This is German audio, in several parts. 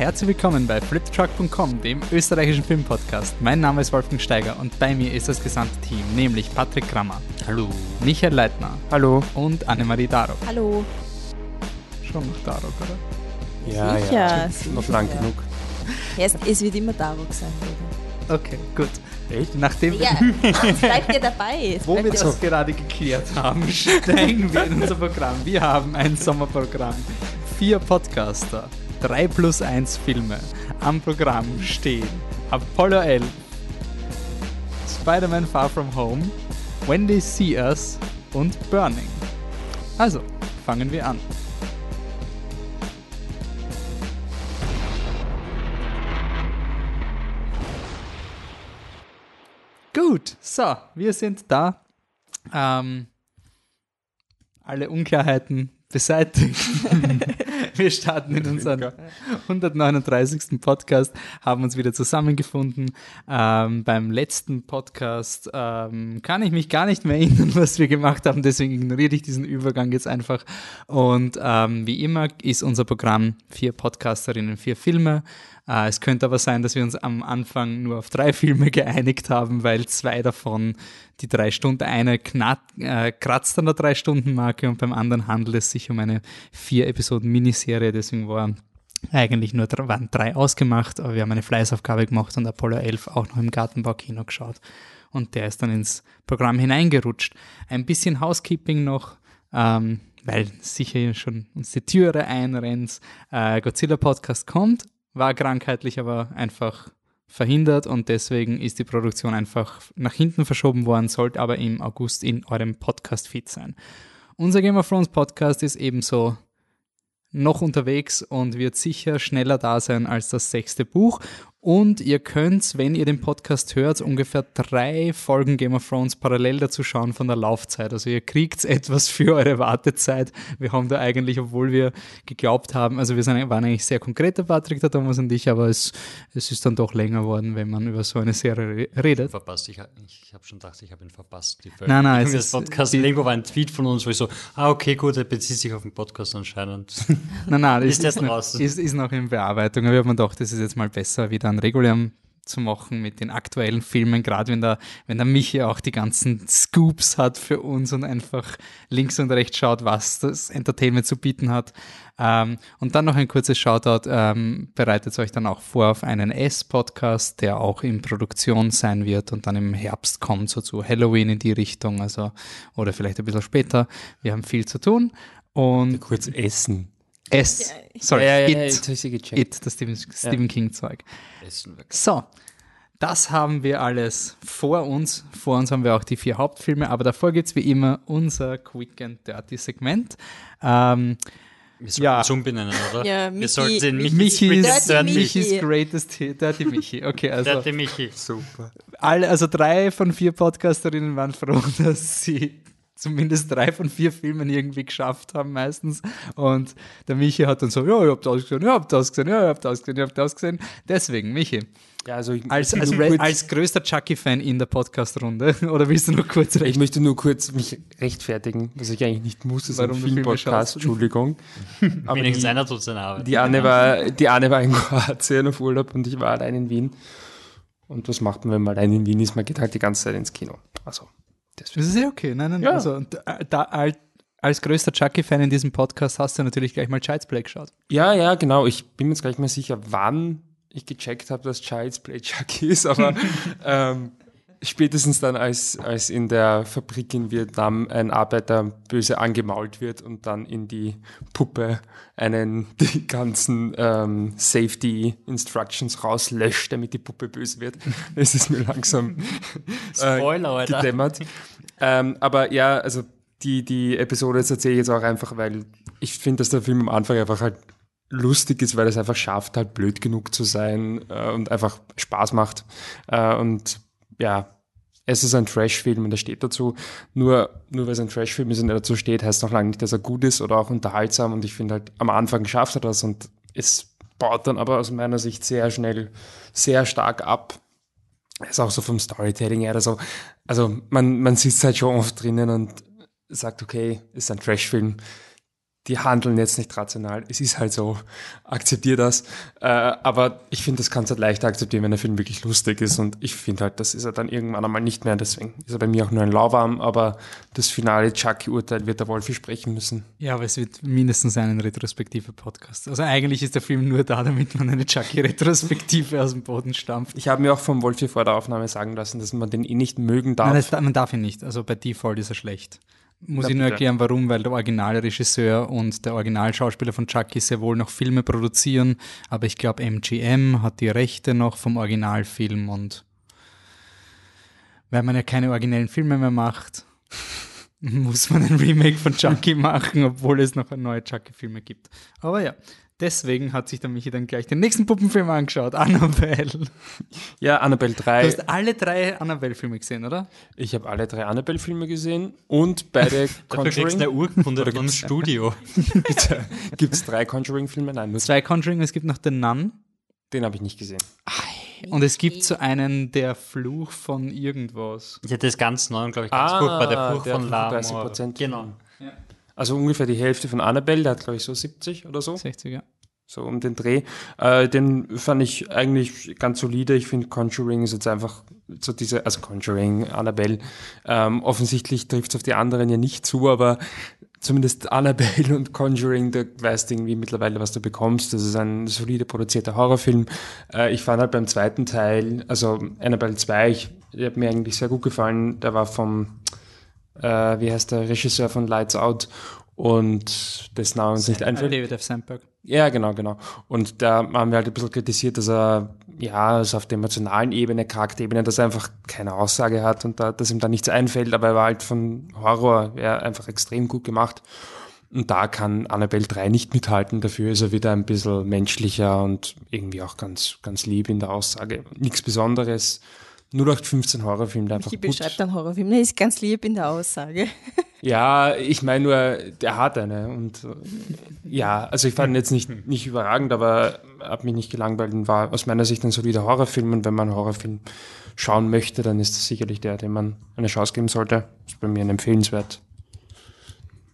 herzlich willkommen bei fliptruck.com, dem österreichischen Filmpodcast. Mein Name ist Wolfgang Steiger und bei mir ist das gesamte Team, nämlich Patrick Krammer. Hallo. Michael Leitner. Hallo. Und Annemarie Darok. Hallo. Schon noch Darok, oder? Ja, Sicher, ja. sicher. Noch lang genug. Ja, es, es wird immer Darok sein, oder? Okay, gut. Echt? Nachdem Ja, es bleibt ja dabei. Es Wo wir das gerade geklärt haben, steigen wir in unser Programm. Wir haben ein Sommerprogramm. Vier Podcaster, drei plus eins Filme. Am Programm stehen Apollo 11, Spider-Man Far From Home, When They See Us und Burning. Also, fangen wir an. Gut, so, wir sind da. Ähm, alle Unklarheiten beseitigt. wir starten in unseren 139. Podcast, haben uns wieder zusammengefunden. Ähm, beim letzten Podcast ähm, kann ich mich gar nicht mehr erinnern, was wir gemacht haben, deswegen ignoriere ich diesen Übergang jetzt einfach. Und ähm, wie immer ist unser Programm vier Podcasterinnen, vier Filme. Äh, es könnte aber sein, dass wir uns am Anfang nur auf drei Filme geeinigt haben, weil zwei davon die drei Stunden, eine äh, kratzt an der drei Stunden Marke und beim anderen handelt es sich um eine vier Episoden Miniserie, deswegen war eigentlich nur waren drei ausgemacht, aber wir haben eine Fleißaufgabe gemacht und Apollo 11 auch noch im Gartenbaukino geschaut und der ist dann ins Programm hineingerutscht. Ein bisschen Housekeeping noch, ähm, weil sicher schon uns die Türe einrennt. Äh, Godzilla Podcast kommt, war krankheitlich aber einfach verhindert und deswegen ist die Produktion einfach nach hinten verschoben worden, sollte aber im August in eurem Podcast-Feed sein. Unser Game of Thrones Podcast ist ebenso noch unterwegs und wird sicher schneller da sein als das sechste Buch. Und ihr könnt, wenn ihr den Podcast hört, ungefähr drei Folgen Game of Thrones parallel dazu schauen von der Laufzeit. Also ihr kriegt etwas für eure Wartezeit. Wir haben da eigentlich, obwohl wir geglaubt haben, also wir sind, waren eigentlich sehr konkreter, Patrick, der Thomas und ich, aber es, es ist dann doch länger worden, wenn man über so eine Serie re- redet. Verpasst. Ich, ich habe schon gedacht, ich habe ihn verpasst. Die Nein, nein, es ist- Podcast. die- Irgendwo war ein Tweet von uns, wo ich so, ah, okay, gut, er bezieht sich auf den Podcast anscheinend. Nein, nein, Ist der ist, noch, ist, ist noch in Bearbeitung. Aber ich habe mir gedacht, das ist jetzt mal besser, wieder an regulärem zu machen mit den aktuellen Filmen, gerade wenn der, wenn der Michi auch die ganzen Scoops hat für uns und einfach links und rechts schaut, was das Entertainment zu bieten hat. Ähm, und dann noch ein kurzes Shoutout, ähm, bereitet euch dann auch vor auf einen S-Podcast, der auch in Produktion sein wird und dann im Herbst kommt, so zu Halloween in die Richtung, also oder vielleicht ein bisschen später. Wir haben viel zu tun. Und Kurz essen. S. Sorry, ja, ja, It. ja, gecheckt. It, das Stephen, Stephen King-Zeug. So, das haben wir alles vor uns. Vor uns haben wir auch die vier Hauptfilme, aber davor gibt es wie immer unser Quick and Dirty Segment. Ähm, Wir sollten Ja. uns umbenennen, oder? Ja, Wir Michi- sollten den Michi, Michis, Dirty Dirty Michi. Michis Greatest Hit, Dirty Michi. Okay, also Dirty Michi. Super. alle, also drei von vier Podcasterinnen waren froh, dass sie zumindest drei von vier Filmen irgendwie geschafft haben meistens. Und der Michi hat dann so, ja, ich hab das gesehen, ja, ich hab das gesehen, ja, ich hab das gesehen, ich hab das gesehen. Deswegen, Michi, Ja, also ich, als, ich als, nur als größter Chucky-Fan in der Podcast-Runde, oder willst du noch kurz ich recht? möchte nur kurz mich rechtfertigen, was ich eigentlich nicht muss, das ist ein Warum du Filme Filmpodcast. Entschuldigung. Aber Wenigstens die, einer tut seine Arbeit. die, Anne war, die Anne war in Kroatien auf Urlaub und ich war allein in Wien. Und was macht man, wenn man allein in Wien ist? Man geht halt die ganze Zeit ins Kino. Also. Das ist ja okay, nein, nein, Ja. also, und da, als, als größter Chucky-Fan in diesem Podcast hast du natürlich gleich mal Child's Play geschaut. Ja, ja, genau. Ich bin mir jetzt nicht mehr sicher, wann ich gecheckt habe, dass Child's Play Chucky ist, aber ähm, spätestens dann, als, als in der Fabrik in Vietnam ein Arbeiter böse angemault wird und dann in die Puppe einen die ganzen ähm, Safety Instructions rauslöscht, damit die Puppe böse wird, ist es mir langsam Spoiler, Alter. gedämmert. ähm, aber ja, also die, die Episode jetzt erzähle ich jetzt auch einfach, weil ich finde, dass der Film am Anfang einfach halt lustig ist, weil es einfach schafft, halt blöd genug zu sein äh, und einfach Spaß macht. Äh, und ja, es ist ein Trash-Film und er steht dazu. Nur, nur weil es ein Trash-Film ist und er dazu steht, heißt noch lange nicht, dass er gut ist oder auch unterhaltsam. Und ich finde halt, am Anfang schafft er das und es baut dann aber aus meiner Sicht sehr schnell, sehr stark ab. ist auch so vom Storytelling her, also, also man, man sitzt halt schon oft drinnen und sagt, okay, ist ein Trash-Film. Die handeln jetzt nicht rational. Es ist halt so. Akzeptier das. Äh, aber ich finde, das kannst du halt leichter akzeptieren, wenn der Film wirklich lustig ist. Und ich finde halt, das ist er dann irgendwann einmal nicht mehr. Deswegen ist er bei mir auch nur ein Lauwarm. Aber das finale Chucky-Urteil wird der Wolfi sprechen müssen. Ja, aber es wird mindestens einen retrospektive Podcast. Also eigentlich ist der Film nur da, damit man eine Chucky-Retrospektive aus dem Boden stampft. Ich habe mir auch vom Wolfi vor der Aufnahme sagen lassen, dass man den eh nicht mögen darf. Nein, das, man darf ihn nicht. Also bei Default ist er schlecht. Muss Na, ich nur erklären, warum, weil der Originalregisseur und der Originalschauspieler von Chucky sehr wohl noch Filme produzieren, aber ich glaube, MGM hat die Rechte noch vom Originalfilm und weil man ja keine originellen Filme mehr macht, muss man ein Remake von Chucky machen, obwohl es noch neue Chucky-Filme gibt. Aber ja, deswegen hat sich der Michi dann gleich den nächsten Puppenfilm angeschaut, Annabelle. Ja, Annabelle Du 3. hast alle drei Annabelle-Filme gesehen, oder? Ich habe alle drei Annabelle-Filme gesehen und beide kriegst du eine Conjuring. Urkunde Oder gibt's- Studio. Gibt es drei Conjuring-Filme? Nein, nur Zwei Conjuring, es gibt noch The Nun. den habe ich nicht gesehen. Und es gibt so einen, der Fluch von irgendwas. Ja, das ist ganz neu, glaube ich, ganz Ah, furchtbar. Der Fluch der von Lamor. 35%. Genau. Also ungefähr die Hälfte von Annabelle, der hat glaube ich so 70 oder so, 60er. so um den Dreh. Äh, den fand ich eigentlich ganz solide. Ich finde Conjuring ist jetzt einfach so diese, also Conjuring, Annabelle, ähm, offensichtlich trifft es auf die anderen ja nicht zu, aber zumindest Annabelle und Conjuring, da weißt du irgendwie mittlerweile, was du bekommst. Das ist ein solide produzierter Horrorfilm. Äh, ich fand halt beim zweiten Teil, also Annabelle 2, ich, der hat mir eigentlich sehr gut gefallen. Der war vom, äh, wie heißt der Regisseur von Lights Out und dessen Name uns nicht einfällt. David F. Sandberg. Ja, genau, genau. Und da haben wir halt ein bisschen kritisiert, dass er, ja, also auf der emotionalen Ebene, Charakterebene, dass er einfach keine Aussage hat und da, dass ihm da nichts einfällt, aber er war halt von Horror ja, einfach extrem gut gemacht. Und da kann Annabelle 3 nicht mithalten, dafür ist er wieder ein bisschen menschlicher und irgendwie auch ganz, ganz lieb in der Aussage. Nichts Besonderes. 0815 Horrorfilm, der einfach Ich beschreibe einen Horrorfilm. Der ist ganz lieb in der Aussage. Ja, ich meine nur, der hat eine. Und ja, also ich fand ihn jetzt nicht, nicht überragend, aber hat mich nicht gelangweilt und war aus meiner Sicht ein solider Horrorfilm. Und wenn man einen Horrorfilm schauen möchte, dann ist das sicherlich der, dem man eine Chance geben sollte. Ist bei mir ein empfehlenswert.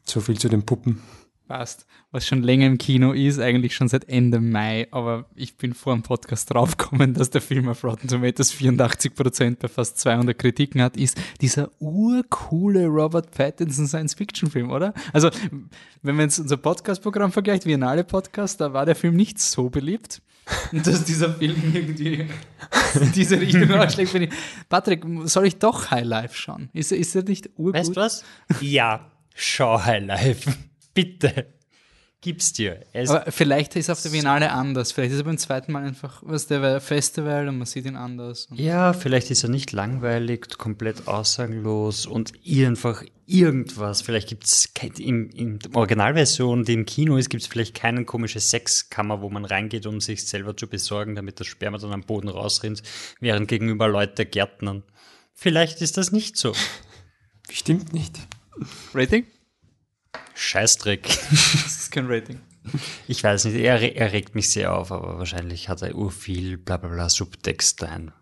So viel zu den Puppen. Passt. Was schon länger im Kino ist, eigentlich schon seit Ende Mai, aber ich bin vor dem Podcast draufgekommen, dass der Film auf Rotten Tomatoes 84% bei fast 200 Kritiken hat, ist dieser urcoole Robert Pattinson Science-Fiction-Film, oder? Also, wenn man jetzt unser Podcast-Programm vergleicht, Biennale Podcast, da war der Film nicht so beliebt. Und dass dieser Film irgendwie in diese Richtung ausschlägt, finde ich. Patrick, soll ich doch High Life schauen? Ist, er- ist er nicht urgut? Weißt du was? Ja, schau High Life. Bitte. Gib's dir. Es, Aber vielleicht ist er auf der Biennale anders. Vielleicht ist er beim zweiten Mal einfach, was der war Festival und man sieht ihn anders. Und ja, vielleicht ist er nicht langweilig, komplett aussagenlos und einfach irgendwas. Vielleicht gibt's kein- im, in der Originalversion, die im Kino ist, gibt's vielleicht keine komische Sexkammer, wo man reingeht, um sich selber zu besorgen, damit das Sperma dann am Boden rausrinnt, während gegenüber Leute gärtnern. Vielleicht ist das nicht so. Bestimmt nicht. Rating? Scheißdreck. Das ist kein Rating. Ich weiß nicht, er, er regt mich sehr auf, aber wahrscheinlich hat er urviel bla bla bla Subtext ein.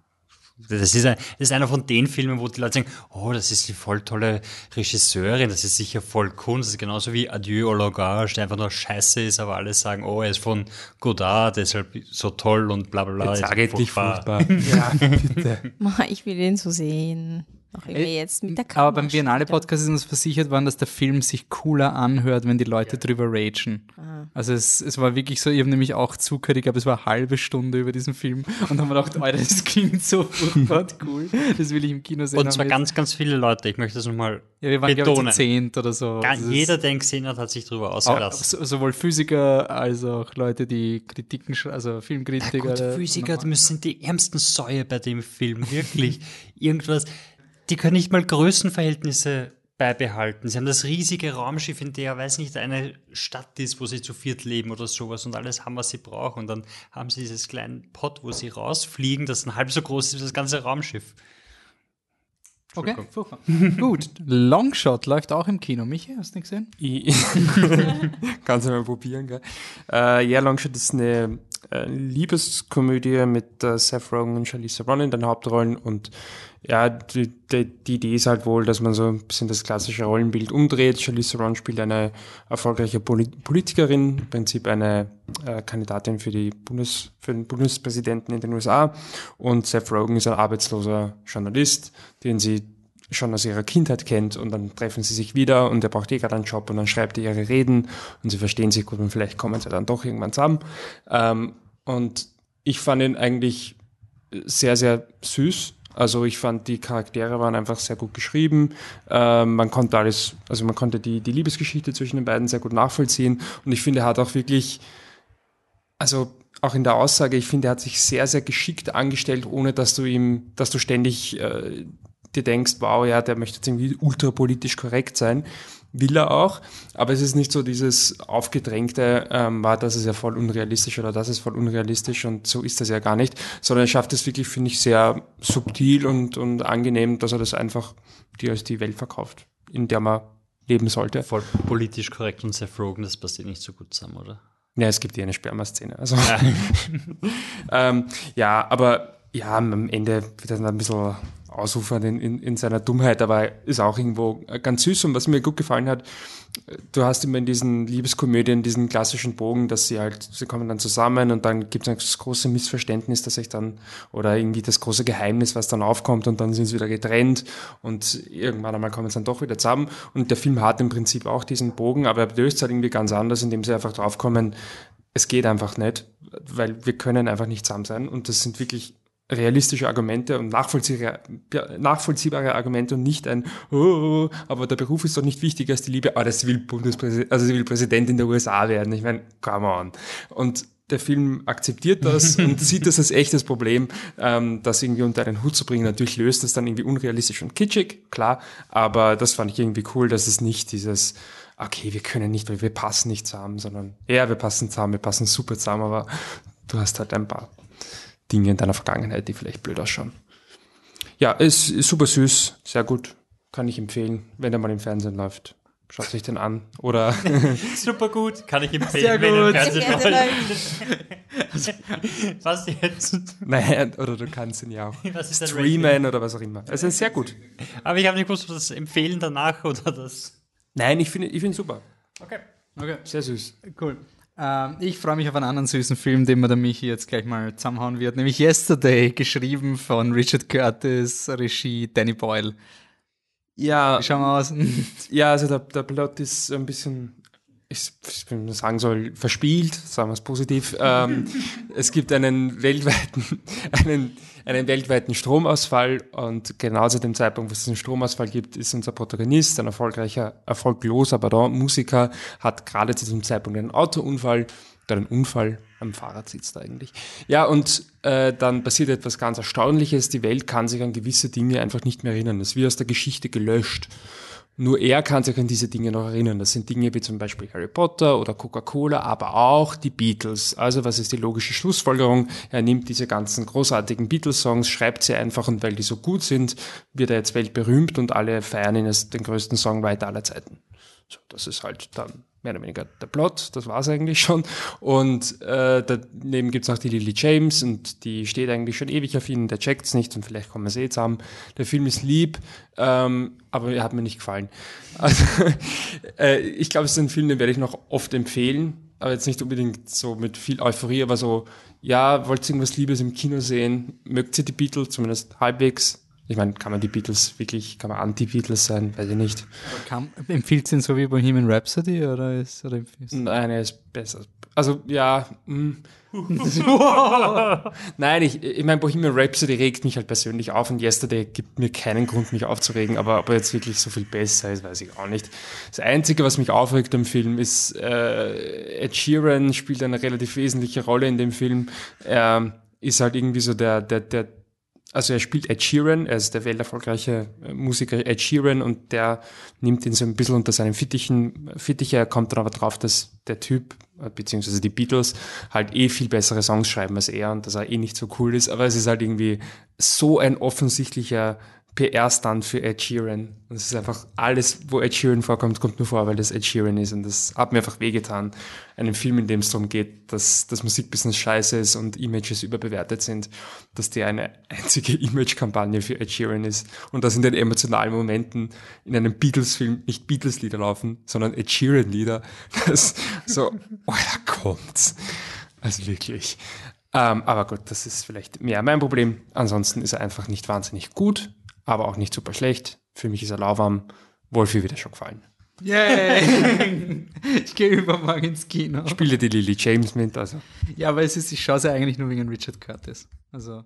Das ist, ein, das ist einer von den Filmen, wo die Leute sagen, oh, das ist die voll tolle Regisseurin, das ist sicher voll Kunst. Das ist genauso wie Adieu au langage, der einfach nur scheiße ist, aber alle sagen, oh, er ist von Godard, deshalb so toll und bla bla bla. Jetzt sag endlich furchtbar. Ja, bitte. Ich will ihn so sehen. Auch immer Äh, jetzt mit der Kamera. Aber beim Biennale-Podcast ist uns versichert worden, dass der Film sich cooler anhört, wenn die Leute drüber ragen. Also es, es war wirklich so, ich habe nämlich auch zugehört, ich glaube, es war eine halbe Stunde über diesen Film und haben mir gedacht, Alter, das klingt so furchtbar cool. Das will ich im Kino sehen. Und zwar wir ganz, ganz viele Leute. Ich möchte das nochmal Ja, wir waren, betonen. zu zehnt oder so. Gar, Also jeder, der ihn gesehen hat, hat sich darüber auch, ausgelassen. so, sowohl Physiker als auch Leute, die Kritiken, also Filmkritiker. Gut, oder- Physiker die müssen die ärmsten Säue bei dem Film, wirklich. Irgendwas. Die können nicht mal Größenverhältnisse beibehalten. Sie haben das riesige Raumschiff, in der, weiß nicht, eine Stadt ist, wo sie zu viert leben oder sowas und alles haben, was sie brauchen. Und dann haben sie dieses kleine Pod, wo sie rausfliegen, das ein halb so groß ist wie das ganze Raumschiff. Okay. Gut, Longshot läuft auch im Kino. Michi, hast du nicht gesehen? Ich, kannst du mal probieren, gell? Äh, ja, Longshot ist eine äh, Liebeskomödie mit äh, Seth Rogen und Charlize Theron in den Hauptrollen und ja, die, die, die Idee ist halt wohl, dass man so ein bisschen das klassische Rollenbild umdreht. Charlize Theron spielt eine erfolgreiche Polit Politikerin, im Prinzip eine äh, Kandidatin für, die Bundes, für den Bundespräsidenten in den USA und Seth Rogen ist ein arbeitsloser Journalist, den sie schon aus ihrer Kindheit kennt und dann treffen sie sich wieder und er braucht eh gerade einen Job und dann schreibt er ihre Reden und sie verstehen sich gut und vielleicht kommen sie dann doch irgendwann zusammen. Ähm, und ich fand ihn eigentlich sehr, sehr süß. Also ich fand, die Charaktere waren einfach sehr gut geschrieben. Ähm, man konnte alles, also man konnte die, die Liebesgeschichte zwischen den beiden sehr gut nachvollziehen. Und ich finde, er hat auch wirklich, also auch in der Aussage, ich finde, er hat sich sehr, sehr geschickt angestellt, ohne dass du ihm, dass du ständig äh, dir denkst, wow, ja, der möchte jetzt irgendwie ultrapolitisch korrekt sein. Will er auch, aber es ist nicht so dieses aufgedrängte, ähm, war das ist ja voll unrealistisch oder das ist voll unrealistisch und so ist das ja gar nicht, sondern er schafft es wirklich, finde ich, sehr subtil und, und angenehm, dass er das einfach dir als die Welt verkauft, in der man leben sollte. Voll politisch korrekt und Seth Rogen, das passt eh nicht so gut zusammen, oder? Ja, es gibt ja eine Sperma-Szene. Also, ja. ähm, ja, aber ja, am Ende wird das ein bisschen ausufern in, in, in seiner Dummheit, aber ist auch irgendwo ganz süß. Und was mir gut gefallen hat, du hast immer in diesen Liebeskomödien diesen klassischen Bogen, dass sie halt, sie kommen dann zusammen und dann gibt es das große Missverständnis, dass sich dann, oder irgendwie das große Geheimnis, was dann aufkommt und dann sind sie wieder getrennt und irgendwann einmal kommen sie dann doch wieder zusammen. Und der Film hat im Prinzip auch diesen Bogen, aber er löst halt irgendwie ganz anders, indem sie einfach draufkommen, es geht einfach nicht, weil wir können einfach nicht zusammen sein. Und das sind wirklich realistische Argumente und nachvollziehbare, nachvollziehbare Argumente und nicht ein, oh, oh, aber der Beruf ist doch nicht wichtiger als die Liebe, ah, das will Bundespräsident, also sie will Präsident in der USA werden. Ich meine, come on. Und der Film akzeptiert das und sieht das als echtes Problem, ähm, das irgendwie unter einen Hut zu bringen. Natürlich löst das dann irgendwie unrealistisch und kitschig, klar, aber das fand ich irgendwie cool, dass es nicht dieses, okay, wir können nicht, weil wir passen nicht zusammen, sondern ja, wir passen zusammen, wir passen super zusammen, aber du hast halt ein paar Dinge in deiner Vergangenheit, die vielleicht blöd ausschauen. Ja, ist, ist super süß, sehr gut. Kann ich empfehlen, wenn er mal im Fernsehen läuft. Schaut sich den an. Oder super gut, kann ich empfehlen, Sehr wenn er im gut. Fernsehen läuft. Was jetzt? Naja, oder du kannst ihn ja auch ist streamen oder was auch immer. Also sehr gut. Aber ich habe nicht gewusst, ob das empfehlen danach oder das. Nein, ich finde ich finde super. Okay. Okay, Sehr süß. cool. Ähm, ich freue mich auf einen anderen süßen Film, den mir der Michi jetzt gleich mal zusammenhauen wird, nämlich Yesterday, geschrieben von Richard Curtis, Regie Danny Boyle. Ja, Wie schauen wir aus? ja, also der, der Plot ist ein bisschen, ich, wenn man sagen soll, verspielt, sagen wir es positiv. Ähm, es gibt einen weltweiten, einen, einen weltweiten Stromausfall und genau zu dem Zeitpunkt, wo es diesen Stromausfall gibt, ist unser Protagonist, ein erfolgreicher, erfolgloser pardon, Musiker, hat gerade zu diesem Zeitpunkt einen Autounfall oder einen Unfall am Fahrrad sitzt eigentlich. Ja, und äh, dann passiert etwas ganz Erstaunliches. Die Welt kann sich an gewisse Dinge einfach nicht mehr erinnern. Es wird aus der Geschichte gelöscht. Nur er kann sich an diese Dinge noch erinnern. Das sind Dinge wie zum Beispiel Harry Potter oder Coca-Cola, aber auch die Beatles. Also was ist die logische Schlussfolgerung? Er nimmt diese ganzen großartigen Beatles-Songs, schreibt sie einfach und weil die so gut sind, wird er jetzt weltberühmt und alle feiern ihn als den größten Songwriter aller Zeiten. So, das ist halt dann mehr oder weniger der Plot, das war's eigentlich schon. Und äh, daneben gibt's noch die Lily James und die steht eigentlich schon ewig auf ihn, der checkt's nicht und vielleicht kommen wir eh zusammen. Der Film ist lieb, ähm, aber er hat mir nicht gefallen. Also äh, ich glaube, es ist ein Film, den werde ich noch oft empfehlen, aber jetzt nicht unbedingt so mit viel Euphorie, aber so, ja, wollt ihr irgendwas Liebes im Kino sehen? Mögt ihr die Beatles, zumindest halbwegs? Ich meine, kann man die Beatles wirklich, kann man Anti-Beatles sein? Weiß ich nicht. Kam, empfiehlt ihn so wie Bohemian Rhapsody oder ist, oder ist Nein, er ist besser. Also, ja. mm. Nein, ich, ich meine, Bohemian Rhapsody regt mich halt persönlich auf und Yesterday gibt mir keinen Grund, mich aufzuregen, aber ob er jetzt wirklich so viel besser ist, weiß ich auch nicht. Das Einzige, was mich aufregt am Film, ist, äh, Ed Sheeran spielt eine relativ wesentliche Rolle in dem Film. Er ist halt irgendwie so der, der, der, also er spielt Ed Sheeran, er ist der welterfolgreiche äh, Musiker Ed Sheeran und der nimmt ihn so ein bisschen unter seinen Fittichen, Fittiche, er kommt dann aber drauf, dass der Typ, äh, beziehungsweise die Beatles, halt eh viel bessere Songs schreiben als er und dass er eh nicht so cool ist, aber es ist halt irgendwie so ein offensichtlicher PR-Stunt für Ed Sheeran. Und es ist einfach alles, wo Ed Sheeran vorkommt, kommt nur vor, weil das Ed Sheeran ist. Und das hat mir einfach wehgetan. Einen Film, in dem es darum geht, dass das Musikbusiness scheiße ist und Images überbewertet sind, dass der eine einzige Image-Kampagne für Ed Sheeran ist. Und dass in den emotionalen Momenten in einem Beatles-Film nicht Beatles-Lieder laufen, sondern Ed Sheeran-Lieder. Das so, oh, da kommt's. Also wirklich. Ähm, aber gut, das ist vielleicht mehr mein Problem. Ansonsten ist er einfach nicht wahnsinnig gut aber auch nicht super schlecht. Für mich ist er lauwarm. Wolfi wird er schon gefallen. Yay! ich gehe übermorgen ins Kino. Spiele die Lily James mit, also. Ja, aber es ist, ich schaue sie eigentlich nur wegen Richard Curtis. Also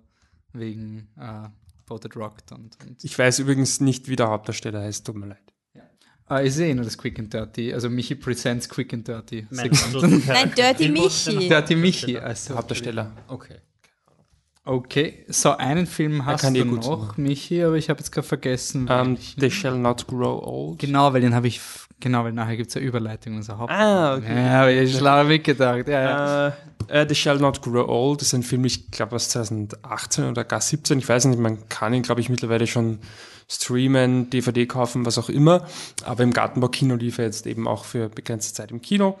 wegen äh, Boated Rocked und, und. Ich weiß übrigens nicht, wie der Hauptdarsteller heißt, tut mir leid. Ah, ich sehe nur das Quick and Dirty. Also Michi Presents Quick and Dirty. Nein, Dirty Michi. Dirty Michi. Also, Hauptdarsteller. Okay. Okay, so einen Film hast du noch, Michi, aber ich habe jetzt gerade vergessen. Um, welchen. they shall not grow old. genau, weil den habe ich, genau, weil nachher gibt es ja Überleitung unser Haupt. Ah, okay. Ja, habe ich schlau mitgedacht. Ja, ja. Äh, äh, The Shall Not Grow Old ist ein Film, ich glaube aus 2018 oder gar 17, ich weiß nicht, man kann ihn, glaube ich, mittlerweile schon streamen, DVD kaufen, was auch immer. Aber im Gartenbau-Kino lief er jetzt eben auch für begrenzte Zeit im Kino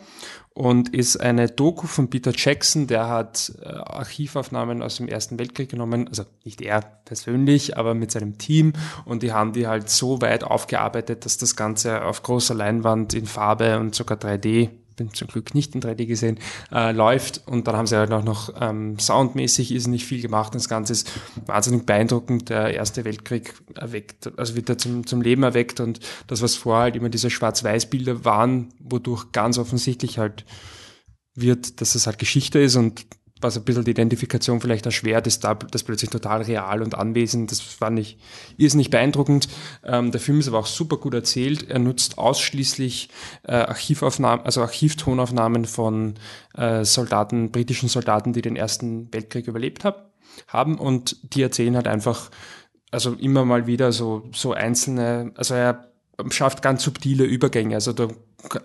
und ist eine Doku von Peter Jackson, der hat äh, Archivaufnahmen aus dem Ersten Weltkrieg genommen, also nicht er persönlich, aber mit seinem Team und die haben die halt so weit aufgearbeitet, dass das Ganze auf großer Leinwand in Farbe und sogar 3D bin zum Glück nicht in 3D gesehen, äh, läuft. Und dann haben sie halt auch noch ähm, soundmäßig ist nicht viel gemacht. Das Ganze ist wahnsinnig beeindruckend. Der Erste Weltkrieg erweckt, also wird er zum, zum Leben erweckt. Und das, was vorher halt immer diese Schwarz-Weiß-Bilder waren, wodurch ganz offensichtlich halt wird, dass es halt Geschichte ist und was ein bisschen die Identifikation vielleicht erschwert, ist da das plötzlich total real und anwesend. Das fand ich irrsinnig beeindruckend. Ähm, der Film ist aber auch super gut erzählt. Er nutzt ausschließlich äh, Archivaufnahmen, also Archivtonaufnahmen von äh, Soldaten, britischen Soldaten, die den Ersten Weltkrieg überlebt hab, haben und die erzählen halt einfach, also immer mal wieder so, so einzelne, also er schafft ganz subtile Übergänge. Also du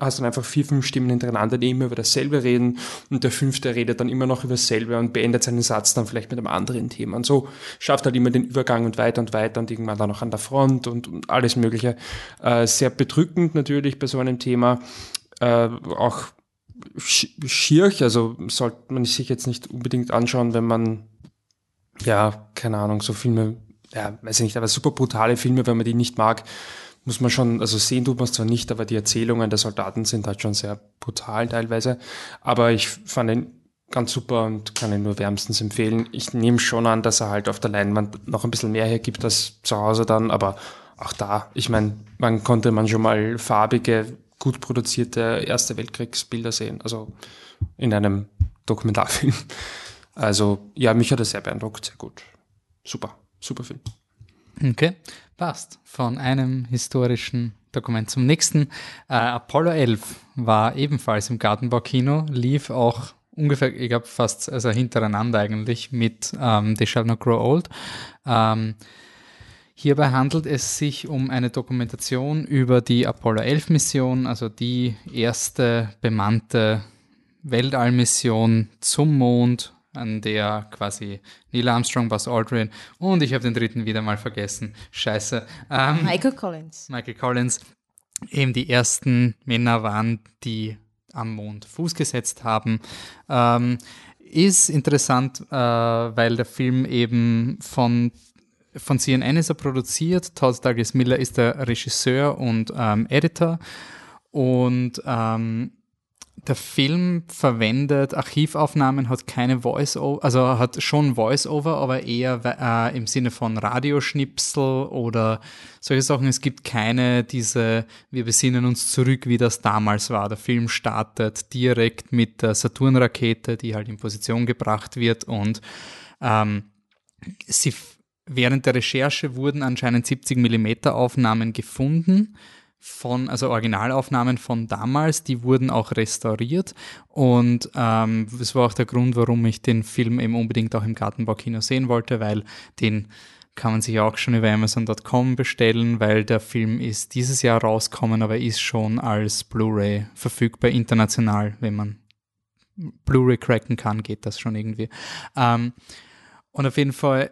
hast dann einfach vier, fünf Stimmen hintereinander, die immer über dasselbe reden und der fünfte redet dann immer noch über dasselbe und beendet seinen Satz dann vielleicht mit einem anderen Thema. Und so schafft halt immer den Übergang und weiter und weiter und irgendwann dann auch an der Front und, und alles Mögliche. Äh, sehr bedrückend natürlich bei so einem Thema. Äh, auch schier, also sollte man sich jetzt nicht unbedingt anschauen, wenn man, ja, keine Ahnung, so Filme, ja, weiß ich nicht, aber super brutale Filme, wenn man die nicht mag, muss man schon, also sehen tut man es zwar nicht, aber die Erzählungen der Soldaten sind halt schon sehr brutal teilweise. Aber ich fand ihn ganz super und kann ihn nur wärmstens empfehlen. Ich nehme schon an, dass er halt auf der Leinwand noch ein bisschen mehr hergibt als zu Hause dann, aber auch da, ich meine, man konnte man schon mal farbige, gut produzierte Erste Weltkriegsbilder sehen, also in einem Dokumentarfilm. Also ja, mich hat er sehr beeindruckt, sehr gut. Super, super Film. Okay, passt. Von einem historischen Dokument zum nächsten. Äh, Apollo 11 war ebenfalls im Gartenbaukino, lief auch ungefähr, ich glaube fast also hintereinander eigentlich mit ähm, They Shall Not Grow Old. Ähm, Hierbei handelt es sich um eine Dokumentation über die Apollo 11 Mission, also die erste bemannte Weltallmission zum Mond, an der quasi Neil Armstrong, Buzz Aldrin und ich habe den dritten wieder mal vergessen. Scheiße. Ähm, Michael Collins. Michael Collins eben die ersten Männer waren, die am Mond Fuß gesetzt haben. Ähm, ist interessant, äh, weil der Film eben von, von CNN ist er produziert. Todd Douglas Miller ist der Regisseur und ähm, Editor. Und ähm, der Film verwendet Archivaufnahmen, hat keine Voice-Over, also hat schon Voice-Over, aber eher äh, im Sinne von Radioschnipsel oder solche Sachen. Es gibt keine diese, wir besinnen uns zurück, wie das damals war. Der Film startet direkt mit der Saturn-Rakete, die halt in Position gebracht wird und ähm, sie, während der Recherche wurden anscheinend 70 Millimeter Aufnahmen gefunden von, also Originalaufnahmen von damals, die wurden auch restauriert und ähm, das war auch der Grund, warum ich den Film eben unbedingt auch im Gartenbaukino sehen wollte, weil den kann man sich auch schon über Amazon.com bestellen, weil der Film ist dieses Jahr rausgekommen, aber ist schon als Blu-ray verfügbar international, wenn man Blu-ray cracken kann, geht das schon irgendwie. Ähm, und auf jeden Fall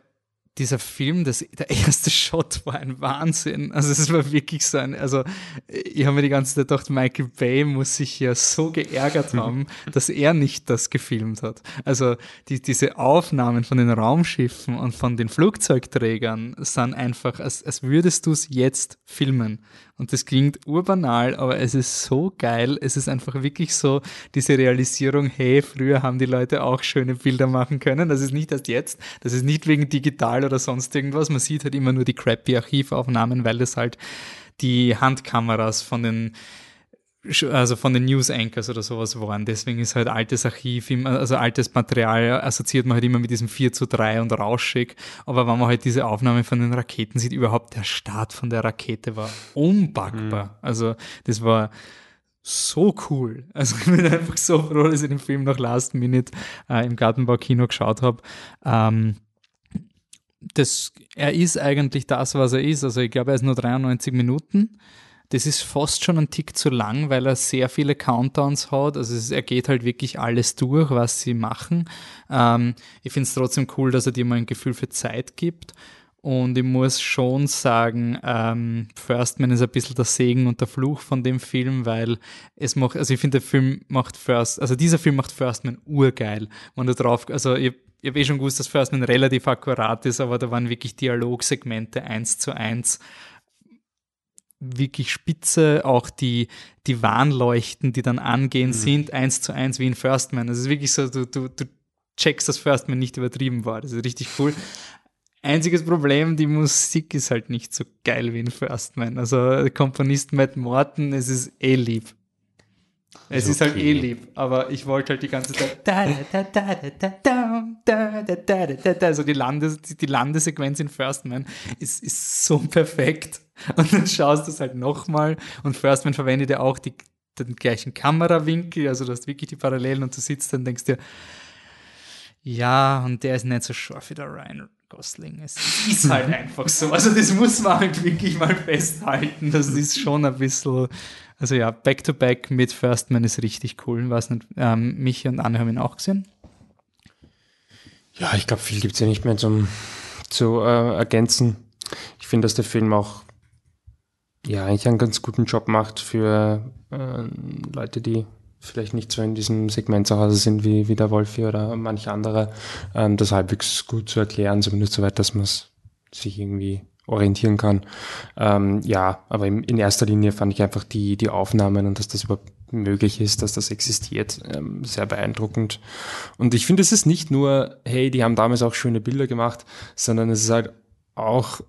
dieser Film, das, der erste Shot war ein Wahnsinn. Also es war wirklich so ein, also ich habe mir die ganze Zeit gedacht, Michael Bay muss sich ja so geärgert haben, dass er nicht das gefilmt hat. Also die, diese Aufnahmen von den Raumschiffen und von den Flugzeugträgern sind einfach, als, als würdest du es jetzt filmen. Und das klingt urbanal, aber es ist so geil. Es ist einfach wirklich so diese Realisierung, hey, früher haben die Leute auch schöne Bilder machen können. Das ist nicht erst jetzt. Das ist nicht wegen digital oder sonst irgendwas. Man sieht halt immer nur die crappy Archivaufnahmen, weil das halt die Handkameras von den also von den News Anchors oder sowas waren. Deswegen ist halt altes Archiv, also altes Material assoziiert man halt immer mit diesem 4 zu 3 und rauschig. Aber wenn man halt diese Aufnahme von den Raketen sieht, überhaupt der Start von der Rakete war unpackbar. Mhm. Also das war so cool. Also ich bin einfach so froh, dass ich den Film noch Last Minute äh, im Gartenbaukino geschaut habe. Ähm, das, er ist eigentlich das, was er ist. Also ich glaube, er ist nur 93 Minuten. Das ist fast schon ein Tick zu lang, weil er sehr viele Countdowns hat. Also es, er geht halt wirklich alles durch, was sie machen. Ähm, ich finde es trotzdem cool, dass er dir mal ein Gefühl für Zeit gibt. Und ich muss schon sagen, ähm, First Man ist ein bisschen der Segen und der Fluch von dem Film, weil es macht, also ich finde, der Film macht First, also dieser Film macht First Man urgeil. Wenn du drauf, also ich, ich habe eh schon gewusst, dass First Man relativ akkurat ist, aber da waren wirklich Dialogsegmente eins zu eins wirklich spitze, auch die, die Warnleuchten, die dann angehen, mhm. sind eins zu eins wie in First Man. Das ist wirklich so, du, du, du checkst, dass First Man nicht übertrieben war. Das ist richtig cool. Einziges Problem, die Musik ist halt nicht so geil wie in First Man. Also Komponist Matt Morton, es ist eh lieb. Es ist, halt eh lieb, aber ich wollte halt die ganze Zeit also die, Landes, die Landesequenz in First Man ist, ist so perfekt. Und dann schaust du es halt nochmal und First Man verwendet ja auch die, den gleichen Kamerawinkel, also du hast wirklich die Parallelen und du sitzt dann und denkst dir, ja, und der ist nicht so scharf wie der Ryan Gosling. Es ist halt einfach so. Also das muss man halt wirklich mal festhalten. Das ist schon ein bisschen, also ja, Back-to-Back -back mit First Man ist richtig cool. Was nicht, ähm, Michi und Anne haben ihn auch gesehen. Ja, ich glaube, viel gibt es ja nicht mehr zum, zu äh, ergänzen. Ich finde, dass der Film auch ja, eigentlich einen ganz guten Job macht für äh, Leute, die vielleicht nicht so in diesem Segment zu Hause sind wie, wie der Wolfi oder manche andere, ähm, das halbwegs gut zu erklären, zumindest so weit, dass man es sich irgendwie orientieren kann. Ähm, ja, aber in, in erster Linie fand ich einfach die, die Aufnahmen und dass das überhaupt möglich ist, dass das existiert, ähm, sehr beeindruckend. Und ich finde, es ist nicht nur, hey, die haben damals auch schöne Bilder gemacht, sondern es ist halt auch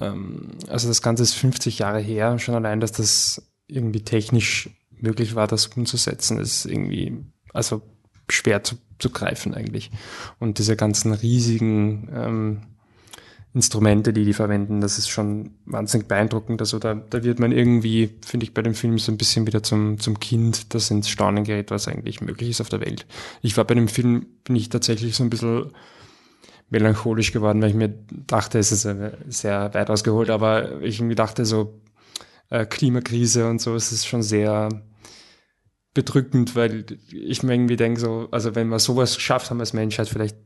ähm, also das Ganze ist 50 Jahre her, schon allein, dass das irgendwie technisch möglich war, das umzusetzen, ist irgendwie, also schwer zu, zu greifen eigentlich. Und diese ganzen riesigen ähm, Instrumente, die die verwenden, das ist schon wahnsinnig beeindruckend. Also da, da wird man irgendwie, finde ich, bei dem Film so ein bisschen wieder zum, zum Kind, das ins Staunen gerät, was eigentlich möglich ist auf der Welt. Ich war bei dem Film, bin ich tatsächlich so ein bisschen melancholisch geworden, weil ich mir dachte, es ist sehr weit ausgeholt, aber ich mir dachte so, äh, Klimakrise und so, es ist schon sehr bedrückend, weil ich mir irgendwie denke so, also wenn wir sowas geschafft haben als Menschheit, vielleicht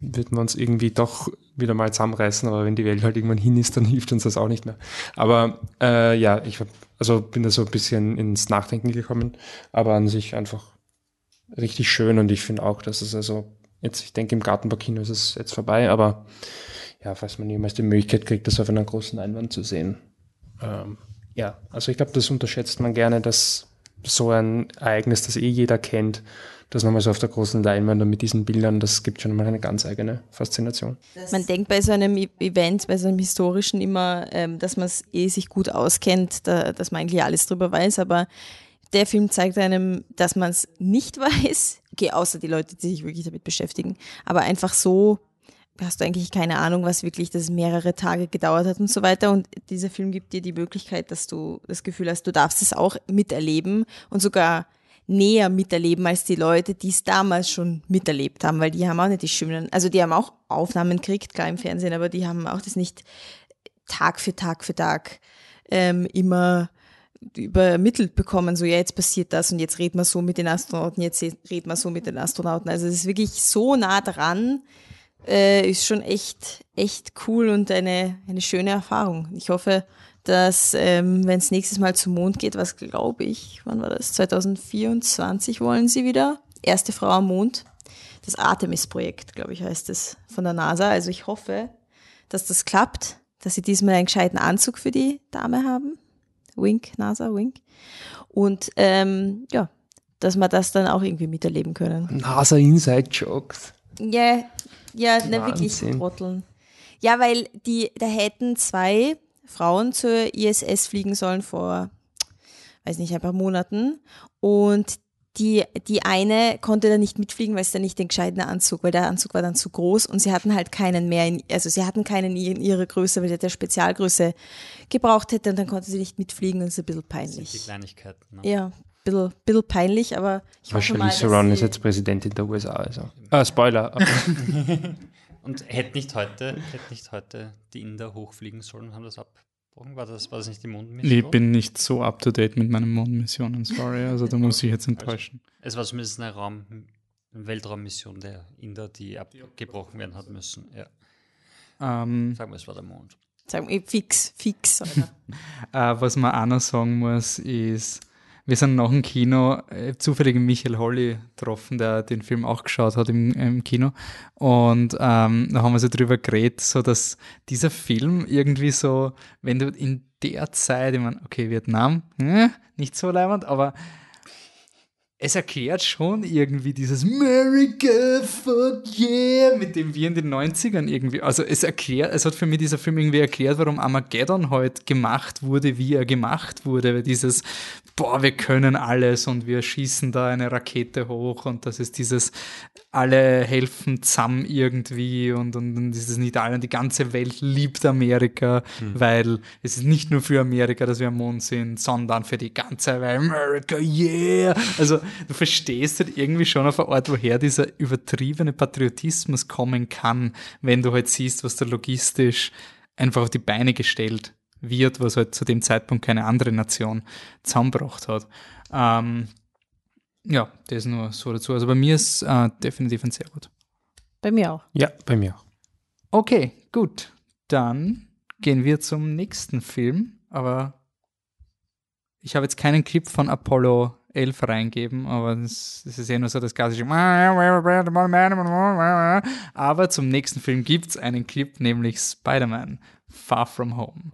wird man uns irgendwie doch wieder mal zusammenreißen, aber wenn die Welt halt irgendwann hin ist, dann hilft uns das auch nicht mehr. Aber äh, ja, ich hab, also bin da so ein bisschen ins Nachdenken gekommen, aber an sich einfach richtig schön und ich finde auch, dass es also Jetzt, ich denke, im Gartenbaukino ist es jetzt vorbei, aber ja, falls man jemals die Möglichkeit kriegt, das auf einer großen Leinwand zu sehen. Ähm, ja, also ich glaube, das unterschätzt man gerne, dass so ein Ereignis, das eh jeder kennt, das nochmal so auf der großen Leinwand und mit diesen Bildern, das gibt schon mal eine ganz eigene Faszination. Man denkt bei so einem e- Event, bei so einem historischen immer, ähm, dass man es eh sich gut auskennt, da, dass man eigentlich alles drüber weiß, aber der Film zeigt einem, dass man es nicht weiß, okay, außer die Leute, die sich wirklich damit beschäftigen, aber einfach so hast du eigentlich keine Ahnung, was wirklich das mehrere Tage gedauert hat und so weiter. Und dieser Film gibt dir die Möglichkeit, dass du das Gefühl hast, du darfst es auch miterleben und sogar näher miterleben als die Leute, die es damals schon miterlebt haben, weil die haben auch nicht die schönen, also die haben auch Aufnahmen gekriegt, klar im Fernsehen, aber die haben auch das nicht Tag für Tag für Tag ähm, immer übermittelt bekommen, so ja, jetzt passiert das und jetzt redet man so mit den Astronauten, jetzt redet man so mit den Astronauten. Also es ist wirklich so nah dran, äh, ist schon echt, echt cool und eine, eine schöne Erfahrung. Ich hoffe, dass, ähm, wenn es nächstes Mal zum Mond geht, was glaube ich, wann war das? 2024 wollen sie wieder. Erste Frau am Mond. Das Artemis-Projekt, glaube ich, heißt es von der NASA. Also ich hoffe, dass das klappt, dass sie diesmal einen gescheiten Anzug für die Dame haben. Wink, NASA, wink. Und ähm, ja, dass wir das dann auch irgendwie miterleben können. NASA Inside Jokes. Ja, ja, ne, wirklich trotteln. Ja, weil die, da hätten zwei Frauen zur ISS fliegen sollen vor, weiß nicht, ein paar Monaten. Und die, die eine konnte dann nicht mitfliegen, weil es dann nicht den gescheiten Anzug, weil der Anzug war dann zu groß und sie hatten halt keinen mehr, in, also sie hatten keinen in ihrer Größe, weil der der Spezialgröße gebraucht hätte und dann konnte sie nicht mitfliegen und das ist ein bisschen Die peinlich. Kleinigkeiten. Ne? Ja, ein bisschen, bisschen peinlich, aber ich hoffe mal, Charlize Theron ist jetzt Präsidentin der USA. Also. Ah, Spoiler. Und hätte nicht heute, hätte nicht heute die Inder hochfliegen sollen und haben das abgebrochen? War das, war das nicht die Mondmission? Ich bin nicht so up to date mit meinen Mondmissionen, sorry. Also da muss ich jetzt enttäuschen. Es war zumindest eine Raum, Weltraummission der Inder, die abgebrochen werden hat müssen. Ja. Ähm, Sagen wir, es war der Mond. Sagen wir, fix, fix. Alter. Äh, was man auch noch sagen muss, ist, wir sind nach dem Kino äh, zufällig Michael Holly getroffen, der den Film auch geschaut hat im, im Kino. Und ähm, da haben wir so drüber geredet, so dass dieser Film irgendwie so, wenn du in der Zeit, ich meine, okay, Vietnam, äh, nicht so leibend, aber es erklärt schon irgendwie dieses America, fuck yeah, mit dem wir in den 90ern irgendwie, also es erklärt, es hat für mich dieser Film irgendwie erklärt, warum Armageddon heute gemacht wurde, wie er gemacht wurde, weil dieses, boah, wir können alles und wir schießen da eine Rakete hoch und das ist dieses, alle helfen zusammen irgendwie und, und, und dieses nicht alle, die ganze Welt liebt Amerika, weil es ist nicht nur für Amerika, dass wir am Mond sind, sondern für die ganze Welt, America, yeah! Also du verstehst halt irgendwie schon auf eine Art, woher dieser übertriebene Patriotismus kommen kann, wenn du halt siehst, was da logistisch einfach auf die Beine gestellt wird, was halt zu dem Zeitpunkt keine andere Nation zusammengebracht hat. Ähm, ja, das nur so dazu. Also bei mir ist äh, definitiv ein sehr gut. Bei mir auch. ja, bei mir auch. Okay, gut. Dann gehen wir zum nächsten Film. Aber ich habe jetzt keinen Clip von Apollo 11 reingeben, aber das, das ist ja nur so das klassische. Aber zum nächsten Film gibt es einen Clip, nämlich Spider-Man Far From Home.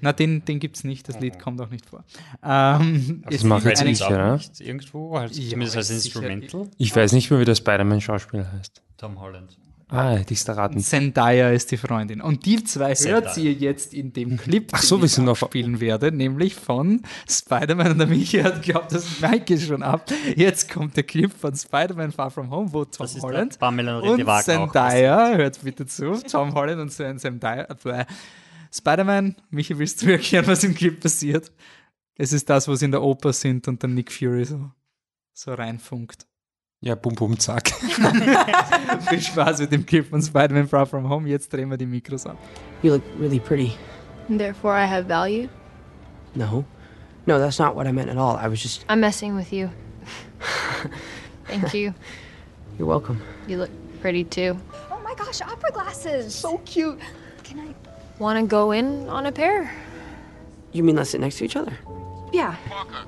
Na, den, den gibt es nicht, das Lied kommt auch nicht vor. Ähm, Das es mache gibt jetzt nicht. oder? Nicht irgendwo, halt, Ja, zumindest als Instrumental. Ich weiß nicht mehr, wie der Spider-Man-Schauspieler heißt. Tom Holland. Ah, hätte ich es erraten. Zendaya ist die Freundin. Und die zwei Zendaya. hört ihr jetzt in dem Clip, Ach so, den wir ich sind auf- spielen werde, nämlich von Spider-Man. Und der Michi hat geglaubt, das Mike schon ab. Jetzt kommt der Clip von Spider-Man Far From Home, wo Tom Das ist Holland Pamela und auch. Zendaya, hört bitte zu, Tom Holland und Zend- Zendaya. Spider-Man, Michi, willst du erklären, was im Clip passiert? Es ist das, was in der Oper sind und dann Nick Fury so, so reinfunkt. Ja, bum, bum, zack. Viel Spaß mit dem Clip von Spider-Man Far From Home. Jetzt drehen wir die Mikros ab. You look really pretty. And therefore I have value. No. No, that's not what I meant at all. I was just. I'm messing with you. Thank you. You're welcome. You look pretty too. Oh my gosh, opera glasses! So cute. Can I? Want to go in on a pair? You mean let's sit next to each other? Yeah. Parker,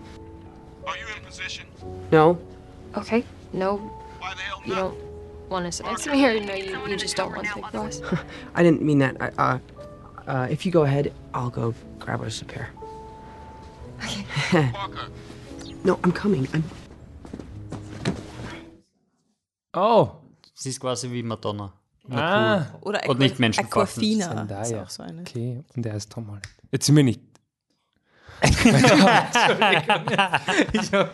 are you in position? No. Okay. No, Why the hell you not? don't want to sit next to me, or no, you, you just don't want to take class. I didn't mean that. I, uh, uh, if you go ahead, I'll go grab us a pair. Parker, No, I'm coming. I'm. Oh, Sie ist quasi wie Madonna. Ah. cool. Oder Und nicht menschenverachtend. Aquafina. Ist Zendaya. auch so eine. Okay, und der heißt Tom Holland. Jetzt sind wir nicht. Ich hab,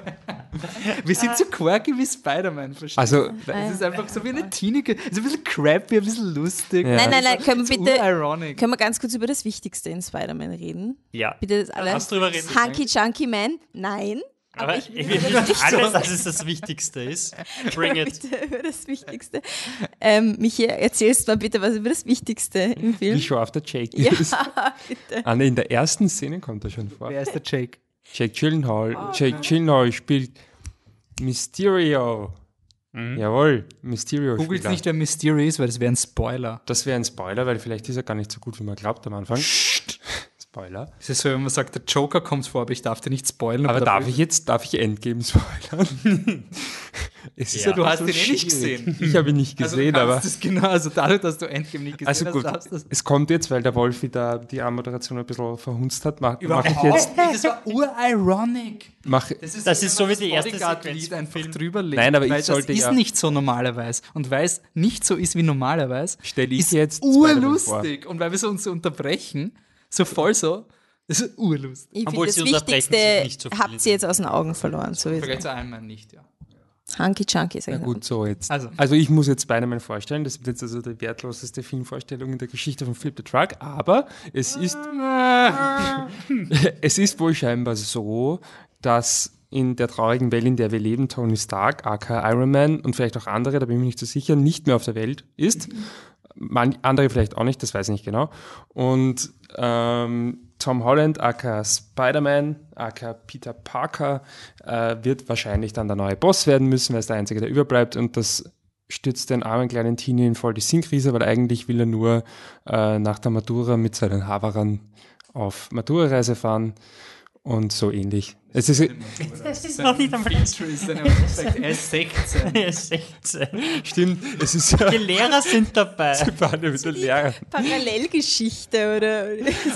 wir sind so quirky wie Spider-Man, verstehst Also, du? Es ist einfach so wie eine Teenie, es ist ein bisschen crappy, ein bisschen lustig. Ja. Nein, nein, nein, können wir So bitte, ironic. können wir ganz kurz über das Wichtigste in Spider-Man reden? Ja. Bitte das alles. Lass drüber reden. Hunky Chunky Man? Nein. Aber ich will nicht alles, dass es das Wichtigste ist. Bring it. Bitte über das Wichtigste. Ähm, Michi, erzählst mal bitte was über das Wichtigste im Film. wie schon auf der Jake Ja, ist. bitte. Ah, nee, in der ersten Szene kommt er schon vor. Wer ist der Jake? Jake Gyllenhaal. Jake Gyllenhaal spielt Mysterio. Jawohl, Mysterio. Googelt Spieler. nicht, wer Mysterio ist, weil das wäre ein Spoiler. Das wäre ein Spoiler, weil vielleicht ist er gar nicht so gut, wie man glaubt am Anfang. Spoiler. Es ist so, wenn man sagt, der Joker kommt vor, aber ich darf dir nicht spoilern. Aber darf ich jetzt, darf ich Endgame spoilern? es ist Ja. ja, Du hast so ihn eh nicht gesehen. Ich habe ihn nicht Also gesehen, du aber. das genau, also dadurch, dass du Endgame nicht gesehen Also hast, gut, du das es kommt jetzt, weil der Wolfi da die Anmoderation ein bisschen verhunzt hat, mache mach ich jetzt. das war urironic. Mach, Das ist, Das so, ist so wie die das erste Sequenz einfach Film. drüber legt, Nein, aber ich weil sollte das ist ja- nicht so normalerweise. Und weil es nicht so ist wie normalerweise, Stell ich ist jetzt urlustig. Und weil wir so uns so unterbrechen, so voll so, das ist urlustig. Ich Obwohl finde, sie das unterbrechen Wichtigste sich nicht so viel habt ihr jetzt aus den Augen verloren. So Vielleicht zu einem nicht, ja. Hunky Chunky, sag Na gut, so jetzt. Also. Also, ich muss jetzt Spider-Man vorstellen. Das wird jetzt also die wertloseste Filmvorstellung in der Geschichte von Flip the Truck. Aber es ist, es ist wohl scheinbar so, dass in der traurigen Welt, in der wir leben, Tony Stark, aka Iron Man und vielleicht auch andere, da bin ich mir nicht so sicher, nicht mehr auf der Welt ist. Man, andere vielleicht auch nicht, das weiß ich nicht genau. Und ähm, Tom Holland, aka Spider-Man, aka Peter Parker, äh, wird wahrscheinlich dann der neue Boss werden müssen, weil er ist der Einzige, der überbleibt. Und das stürzt den armen kleinen Teenie in voll die Sinnkrise, weil eigentlich will er nur äh, nach der Matura mit seinen Haverern auf Matura-Reise fahren und so ähnlich. Es ist, Das ist noch nicht einmal Er ist 16. Er ist 16. stimmt, es ist ja Die Lehrer sind dabei. Sie fahren ja mit den Lehrern. Parallelgeschichte oder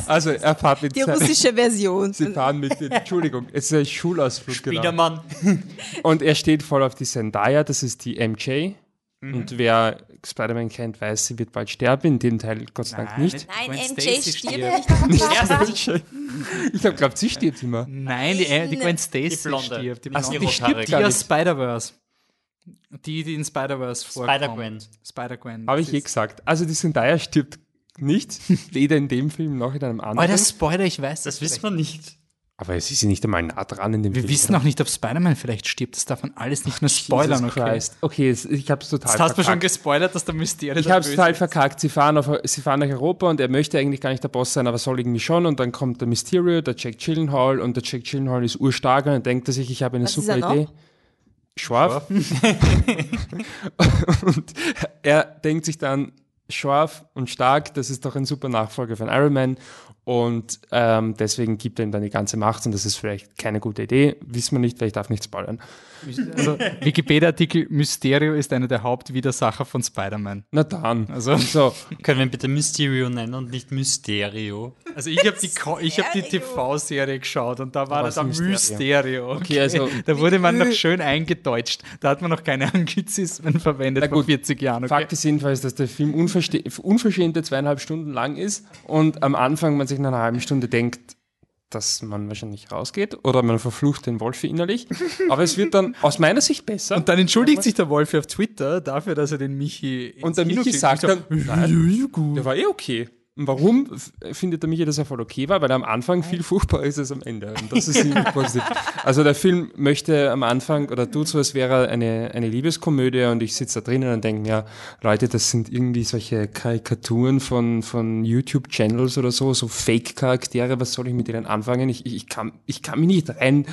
Also er fährt mit die russische Version. Sie fahren mit den, Entschuldigung, es ist ein Schulausflug. Genau. Wiedermann. Und er steht voll auf die Zendaya, das ist die MJ. Mhm. Und wer Spider-Man kennt, weiß, sie wird bald sterben. In dem Teil Gott sei Dank nicht. Nein, Gwen MJ Stacy stirbt stirbt. nicht. Ich habe glaubt, sie stirbt immer. Nein, die, äh, die Gwen Stacy Die Blonde. stirbt. Die, Die Ach so, Blonde. die stirbt nicht. Spider-Verse. Die, die in Spider-Verse vorkommt. Spider-Gwen. Spider-Gwen. Habe Das ich eh gesagt. Also die Zendaya stirbt nicht, weder in dem Film noch in einem anderen. der Spoiler, ich weiß Das wissen wir nicht. Aber es ist ja nicht einmal nah dran in dem Wir Film. wissen auch nicht, ob Spider-Man vielleicht stirbt. Das darf man alles nicht nur spoilern, Jesus okay? Okay, es- ich habe es total Jetzt hast du schon verkackt. gespoilert, dass der Mysterio Ich der habe es Böse total ist. verkackt. Sie fahren, auf, sie fahren nach Europa und er möchte eigentlich gar nicht der Boss sein, aber soll irgendwie schon. Und dann kommt der Mysterio, der Jack Gyllenhaal und der Jack Gyllenhaal ist urstark und dann denkt er sich, ich habe eine Was ist super er noch? Idee. Schwarf. und er denkt sich dann, scharf und stark, das ist doch ein super Nachfolger von Iron Man. Und ähm, deswegen gibt er ihm dann die ganze Macht und das ist vielleicht keine gute Idee. Wissen wir nicht, weil ich darf nicht spoilern. Also, Wikipedia-Artikel Mysterio ist einer der Hauptwidersacher von Spider-Man. Na dann. Also- so, Können wir ihn bitte Mysterio nennen und nicht Mysterio? Also ich habe die, ich hab die TV-Serie geschaut und da war das ein Mysterio. Mysterio. Okay, also- Da wurde man noch schön eingedeutscht. Da hat man noch keine Anglizismen verwendet Na vor gut, 40 Jahren. Okay? Fakt ist jedenfalls, dass der Film unverschämte zweieinhalb Stunden lang ist und am Anfang man sich nach einer halben Stunde denkt, dass man wahrscheinlich rausgeht oder man verflucht den Wolf innerlich. Aber es wird dann aus meiner Sicht besser. Und dann entschuldigt sich der Wolf auf Twitter dafür, dass er den Michi Und der Michi sagt dann, nein, der war eh okay. Warum findet der Michi, dass er voll okay war? Weil am Anfang viel furchtbarer ist als am Ende. Und das ist positiv. Also der Film möchte am Anfang oder tut so, als wäre er eine, eine Liebeskomödie und ich sitze da drinnen und denke mir, Leute, das sind irgendwie solche Karikaturen von, von YouTube-Channels oder so, so Fake-Charaktere, was soll ich mit denen anfangen? Ich, ich, ich, kann, ich kann mich nicht rein,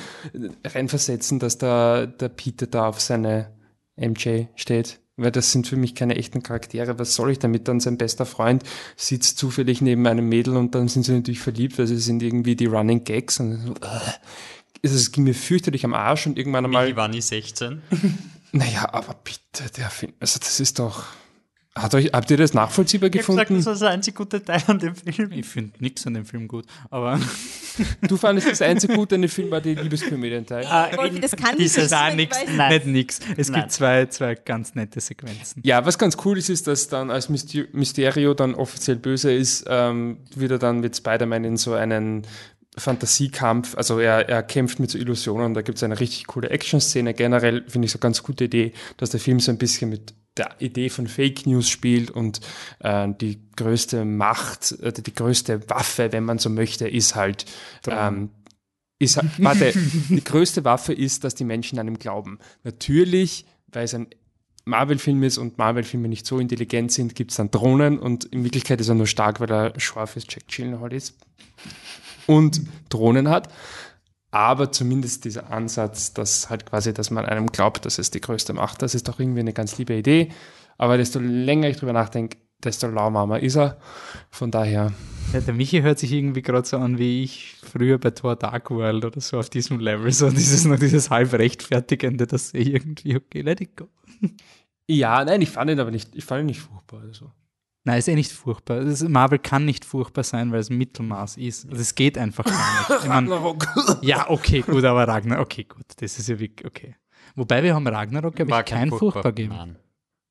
reinversetzen, dass da der Peter da auf seine MJ steht. Weil das sind für mich keine echten Charaktere. Was soll ich damit? Dann sein bester Freund sitzt zufällig neben einem Mädel und dann sind sie natürlich verliebt, weil sie sind irgendwie die Running Gags. Und so, äh. es ging mir fürchterlich am Arsch und irgendwann einmal. Michi war nie 16. Naja, aber bitte, der Film, also das ist doch. Hat euch, habt ihr das nachvollziehbar Ich habe gesagt, gefunden? das war der einzig gute Teil an dem Film. Ich finde nichts an dem Film gut. Aber Du fandest das einzige Gute an dem Film war die Liebeskomödienteil. Wolfi, das kann nicht Dieses- sein, nein, nix, ich Nein. nicht nix. Es Nein. gibt zwei, zwei ganz nette Sequenzen. Ja, was ganz cool ist, ist, dass dann als Myster- Mysterio dann offiziell böse ist, ähm, wird er dann mit Spider-Man in so einen Fantasiekampf, also er, er kämpft mit so Illusionen, da gibt es eine richtig coole Action-Szene. Generell finde ich so eine ganz gute Idee, dass der Film so ein bisschen mit der Idee von Fake News spielt und äh, die größte Macht, äh, die größte Waffe, wenn man so möchte, ist halt ähm, ist, halt- warte, die größte Waffe ist, dass die Menschen an ihm glauben. Natürlich, weil es ein Marvel-Film ist und Marvel-Filme nicht so intelligent sind, gibt es dann Drohnen und in Wirklichkeit ist er nur stark, weil er scharf ist, Jack Gyllenhaal ist und Drohnen hat. Aber zumindest dieser Ansatz, dass halt quasi, dass man einem glaubt, dass es die größte Macht, das ist doch irgendwie eine ganz liebe Idee. Aber desto länger ich drüber nachdenke, desto lauwarmer ist er. Von daher, Ja, der Michi hört sich irgendwie gerade so an, wie ich früher bei Thor Dark World oder so auf diesem Level. So dieses noch dieses halb rechtfertigende, das sehe ich irgendwie, okay, let it go. ja, nein, ich fand ihn aber nicht, ich fand ihn nicht furchtbar. Also. Nein, ist eh nicht furchtbar. Das ist, Marvel kann nicht furchtbar sein, weil es Mittelmaß ist. Also es geht einfach gar nicht. Ich mein, ja, okay, gut, aber Ragnar, okay, gut. Das ist ja wirklich, okay. Wobei wir haben Ragnarok, glaube War ich, kein furchtbar gegeben. Nein.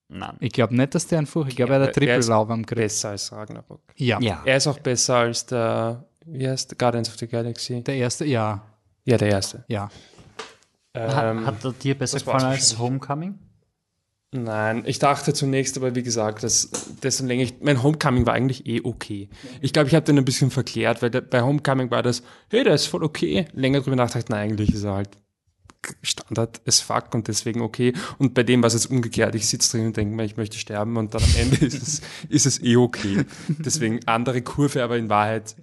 Nein. Ich glaube nicht, dass der ein Furcht, ich glaube, er hat der Triple ist Love am Griff. Besser als Ragnarok. Ja. Ja. Er ist auch besser als der, wie heißt der Guardians of the Galaxy? Der erste, ja, Ja, der erste. ja. Ähm, hat, hat er dir besser gefallen als. Homecoming? Nein, ich dachte zunächst, aber wie gesagt, dass desto länger ich, mein Homecoming war eigentlich eh okay. Ich glaube, ich habe den ein bisschen verklärt, weil der, bei Homecoming war das, hey, der ist voll okay. Länger drüber nachgedacht, nein, eigentlich ist er halt Standard as fuck und deswegen okay. Und bei dem war es jetzt umgekehrt. Ich sitze drin und denke mir, ich möchte sterben und dann am Ende ist es, ist es eh okay. Deswegen andere Kurve, aber in Wahrheit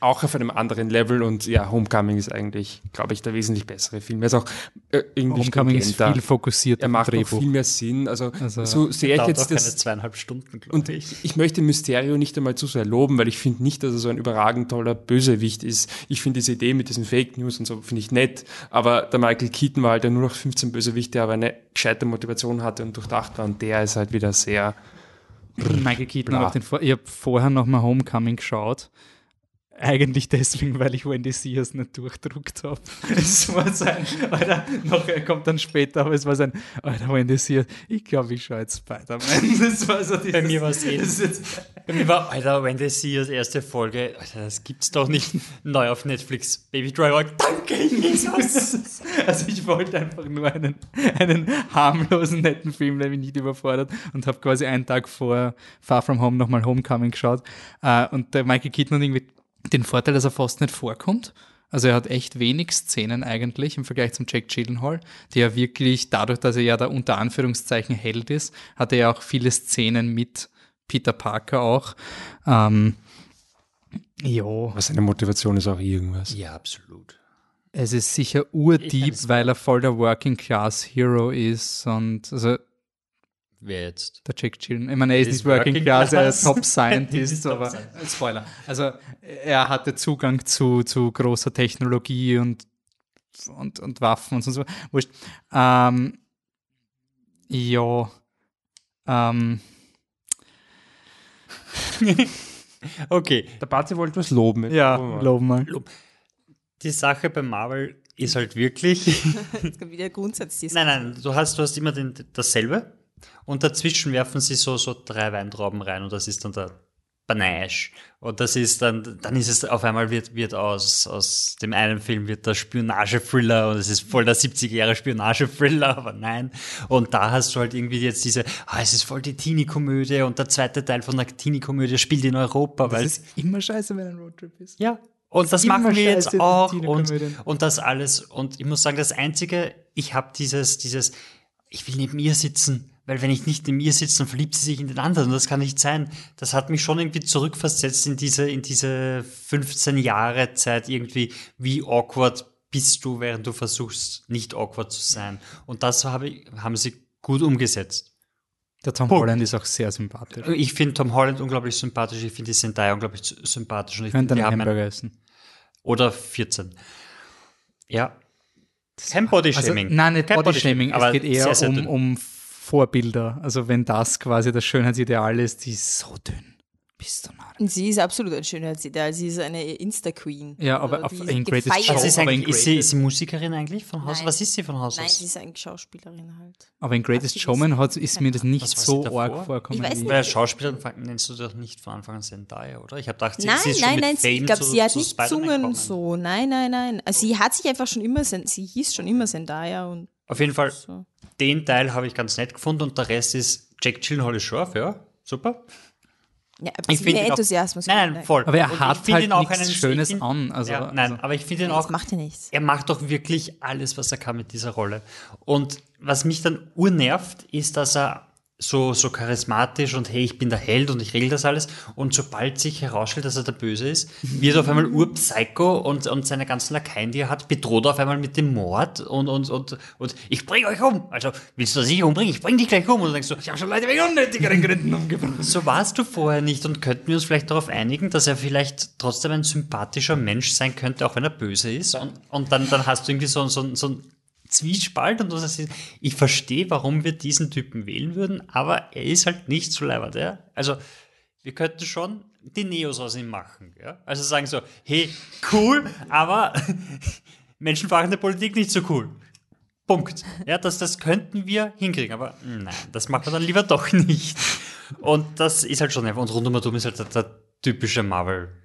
auch auf einem anderen Level und ja, Homecoming ist eigentlich, glaube ich, der wesentlich bessere Film. Er ist auch äh, irgendwie Homecoming ist viel fokussierter Er macht auch viel mehr Sinn. Also, Also- so sehr ich jetzt keine das. zweieinhalb Stunden, glaube Und ich. ich, ich möchte Mysterio nicht einmal zu sehr loben, weil ich finde nicht, dass er so ein überragend toller Bösewicht ist. Ich finde diese Idee mit diesen Fake News und so, finde ich nett. Aber der Michael Keaton war halt der nur noch 15 Bösewicht, der aber eine gescheite Motivation hatte und durchdacht war. Und der ist halt wieder sehr. Michael Keaton Bla. hat auch den Vor ich habe vorher noch mal Homecoming geschaut. Eigentlich deswegen, weil ich Wendy Sears nicht durchdruckt habe. Es war sein, Alter, noch, er kommt dann später, aber es war sein, Alter, Wendy Sears, ich glaube, ich schaue jetzt Spider-Man. Das war so dieses, Bei mir war es eh. das ist jetzt, Bei mir war, Alter, hier als erste Folge, Alter, das gibt's doch nicht. Neu auf Netflix. Baby Driver, danke, Jesus. Also ich wollte einfach nur einen, einen harmlosen, netten Film, der mich nicht überfordert und habe quasi einen Tag vor Far From Home nochmal Homecoming geschaut. Äh, und der Michael Keaton hat irgendwie den Vorteil, dass er fast nicht vorkommt. Also er hat echt wenig Szenen eigentlich im Vergleich zum Jack Gyllenhaal, der ja wirklich, dadurch, dass er ja da unter Anführungszeichen Held ist, hat er ja auch viele Szenen mit Peter Parker auch. Ähm, ja, Aber seine Motivation ist auch irgendwas. Ja, absolut. es ist sicher urdeep, es weil er voll der Working Class Hero ist und also Wer jetzt? der Jack Gyllenhaal. Ich meine, er ist Ist nicht Working Working Class, er ist Top Scientist, Top aber Scientist. Spoiler. Also er hatte Zugang zu, zu großer Technologie und, und, und Waffen und so. Wurscht. Ähm, ja. Ähm, Okay. Der Bazi wollte was loben. Jetzt ja, loben wir mal. loben mal. Die Sache bei Marvel ist halt wirklich. Jetzt kommt wieder Grundsatz. nein, nein, du hast, du hast immer den, dasselbe. Und dazwischen werfen sie so, so drei Weintrauben rein und das ist dann der Panache. Und das ist dann, dann ist es auf einmal wird, wird aus, aus dem einen Film wird der Spionage-Thriller und es ist voll der 70er Jahre Spionage-Thriller, aber nein. Und da hast du halt irgendwie jetzt diese, ah, es ist voll die Teenie-Komödie und der zweite Teil von der Teenie-Komödie spielt in Europa, Das weil ist immer scheiße, wenn ein Roadtrip ist. ja. Und das immer machen wir jetzt auch und, und das alles. Und ich muss sagen, das Einzige, ich habe dieses, dieses, ich will neben ihr sitzen, weil wenn ich nicht neben ihr sitze, dann verliebt sie sich in den anderen und das kann nicht sein. Das hat mich schon irgendwie zurückversetzt in diese, in diese 15 Jahre Zeit irgendwie, wie awkward bist du, während du versuchst, nicht awkward zu sein. Und das habe ich, haben sie gut umgesetzt. Der Tom Punkt. Holland ist auch sehr sympathisch. Ich finde Tom Holland unglaublich sympathisch, ich finde die Zendaya unglaublich sympathisch und ich Könnte einen Hamburger essen. oder 14. Ja. Kein Bodyshaming. Also, nein, nicht Kein Bodyshaming, aber es geht eher sehr, sehr um, um Vorbilder. Also wenn das quasi das Schönheitsideal ist, die ist so dünn. Bist du narr. Und sie ist absolut ein Schönheitsideal. Sie ist eine Insta-Queen. Ja, aber Also auf- die in Greatest. Show- Was ist, aber eigentlich, ist, sie, ist sie Musikerin eigentlich von Haus? Nein. Was ist sie von Haus Nein, aus? sie ist eine Schauspielerin halt. Aber in Greatest Ach, die Showman ist- hat, ist mir das nicht so arg vorkommen. Ich weiß nicht. Weil Schauspielerin nennst du doch nicht von Anfang an Zendaya, oder? Ich habe gedacht, sie, Nein, sie ist schon nein, mit nein, sie, Fame ich glaube, zu, sie hat nicht gesungen so. Nein, nein, nein. Also sie hat sich einfach schon immer, sie hieß schon immer Zendaya und Auf jeden Fall, so. den Teil habe ich ganz nett gefunden und der Rest ist Jack Gyllenhaal ist scharf, ja, super. Ja, ein Ich bisschen finde mehr ihn auch- Enthusiasmus. Nein, nein, voll. Aber er Und ich hat finde halt ihn auch nichts einen- Schönes find- an, also- ja, nein, also- aber ich finde ihn auch macht ja nichts. er macht doch wirklich alles, was er kann mit dieser Rolle. Und was mich dann urnervt, ist, dass er so, so charismatisch und hey, ich bin der Held und ich regel das alles. Und sobald sich herausstellt, dass er der Böse ist, wird er auf einmal urpsycho und, und seine ganzen Lakaien, die er hat, bedroht er auf einmal mit dem Mord und, und, und, und ich bring euch um. Also, willst du dich umbringen? Ich bring dich gleich um. Und dann denkst du, ich habe schon Leute wegen unnötigeren Gründen umgebracht. So warst du vorher nicht und könnten wir uns vielleicht darauf einigen, dass er vielleicht trotzdem ein sympathischer Mensch sein könnte, auch wenn er böse ist. Und, und dann, dann hast du irgendwie so, so, so ein Zwiespalt und du sagst, ich verstehe, warum wir diesen Typen wählen würden, aber er ist halt nicht so leibert, ja. Also, wir könnten schon die Neos aus ihm machen, ja. Also sagen so, hey, cool, aber menschenverachtende Politik nicht so cool. Punkt. Ja, das, das könnten wir hinkriegen, aber nein, das machen wir dann lieber doch nicht. Und das ist halt schon einfach, und rundum herum ist halt der, der typische Marvel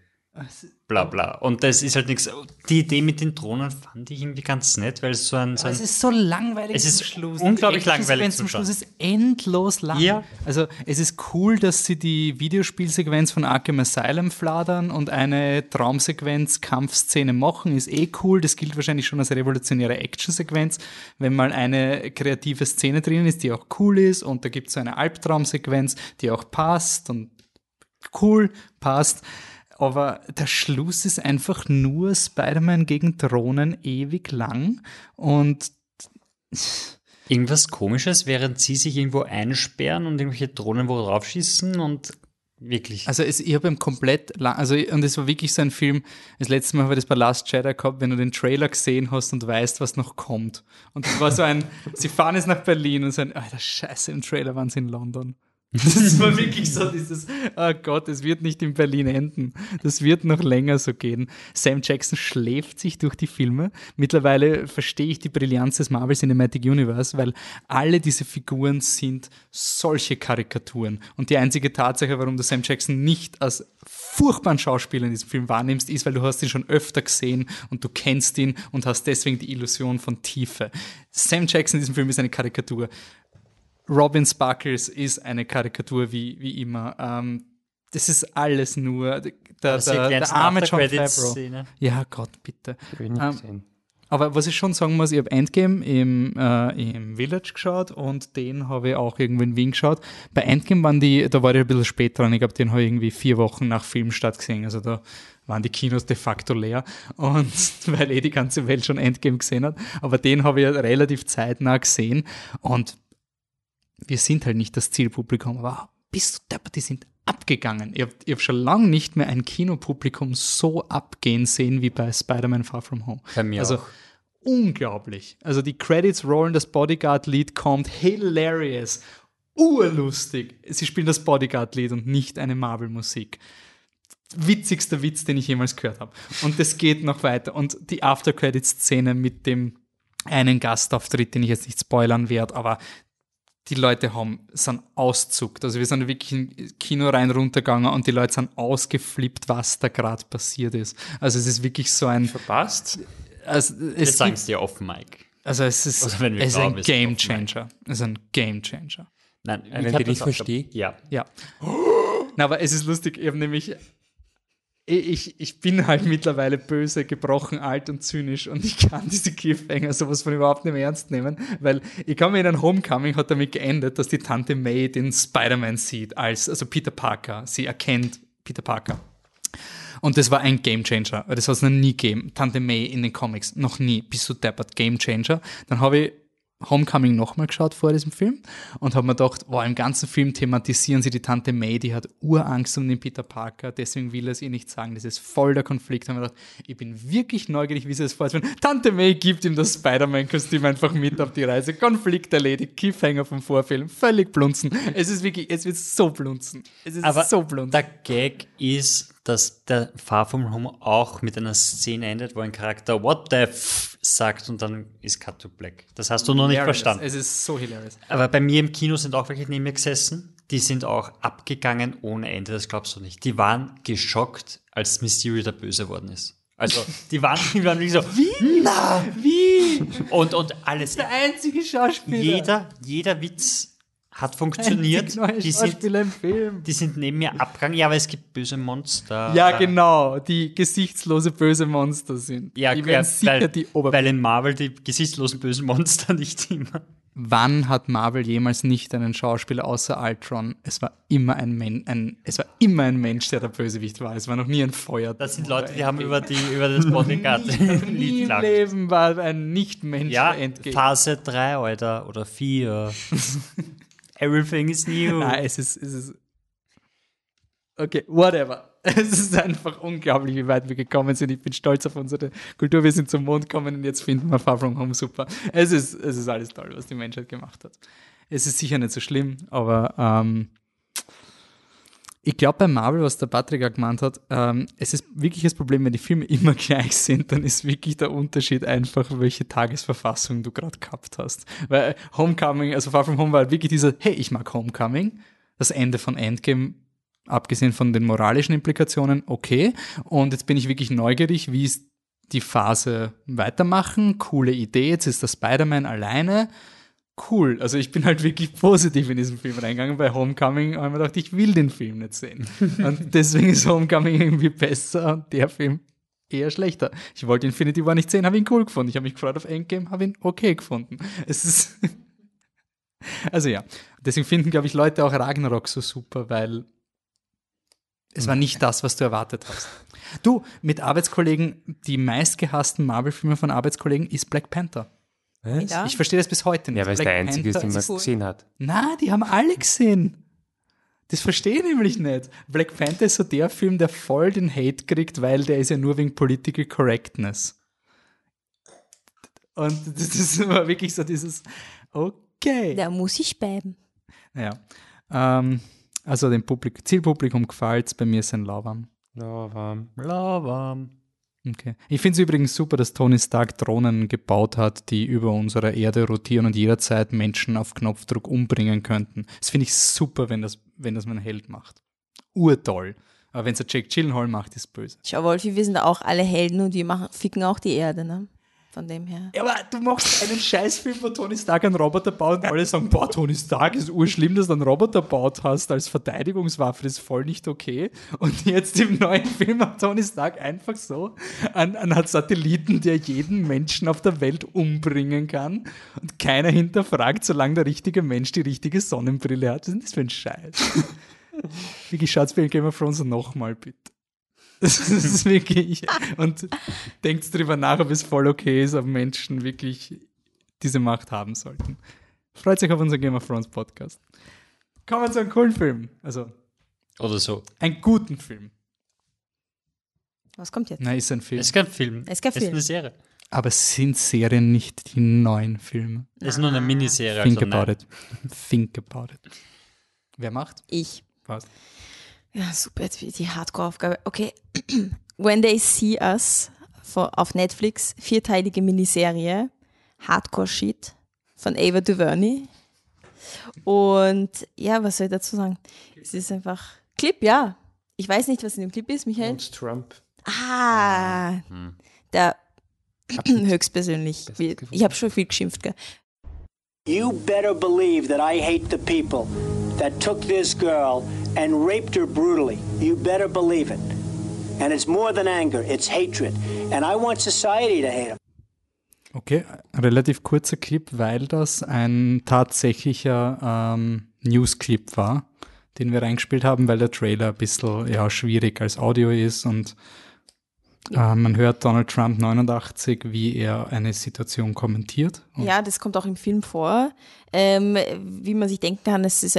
bla bla. Und das ist halt nichts. Die Idee mit den Drohnen fand ich irgendwie ganz nett, weil es so ein. So ein es ist so langweilig Es zum ist Schluss. unglaublich langweilig zum zum Schluss ist endlos lang. Ja. Also es ist cool, dass sie die Videospielsequenz von Arkham Asylum fladern und eine Traumsequenz Kampfszene machen, ist eh cool. Das gilt wahrscheinlich schon als revolutionäre Actionsequenz, wenn mal eine kreative Szene drinnen ist, die auch cool ist und da gibt es so eine Albtraumsequenz, die auch passt und cool, passt. Aber der Schluss ist einfach nur Spider-Man gegen Drohnen ewig lang und Irgendwas komisches, während sie sich irgendwo einsperren und irgendwelche Drohnen wo drauf schießen und wirklich. Also es, ich habe ihm komplett lang, also und es war wirklich so ein Film, das letzte Mal habe ich das bei Last Jedi gehabt, wenn du den Trailer gesehen hast und weißt, was noch kommt. Und es war so ein, sie fahren jetzt nach Berlin und so ein, alter Scheiße, im Trailer waren sie in London. Das war wirklich so dieses, oh Gott, es wird nicht in Berlin enden. Das wird noch länger so gehen. Sam Jackson schläft sich durch die Filme. Mittlerweile verstehe ich die Brillanz des Marvel Cinematic Universe, weil alle diese Figuren sind solche Karikaturen. Und die einzige Tatsache, warum du Sam Jackson nicht als furchtbaren Schauspieler in diesem Film wahrnimmst, ist, weil du hast ihn schon öfter gesehen und du kennst ihn und hast deswegen die Illusion von Tiefe. Sam Jackson in diesem Film ist eine Karikatur. Robin Sparkles ist eine Karikatur wie, wie immer. Ähm, das ist alles nur der, der, der, arme der John Favreau. Ja, Gott, bitte. Ähm. Aber was ich schon sagen muss, ich habe Endgame im, äh, im Village geschaut und den habe ich auch irgendwo in Wien geschaut. Bei Endgame waren die, da war ich ein bisschen spät dran, ich glaube, den habe ich irgendwie vier Wochen nach Filmstart gesehen. Also da waren die Kinos de facto leer und weil eh die ganze Welt schon Endgame gesehen hat. Aber den habe ich relativ zeitnah gesehen und wir sind halt nicht das Zielpublikum, aber bist du deppert, die sind abgegangen. Ich habe hab schon lange nicht mehr ein Kinopublikum so abgehen sehen wie bei Spider-Man Far From Home. Bei mir also auch. unglaublich. Also die Credits rollen, das Bodyguard-Lied kommt, hilarious, urlustig. Sie spielen das Bodyguard-Lied und nicht eine Marvel-Musik. Witzigster Witz, den ich jemals gehört habe. Und das geht noch weiter. Und die After-Credits-Szene mit dem einen Gastauftritt, den ich jetzt nicht spoilern werde, aber die Leute haben, sind auszuckt. Also wir sind wirklich im Kino rein runtergegangen und die Leute sind ausgeflippt, was da gerade passiert ist. Also es ist wirklich so ein, Verpasst? also es sagen gibt, es dir offen, Mike. also es ist, wenn wir es ist glauben, ein Game. Changer. Es ist ein Game Changer. Nein, ich den ich auch verstehe? Ja. Ja. Na, aber es ist lustig, ich habe nämlich, ich, ich bin halt mittlerweile böse, gebrochen, alt und zynisch und ich kann diese Cliffhanger sowas von überhaupt nicht mehr ernst nehmen, weil ich kann mir in ein Homecoming hat damit geendet, dass die Tante May den Spider-Man sieht als, also Peter Parker. Sie erkennt Peter Parker. Und das war ein Gamechanger, das hat es noch nie gegeben. Tante May in den Comics, noch nie. Bist du deppert, Gamechanger. Dann habe ich Homecoming nochmal geschaut vor diesem Film und habe mir gedacht, wow, im ganzen Film thematisieren sie die Tante May, die hat Urangst um den Peter Parker, deswegen will er es ihr nicht sagen. Das ist voll der Konflikt. Haben wir gedacht, ich bin wirklich neugierig, wie sie das vorstellen. Tante May gibt ihm das Spider-Man-Kostüm einfach mit auf die Reise. Konflikt erledigt, Cliffhanger vom Vorfilm, völlig blunzen. Es ist wirklich, es wird so blunzen. Es ist Aber so blunzen. der Gag ist, dass der Far From Home auch mit einer Szene endet, wo ein Charakter What the f sagt und dann ist Cut to Black. Das hast du noch nicht Hilarious. verstanden. Es ist so hilarious. Aber bei mir im Kino sind auch welche neben mir gesessen. Die sind auch abgegangen ohne Ende, das glaubst du nicht. Die waren geschockt, als Mysterio der Böse worden ist. Also, die waren, die waren wirklich so, wie? Na, wie? Und, und alles. Der einzige Schauspieler. Jeder, jeder Witz Hat funktioniert. Einzig neue Die sind, die sind neben mir abgegangen. Ja, aber es gibt böse Monster. Ja, genau, die gesichtslose böse Monster sind. Ja, die ja, werden sicher weil, die Ober weil in Marvel die gesichtslosen bösen Monster nicht immer. Wann hat Marvel jemals nicht einen Schauspieler außer Ultron? Es war immer ein, Men ein es war immer ein Mensch, der der Bösewicht war. Es war noch nie ein Feuer. Das sind Leute, die haben über, die, über das Bodyguard-Lied Nie im. Leben war ein Nicht-Mensch Ja. Phase 3, Alter, oder 4. Everything is new. Nein, es ist, es ist. Okay, whatever. Es ist einfach unglaublich, wie weit wir gekommen sind. Ich bin stolz auf unsere Kultur. Wir sind zum Mond gekommen und jetzt finden wir Far From Home super. Es ist, es ist alles toll, was die Menschheit gemacht hat. Es ist sicher nicht so schlimm, aber ähm, ich glaube bei Marvel, was der Patrick auch gemeint hat, ähm, es ist wirklich das Problem, wenn die Filme immer gleich sind, dann ist wirklich der Unterschied einfach, welche Tagesverfassung du gerade gehabt hast. Weil Homecoming, also Far From Home war halt wirklich dieser, hey, ich mag Homecoming. Das Ende von Endgame, abgesehen von den moralischen Implikationen, okay. Und jetzt bin ich wirklich neugierig, wie ist die Phase weitermachen. Coole Idee, jetzt ist der Spider-Man alleine cool. Also ich bin halt wirklich positiv in diesen Film reingegangen. Bei Homecoming habe ich mir gedacht, ich will den Film nicht sehen. Und deswegen ist Homecoming irgendwie besser und der Film eher schlechter. Ich wollte Infinity War nicht sehen, habe ihn cool gefunden. Ich habe mich gefreut auf Endgame, habe ihn okay gefunden. Es ist also ja, deswegen finden, glaube ich, Leute auch Ragnarok so super, weil es war nicht das, was du erwartet hast. Du, mit Arbeitskollegen, die meistgehassten Marvel-Filme von Arbeitskollegen ist Black Panther. Ja. Ich verstehe das bis heute nicht. Ja, weil es der einzige ist, den man cool. gesehen hat. Na, die haben alle gesehen. Das verstehe ich nämlich nicht. Black Panther ist so der Film, der voll den Hate kriegt, weil der ist ja nur wegen Political Correctness. Und das ist immer wirklich so dieses, okay. Da muss ich bleiben. Ja. Ähm, also dem Publik Zielpublikum gefällt es, bei mir ist ein Lauwarm. Ja, warm. Lauwarm. Okay. Ich finde es übrigens super, dass Tony Stark Drohnen gebaut hat, die über unserer Erde rotieren und jederzeit Menschen auf Knopfdruck umbringen könnten. Das finde ich super, wenn das, wenn das mein Held macht. Urtoll. Aber wenn es der Jake Gyllenhaal macht, ist böse. Schau, Wolfi, wir sind auch alle Helden und wir machen, ficken auch die Erde, ne? Von dem her. Ja, aber du machst einen Scheißfilm, wo Tony Stark einen Roboter baut und alle sagen, boah, Tony Stark ist urschlimm, dass du einen Roboter baut hast als Verteidigungswaffe, das ist voll nicht okay. Und jetzt im neuen Film hat Tony Stark einfach so einen, einen Satelliten, der jeden Menschen auf der Welt umbringen kann und keiner hinterfragt, solange der richtige Mensch die richtige Sonnenbrille hat. Was ist denn das für ein Scheiß? Wie schaut's bei Game of Thrones nochmal, bitte? Das ist wirklich. Und denkt drüber nach, ob es voll okay ist, ob Menschen wirklich diese Macht haben sollten. Freut sich auf unseren Game of Thrones Podcast. Kommen wir zu einem coolen Film. Also, Oder so. einen guten Film. Was kommt jetzt? Nein, ist ein Film. Es ist kein Film. Es ist kein Es ist Film. eine Serie. Aber sind Serien nicht die neuen Filme? Es ist nur eine Miniserie. Think also about nein. it. Think about it. Wer macht? Ich. Was? Ja, super, die Hardcore-Aufgabe. Okay. When They See Us auf Netflix, vierteilige Miniserie, Hardcore-Shit von Ava DuVernay. Und ja, was soll ich dazu sagen? Es ist einfach Clip, ja. Ich weiß nicht, was in dem Clip ist, Michael. Und Trump. Ah, der höchstpersönlich. Ich habe schon viel geschimpft, gell? You better believe that I hate the people that took this girl and raped her brutally. You better believe it. And it's more than anger, it's hatred. And I want society to hate him. Okay, relativ kurzer Clip, weil das ein tatsächlicher ähm, News-Clip war, den wir reingespielt haben, weil der Trailer ein bisschen ja, schwierig als Audio ist und äh, man hört Donald Trump 89, wie er eine Situation kommentiert. Ja, das kommt auch im Film vor. Ähm, wie man sich denken kann, es ist,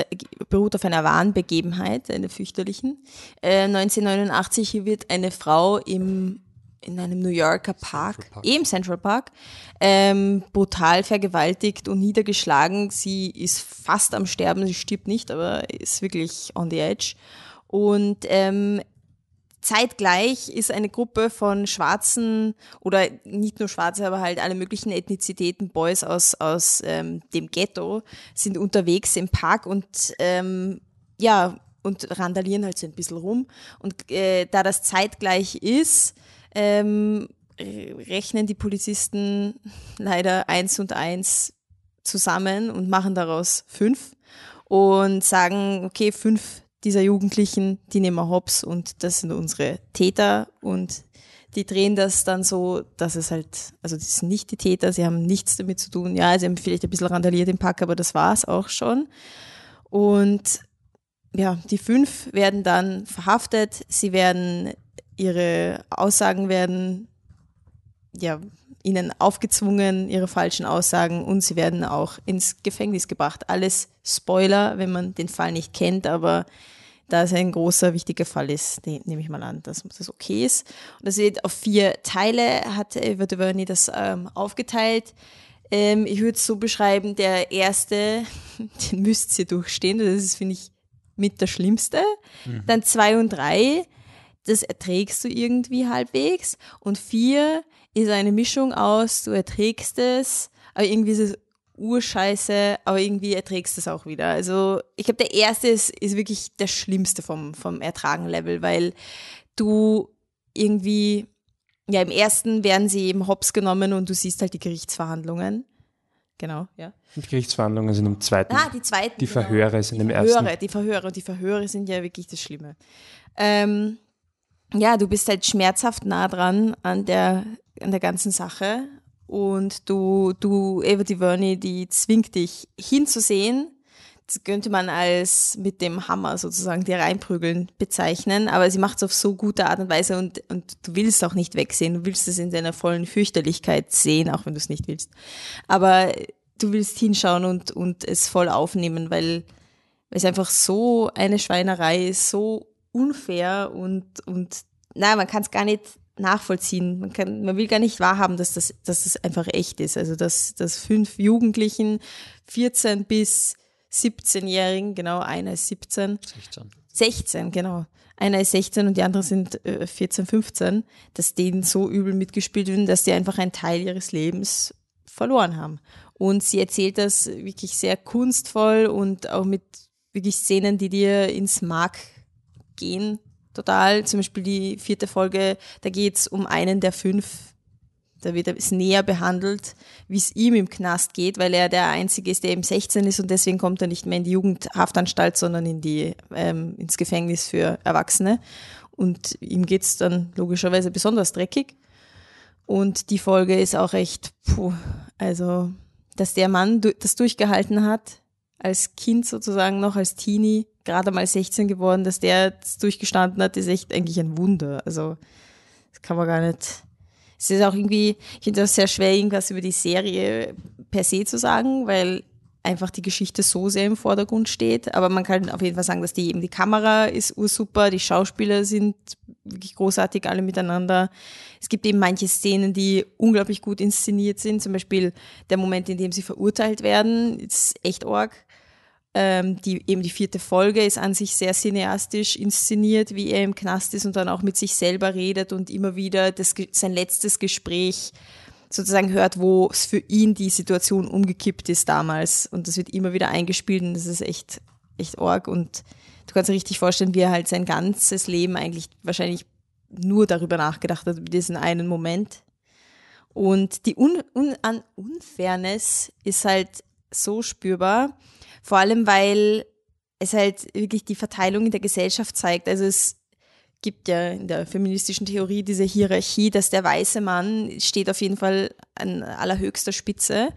beruht auf einer wahren Begebenheit, einer fürchterlichen. Äh, 1989 wird eine Frau im, in einem New Yorker Park, im Central Park, ähm, brutal vergewaltigt und niedergeschlagen. Sie ist fast am Sterben, sie stirbt nicht, aber ist wirklich on the edge. Und ähm, Zeitgleich ist eine Gruppe von Schwarzen oder nicht nur Schwarze, aber halt alle möglichen Ethnizitäten, Boys aus, aus ähm, dem Ghetto, sind unterwegs im Park und ähm, ja, und randalieren halt so ein bisschen rum. Und äh, da das zeitgleich ist, ähm, rechnen die Polizisten leider eins und eins zusammen und machen daraus fünf. und sagen, okay, fünf dieser Jugendlichen, die nehmen wir hops und das sind unsere Täter und die drehen das dann so, dass es halt, also das sind nicht die Täter, sie haben nichts damit zu tun. Ja, sie haben vielleicht ein bisschen randaliert im Pack, aber das war es auch schon. Und ja, die fünf werden dann verhaftet, sie werden, ihre Aussagen werden, ja, ihnen aufgezwungen, ihre falschen Aussagen und sie werden auch ins Gefängnis gebracht. Alles Spoiler, wenn man den Fall nicht kennt, aber da es ein großer, wichtiger Fall ist, den nehme ich mal an, dass das okay ist. Und das wird auf vier Teile, hat wird Vernie das ähm, aufgeteilt. Ähm, ich würde es so beschreiben, der erste, den müsst ihr durchstehen, das ist, finde ich, mit der Schlimmste. Mhm. Dann zwei und drei, das erträgst du irgendwie halbwegs. Und vier ist eine Mischung aus, du erträgst es, aber irgendwie ist es urscheiße, aber irgendwie erträgst du es auch wieder. Also ich glaube, der erste ist, ist wirklich der schlimmste vom, vom Ertragen-Level, weil du irgendwie, ja, im ersten werden sie eben hops genommen und du siehst halt die Gerichtsverhandlungen. Genau, ja. Die Gerichtsverhandlungen sind im zweiten. Ah, die zweiten. Die Verhöre genau. sind die im Verhöre, ersten. Die Verhöre und die Verhöre sind ja wirklich das Schlimme. Ähm, ja, du bist halt schmerzhaft nah dran an der, an der ganzen Sache und du, du, Eva DuVernay, die zwingt dich hinzusehen. Das könnte man als mit dem Hammer sozusagen dir reinprügeln bezeichnen, aber sie macht es auf so gute Art und Weise und, und du willst auch nicht wegsehen, du willst es in deiner vollen Fürchterlichkeit sehen, auch wenn du es nicht willst. Aber du willst hinschauen und, und es voll aufnehmen, weil, weil es einfach so eine Schweinerei ist, so unfair und, und nein, man kann es gar nicht nachvollziehen. Man, kann, man will gar nicht wahrhaben, dass das, dass das einfach echt ist. Also dass, dass fünf Jugendlichen, 14 bis 17-Jährigen, genau, einer ist 17. 16. 16, genau. Einer ist 16 und die anderen sind äh, 14, 15, dass denen so übel mitgespielt wird, dass die einfach einen Teil ihres Lebens verloren haben. Und sie erzählt das wirklich sehr kunstvoll und auch mit wirklich Szenen, die dir ins Mark gehen total. Zum Beispiel die vierte Folge, da geht es um einen der fünf. Da wird es näher behandelt, wie es ihm im Knast geht, weil er der Einzige ist, der eben 16 ist und deswegen kommt er nicht mehr in die Jugendhaftanstalt, sondern in die, ähm, ins Gefängnis für Erwachsene. Und ihm geht es dann logischerweise besonders dreckig. Und die Folge ist auch echt, puh, also, dass der Mann das durchgehalten hat, als Kind sozusagen noch, als Teenie, gerade mal 16 geworden, dass der das durchgestanden hat, ist echt eigentlich ein Wunder. Also, das kann man gar nicht. Es ist auch irgendwie, ich finde das sehr schwer, irgendwas über die Serie per se zu sagen, weil einfach die Geschichte so sehr im Vordergrund steht. Aber man kann auf jeden Fall sagen, dass die eben die Kamera ist ursuper, die Schauspieler sind wirklich großartig alle miteinander. Es gibt eben manche Szenen, die unglaublich gut inszeniert sind. Zum Beispiel der Moment, in dem sie verurteilt werden, ist echt arg. Ähm, die, eben die vierte Folge ist an sich sehr cineastisch inszeniert, wie er im Knast ist und dann auch mit sich selber redet und immer wieder das, sein letztes Gespräch sozusagen hört, wo es für ihn die Situation umgekippt ist damals. Und das wird immer wieder eingespielt und das ist echt, echt arg. Und du kannst dir richtig vorstellen, wie er halt sein ganzes Leben eigentlich wahrscheinlich nur darüber nachgedacht hat, über diesen einen Moment. Und die Un Un Unfairness ist halt so spürbar, vor allem, weil es halt wirklich die Verteilung in der Gesellschaft zeigt. Also es gibt ja in der feministischen Theorie diese Hierarchie, dass der weiße Mann steht auf jeden Fall an allerhöchster Spitze.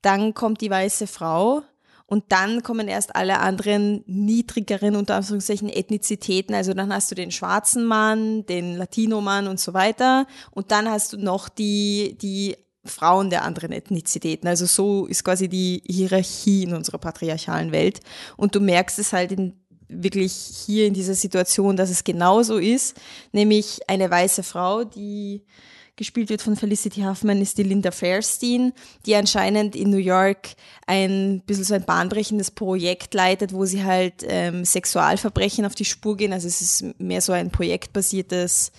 Dann kommt die weiße Frau und dann kommen erst alle anderen niedrigeren, unter Anführungszeichen, Ethnizitäten. Also dann hast du den schwarzen Mann, den Latino-Mann und so weiter. Und dann hast du noch die, die Frauen der anderen Ethnizitäten. Also so ist quasi die Hierarchie in unserer patriarchalen Welt. Und du merkst es halt in, wirklich hier in dieser Situation, dass es genauso ist, nämlich eine weiße Frau, die gespielt wird von Felicity Huffman, ist die Linda Fairstein, die anscheinend in New York ein bisschen so ein bahnbrechendes Projekt leitet, wo sie halt ähm, Sexualverbrechen auf die Spur gehen. Also es ist mehr so ein projektbasiertes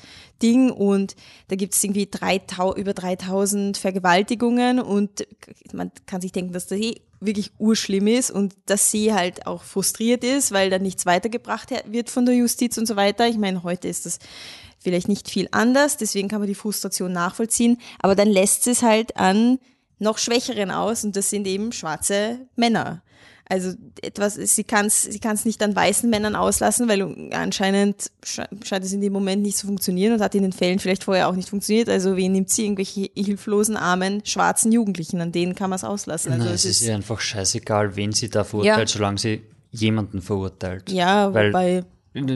Ding und da gibt es irgendwie 3000, über 3000 Vergewaltigungen und man kann sich denken, dass das eh wirklich urschlimm ist und dass sie halt auch frustriert ist, weil da nichts weitergebracht wird von der Justiz und so weiter. Ich meine, heute ist das vielleicht nicht viel anders, deswegen kann man die Frustration nachvollziehen, aber dann lässt es halt an noch Schwächeren aus und das sind eben schwarze Männer. Also etwas, sie kann es sie kann's nicht an weißen Männern auslassen, weil anscheinend sche- scheint es in dem Moment nicht zu funktionieren und hat in den Fällen vielleicht vorher auch nicht funktioniert. Also wen nimmt sie? Irgendwelche hilflosen, armen, schwarzen Jugendlichen, an denen kann man es auslassen. Also Nein, es ist ihr einfach scheißegal, wen sie da verurteilt, solange sie jemanden verurteilt. ja, Weil wobei,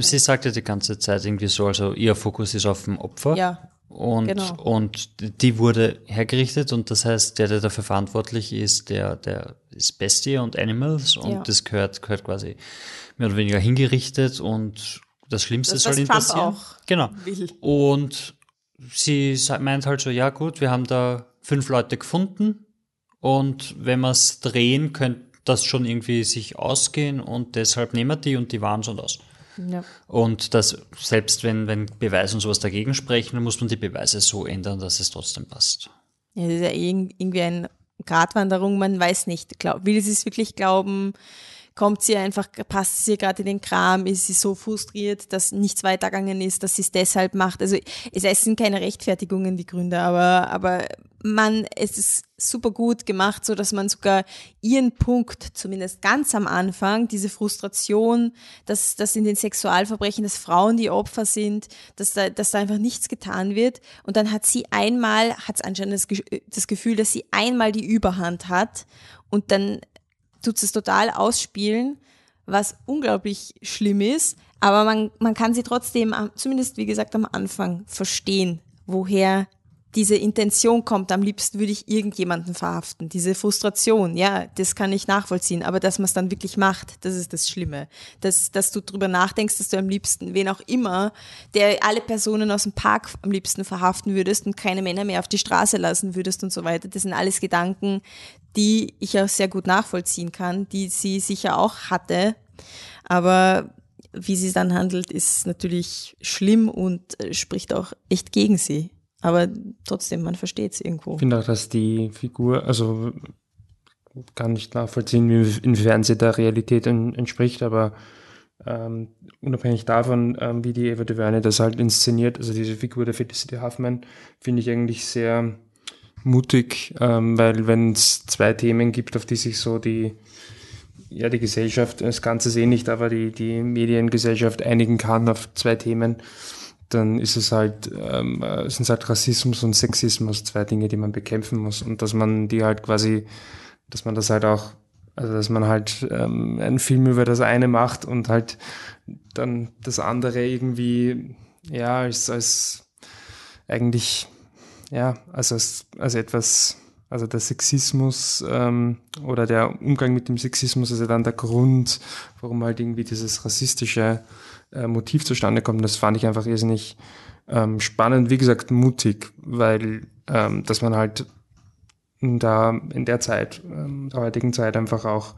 sie sagt ja die ganze Zeit irgendwie so, also ihr Fokus ist auf dem Opfer. ja, Und, Genau. und die wurde hergerichtet und das heißt, der, der dafür verantwortlich ist, der, der ist Bestie und Animals und Ja. das gehört, gehört quasi mehr oder weniger hingerichtet und das Schlimmste Das, soll was ihm Trump passieren. auch genau. will. Und sie meint halt so, ja gut, wir haben da fünf Leute gefunden und wenn wir es drehen, könnte das schon irgendwie sich ausgehen und deshalb nehmen wir die und die waren und aus. Ja. Und dass selbst wenn, wenn Beweise und sowas dagegen sprechen, dann muss man die Beweise so ändern, dass es trotzdem passt. Ja, das ist ja irg- irgendwie eine Gratwanderung, man weiß nicht. Glaub, will sie es wirklich glauben? Kommt sie einfach, passt sie gerade in den Kram? Ist sie so frustriert, dass nichts weitergegangen ist, dass sie es deshalb macht? Also es, es sind keine Rechtfertigungen, die Gründe, aber, aber man, es ist super gut gemacht, so dass man sogar ihren Punkt, zumindest ganz am Anfang, diese Frustration, dass, dass in den Sexualverbrechen, dass Frauen die Opfer sind, dass da, dass da einfach nichts getan wird. Und dann hat sie einmal, hat es anscheinend das, das Gefühl, dass sie einmal die Überhand hat und dann tut es total ausspielen, was unglaublich schlimm ist. Aber man, man kann sie trotzdem, zumindest wie gesagt am Anfang, verstehen, woher diese Intention kommt. Am liebsten würde ich irgendjemanden verhaften. Diese Frustration, ja, das kann ich nachvollziehen. Aber dass man es dann wirklich macht, das ist das Schlimme. Dass, dass du drüber nachdenkst, dass du am liebsten, wen auch immer, der alle Personen aus dem Park am liebsten verhaften würdest und keine Männer mehr auf die Straße lassen würdest und so weiter. Das sind alles Gedanken, die ich auch sehr gut nachvollziehen kann, die sie sicher auch hatte. Aber wie sie dann handelt, ist natürlich schlimm und äh, spricht auch echt gegen sie. Aber trotzdem, man versteht es irgendwo. Ich finde auch, dass die Figur, also kann nicht nachvollziehen, wie- inwiefern sie der Realität en- entspricht, aber ähm, unabhängig davon, ähm, wie die Eva DuVernay das halt inszeniert, also diese Figur der Felicity Huffman, finde ich eigentlich sehr mutig, ähm, weil wenn es zwei Themen gibt, auf die sich so die ja, die Gesellschaft, das Ganze eh nicht, aber die, die Mediengesellschaft einigen kann auf zwei Themen, dann ist es halt, ähm, äh, sind es halt Rassismus und Sexismus, zwei Dinge, die man bekämpfen muss. Und dass man die halt quasi, dass man das halt auch, also dass man halt ähm, einen Film über das eine macht und halt dann das andere irgendwie, ja, als, als eigentlich, ja, also als, als etwas, also der Sexismus ähm, oder der Umgang mit dem Sexismus ist ja dann der Grund, warum halt irgendwie dieses rassistische äh, Motiv zustande kommt. Das fand ich einfach irrsinnig ähm, spannend, wie gesagt, mutig, weil ähm, dass man halt da in der Zeit, ähm, der heutigen Zeit einfach auch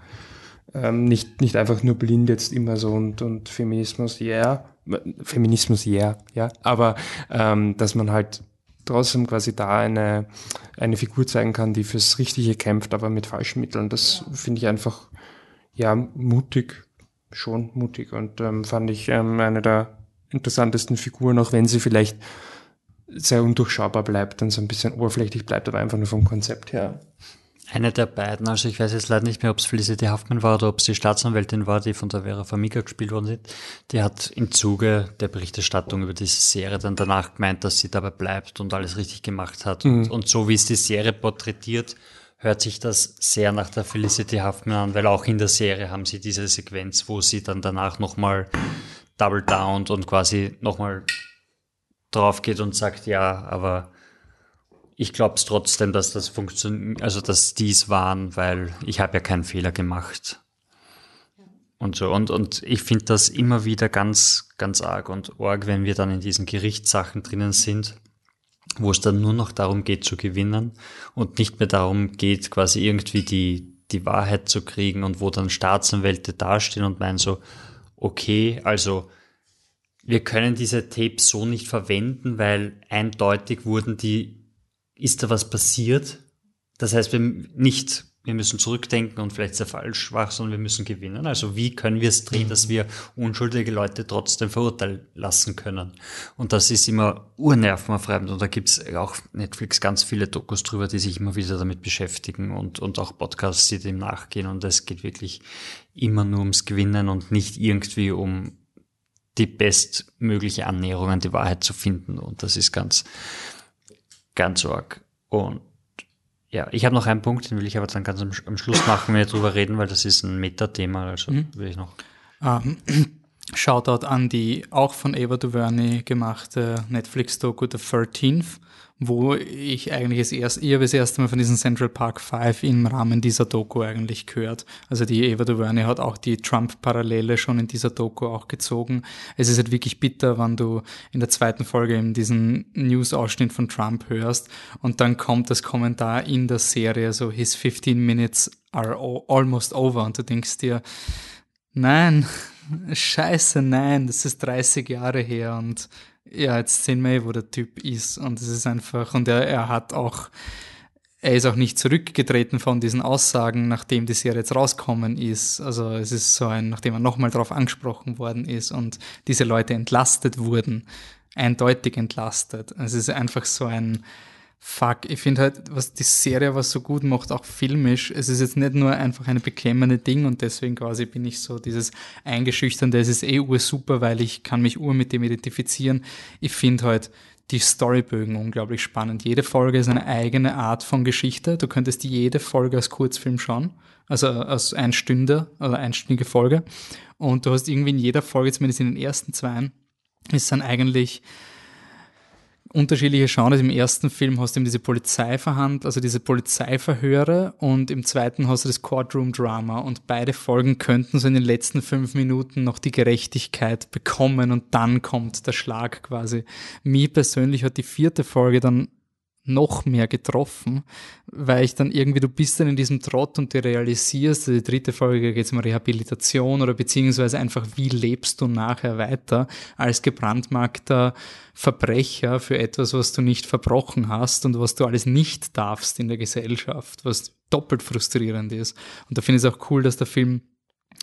ähm, nicht, nicht einfach nur blind jetzt immer so und, und Feminismus, yeah, Feminismus, yeah, ja, aber ähm, dass man halt trotzdem quasi da eine, eine Figur zeigen kann, die fürs Richtige kämpft, aber mit falschen Mitteln. Das finde ich einfach, ja, mutig, schon mutig und ähm, fand ich ähm, eine der interessantesten Figuren, auch wenn sie vielleicht sehr undurchschaubar bleibt und so ein bisschen oberflächlich bleibt, aber einfach nur vom Konzept her. Eine der beiden, also ich weiß jetzt leider nicht mehr, ob es Felicity Huffman war oder ob es die Staatsanwältin war, die von der Vera Farmiga gespielt worden ist, die hat im Zuge der Berichterstattung über diese Serie dann danach gemeint, dass sie dabei bleibt und alles richtig gemacht hat. Und, und so wie es die Serie porträtiert, hört sich das sehr nach der Felicity Huffman an, weil auch in der Serie haben sie diese Sequenz, wo sie dann danach nochmal double down und quasi nochmal drauf geht und sagt, ja, aber ich glaube es trotzdem, dass das funktioniert, also dass dies waren, weil ich habe ja keinen Fehler gemacht. Und so. Und, und ich finde das immer wieder ganz, ganz arg und arg, wenn wir dann in diesen Gerichtssachen drinnen sind, wo es dann nur noch darum geht zu gewinnen und nicht mehr darum geht, quasi irgendwie die, die Wahrheit zu kriegen und wo dann Staatsanwälte dastehen und meinen so, okay, also wir können diese Tapes so nicht verwenden, weil eindeutig wurden die, ist da was passiert? Das heißt, wir nicht wir müssen zurückdenken und vielleicht sehr falsch war, sondern wir müssen gewinnen. Also wie können wir es drehen, dass wir unschuldige Leute trotzdem verurteilen lassen können? Und das ist immer urnervenaufreibend. Und da gibt's auch Netflix ganz viele Dokus drüber, die sich immer wieder damit beschäftigen und, und auch Podcasts, die dem nachgehen. Und es geht wirklich immer nur ums Gewinnen und nicht irgendwie um die bestmögliche Annäherung an die Wahrheit zu finden. Und das ist ganz, ganz arg. Und ja, ich habe noch einen Punkt, den will ich aber dann ganz am, am Schluss machen, wenn wir drüber reden, weil das ist ein Metathema, also will ich noch. Ähm, Shoutout an die auch von Eva DuVernay gemachte Netflix-Doku The 13th, wo ich eigentlich das erste, ich habe das erste Mal von diesem Central Park 5 im Rahmen dieser Doku eigentlich gehört. Also die Eva DuVernay hat auch die Trump-Parallele schon in dieser Doku auch gezogen. Es ist halt wirklich bitter, wenn du in der zweiten Folge eben diesen News-Ausschnitt von Trump hörst und dann kommt das Kommentar in der Serie, so his 15 minutes are almost over und du denkst dir, nein, scheiße, nein, das ist 30 Jahre her und ja, jetzt sehen wir, eh, wo der Typ ist und es ist einfach, und er, er hat auch, er ist auch nicht zurückgetreten von diesen Aussagen, nachdem die Serie jetzt rauskommen ist. Also es ist so ein, nachdem er nochmal darauf angesprochen worden ist und diese Leute entlastet wurden, eindeutig entlastet. Es ist einfach so ein, fuck, ich finde halt, was die Serie was so gut macht, auch filmisch, es ist jetzt nicht nur einfach eine beklemmende Ding und deswegen quasi bin ich so dieses eingeschüchternde, es ist eh ursuper, weil ich kann mich ur mit dem identifizieren. Ich finde halt die Storybögen unglaublich spannend. Jede Folge ist eine eigene Art von Geschichte. Du könntest jede Folge als Kurzfilm schauen, also als ein Stünde oder einstündige Folge. Und du hast irgendwie in jeder Folge, zumindest in den ersten zwei, ist dann eigentlich unterschiedliche Genres. Im ersten Film hast du eben diese Polizeiverhandlung, also diese Polizeiverhöre und im zweiten hast du das Courtroom-Drama und beide Folgen könnten so in den letzten fünf Minuten noch die Gerechtigkeit bekommen und dann kommt der Schlag quasi. Mir persönlich hat die vierte Folge dann noch mehr getroffen, weil ich dann irgendwie, du bist dann in diesem Trott und du realisierst, die dritte Folge geht es um Rehabilitation oder beziehungsweise einfach, wie lebst du nachher weiter als gebrandmarkter Verbrecher für etwas, was du nicht verbrochen hast und was du alles nicht darfst in der Gesellschaft, was doppelt frustrierend ist. Und da finde ich es auch cool, dass der Film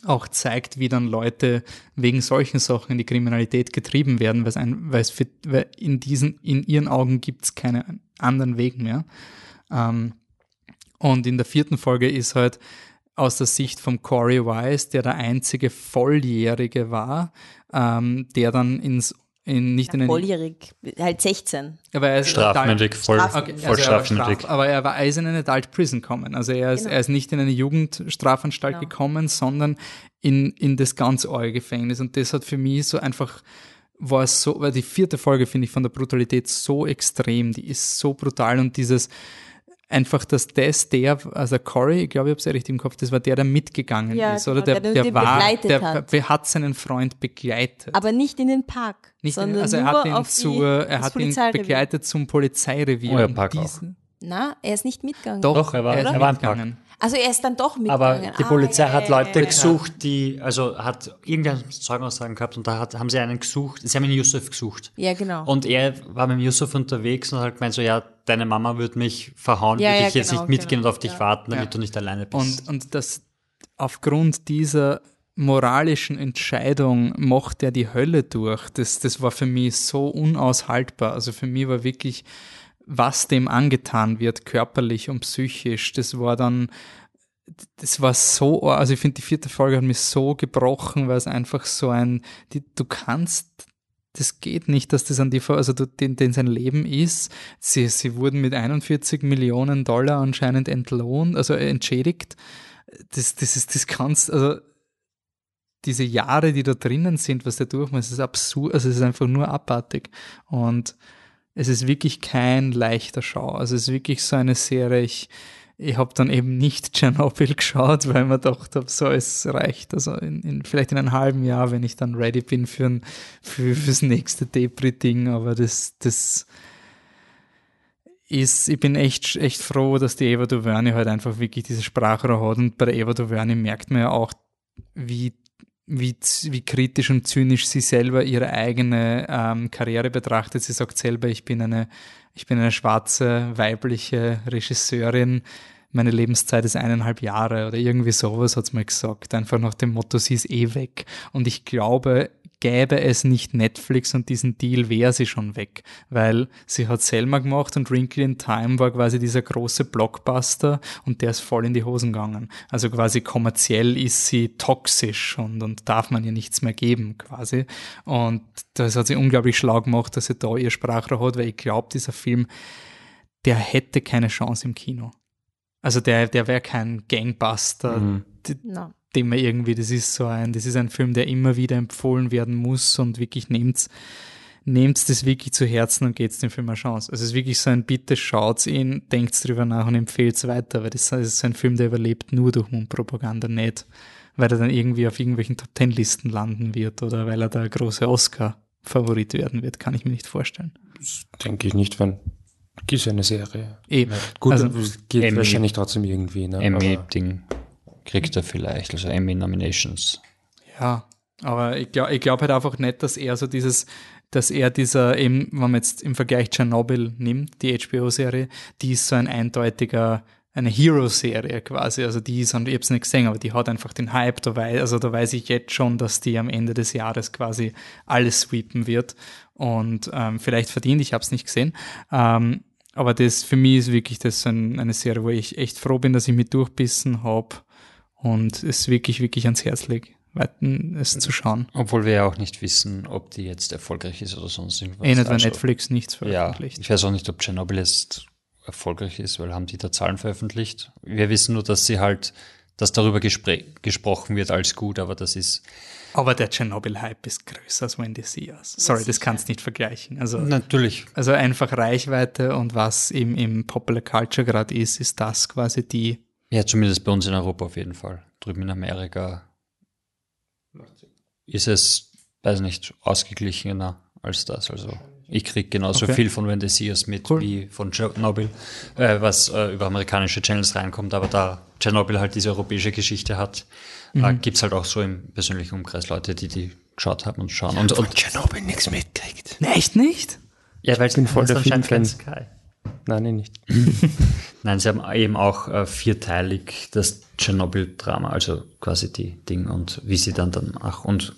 auch zeigt, wie dann Leute wegen solchen Sachen in die Kriminalität getrieben werden, weil es, in diesen, in ihren Augen gibt es keinen anderen Weg mehr. Ähm, und in der vierten Folge ist halt aus der Sicht von Corey Wise, der der einzige Volljährige war, ähm, der dann ins in, nicht Ja, in einen, volljährig, halt 16. aber er ist Strafmündig, voll, Straf- Okay, voll also war strafmündig. straf, aber er war ist in eine Adult Prison gekommen. Also er ist, Genau. er ist nicht in eine Jugendstrafanstalt Genau. gekommen, sondern in, in das ganz eure Gefängnis. Und das hat für mich so einfach, war es so, weil die vierte Folge finde ich von der Brutalität so extrem, die ist so brutal und dieses, einfach, dass das der, also Corey, ich glaube, ich habe es ja richtig im Kopf, das war der, der mitgegangen Ja, ist, oder? genau, Der, der der, war, begleitet der hat. hat seinen Freund begleitet. Aber nicht in den Park, Nicht, sondern also er nur hat ihn, auf die, zur, er hat ihn Polizeirevier. begleitet zum Polizeirevier. Oh, ja, Park diesen- Na, er ist nicht mitgegangen. Doch, Doch, er war- ist er war im Park. Also er ist dann doch Aber mitgegangen. die Ah, Polizei ja, hat Leute ja, ja. gesucht, die, also hat irgendeine Zeugenaussagen gehabt und da hat, haben sie einen gesucht, sie haben den Yusuf gesucht. Ja, genau. Und er war mit dem Yusuf unterwegs und hat gemeint so, ja, deine Mama wird mich verhauen, Ja, würde ja, ich jetzt genau, nicht mitgehen genau, und auf dich ja. warten, damit Ja. du nicht alleine bist. Und, und das aufgrund dieser moralischen Entscheidung macht er die Hölle durch. Das, das war für mich so unaushaltbar. Also für mich war wirklich, was dem angetan wird, körperlich und psychisch, das war dann, das war so, also ich finde, die vierte Folge hat mich so gebrochen, weil es einfach so ein, die, du kannst, das geht nicht, dass das an die, also den, den sein Leben ist. Sie, sie wurden mit 41 Millionen Dollar anscheinend entlohnt, also entschädigt. Das, das ist, das kannst, also diese Jahre, die da drinnen sind, was der durchmacht, ist absurd, also es ist einfach nur abartig. Und es ist wirklich kein leichter Schau. Also es ist wirklich so eine Serie, ich, ich habe dann eben nicht Tschernobyl geschaut, weil mir gedacht habe, so, es reicht. Also in, in, vielleicht in einem halben Jahr, wenn ich dann ready bin für ein, für, fürs nächste Depri-Ding, aber das, das ist, ich bin echt, echt froh, dass die Eva DuVernay halt einfach wirklich diese Sprachrohr hat und bei der Eva DuVernay merkt man ja auch, wie wie, wie kritisch und zynisch sie selber ihre eigene ähm, Karriere betrachtet. Sie sagt selber, ich bin eine, ich bin eine schwarze, weibliche Regisseurin meine Lebenszeit ist eineinhalb Jahre oder irgendwie sowas hat's mal gesagt. Einfach nach dem Motto, sie ist eh weg. Und ich glaube, gäbe es nicht Netflix und diesen Deal, wäre sie schon weg. Weil sie hat Selma gemacht und Wrinkle in Time war quasi dieser große Blockbuster und der ist voll in die Hosen gegangen. Also quasi kommerziell ist sie toxisch und, und darf man ihr nichts mehr geben quasi. Und das hat sie unglaublich schlau gemacht, dass sie da ihr Sprachrohr hat, weil ich glaube, dieser Film, der hätte keine Chance im Kino. Also der, der wäre kein Gangbuster. Mhm. No. Den man irgendwie, das ist so ein, das ist ein Film, der immer wieder empfohlen werden muss und wirklich nehmt's, nehmt's das wirklich zu Herzen und geht's dem Film eine Chance. Also es ist wirklich so ein bitte schaut's ihn, denkt's drüber nach und empfehlt's weiter, weil das ist ein Film, der überlebt nur durch Mundpropaganda, nicht weil er dann irgendwie auf irgendwelchen Top Ten Listen landen wird oder weil er der große Oscar-Favorit werden wird, kann ich mir nicht vorstellen. Denke ich nicht, wenn ist ja eine Serie. Eben. Gut, Also, es geht Emmy- wahrscheinlich trotzdem irgendwie. Ne? Emmy-Ding kriegt er vielleicht, also Emmy-Nominations. Ja, aber ich glaube ich glaub halt einfach nicht, dass er so dieses, dass er dieser, eben, wenn man jetzt im Vergleich Tschernobyl nimmt, die HBO-Serie, die ist so ein eindeutiger, eine Hero-Serie quasi, also die ist, und ich hab's nicht gesehen, aber die hat einfach den Hype, da weiß, also da weiß ich jetzt schon, dass die am Ende des Jahres quasi alles sweepen wird. Und ähm, vielleicht verdient, ich hab's nicht gesehen, ähm, aber das für mich ist wirklich das ein, eine Serie, wo ich echt froh bin, dass ich mich durchbissen habe und es wirklich, wirklich ans Herz lege, weiten es zu schauen. Obwohl wir ja auch nicht wissen, ob die jetzt erfolgreich ist oder sonst irgendwas. Eh nicht, weil Also, Netflix nichts Ja, veröffentlicht. ich weiß auch nicht, ob Chernobyl jetzt erfolgreich ist, weil haben die da Zahlen veröffentlicht. Wir wissen nur, dass sie halt, dass darüber gespr gesprochen wird als gut, aber das ist Aber der Tschernobyl-Hype ist größer als Wendy Sears. Sorry, das kannst nicht vergleichen. Also, natürlich also einfach Reichweite und was im, im Popular Culture gerade ist, ist das quasi die. Ja, zumindest bei uns in Europa auf jeden Fall. Drüben in Amerika ist es, weiß nicht, ausgeglichener als das. Also ich krieg genauso Okay. viel von Us mit Cool. wie von Chernobyl, äh, was äh, über amerikanische Channels reinkommt. Aber da Chernobyl halt diese europäische Geschichte hat, äh, Mhm. gibt's halt auch so im persönlichen Umkreis Leute, die die geschaut haben und schauen. Und, und Tschernobyl nichts mitkriegt. Echt nicht? ja, weil Ich bin voll der Filmfan. Sky. Nein, nee, nicht. Nein, sie haben eben auch äh, vierteilig das Tschernobyl-Drama, also quasi die Ding und wie sie dann dann, ach, und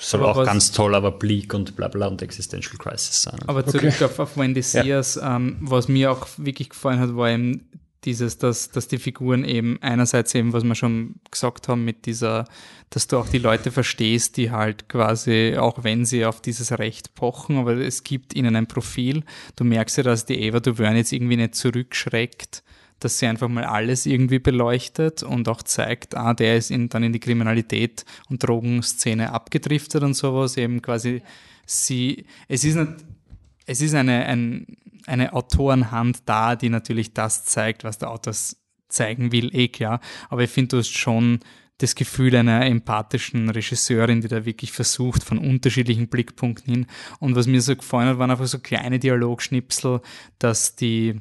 soll Aber auch ganz toll, aber bleak und bla bla und Existential Crisis sein. Aber zurück auf, auf Wendy Sears, ähm, was mir auch wirklich gefallen hat, war eben dieses, dass, dass die Figuren eben einerseits eben, was wir schon gesagt haben, mit dieser, dass du auch die Leute verstehst, die halt quasi, auch wenn sie auf dieses Recht pochen, aber es gibt ihnen ein Profil. Du merkst ja, dass die Eva Duverne jetzt irgendwie nicht zurückschreckt, dass sie einfach mal alles irgendwie beleuchtet und auch zeigt, ah, der ist in, dann in die Kriminalität und Drogenszene abgedriftet und sowas, eben quasi sie, es ist nicht, es ist eine, ein, eine Autorenhand da, die natürlich das zeigt, was der Autor zeigen will, eh klar. Aber ich finde, du hast schon das Gefühl einer empathischen Regisseurin, die da wirklich versucht, von unterschiedlichen Blickpunkten hin. Und was mir so gefallen hat, waren einfach so kleine Dialogschnipsel, dass die,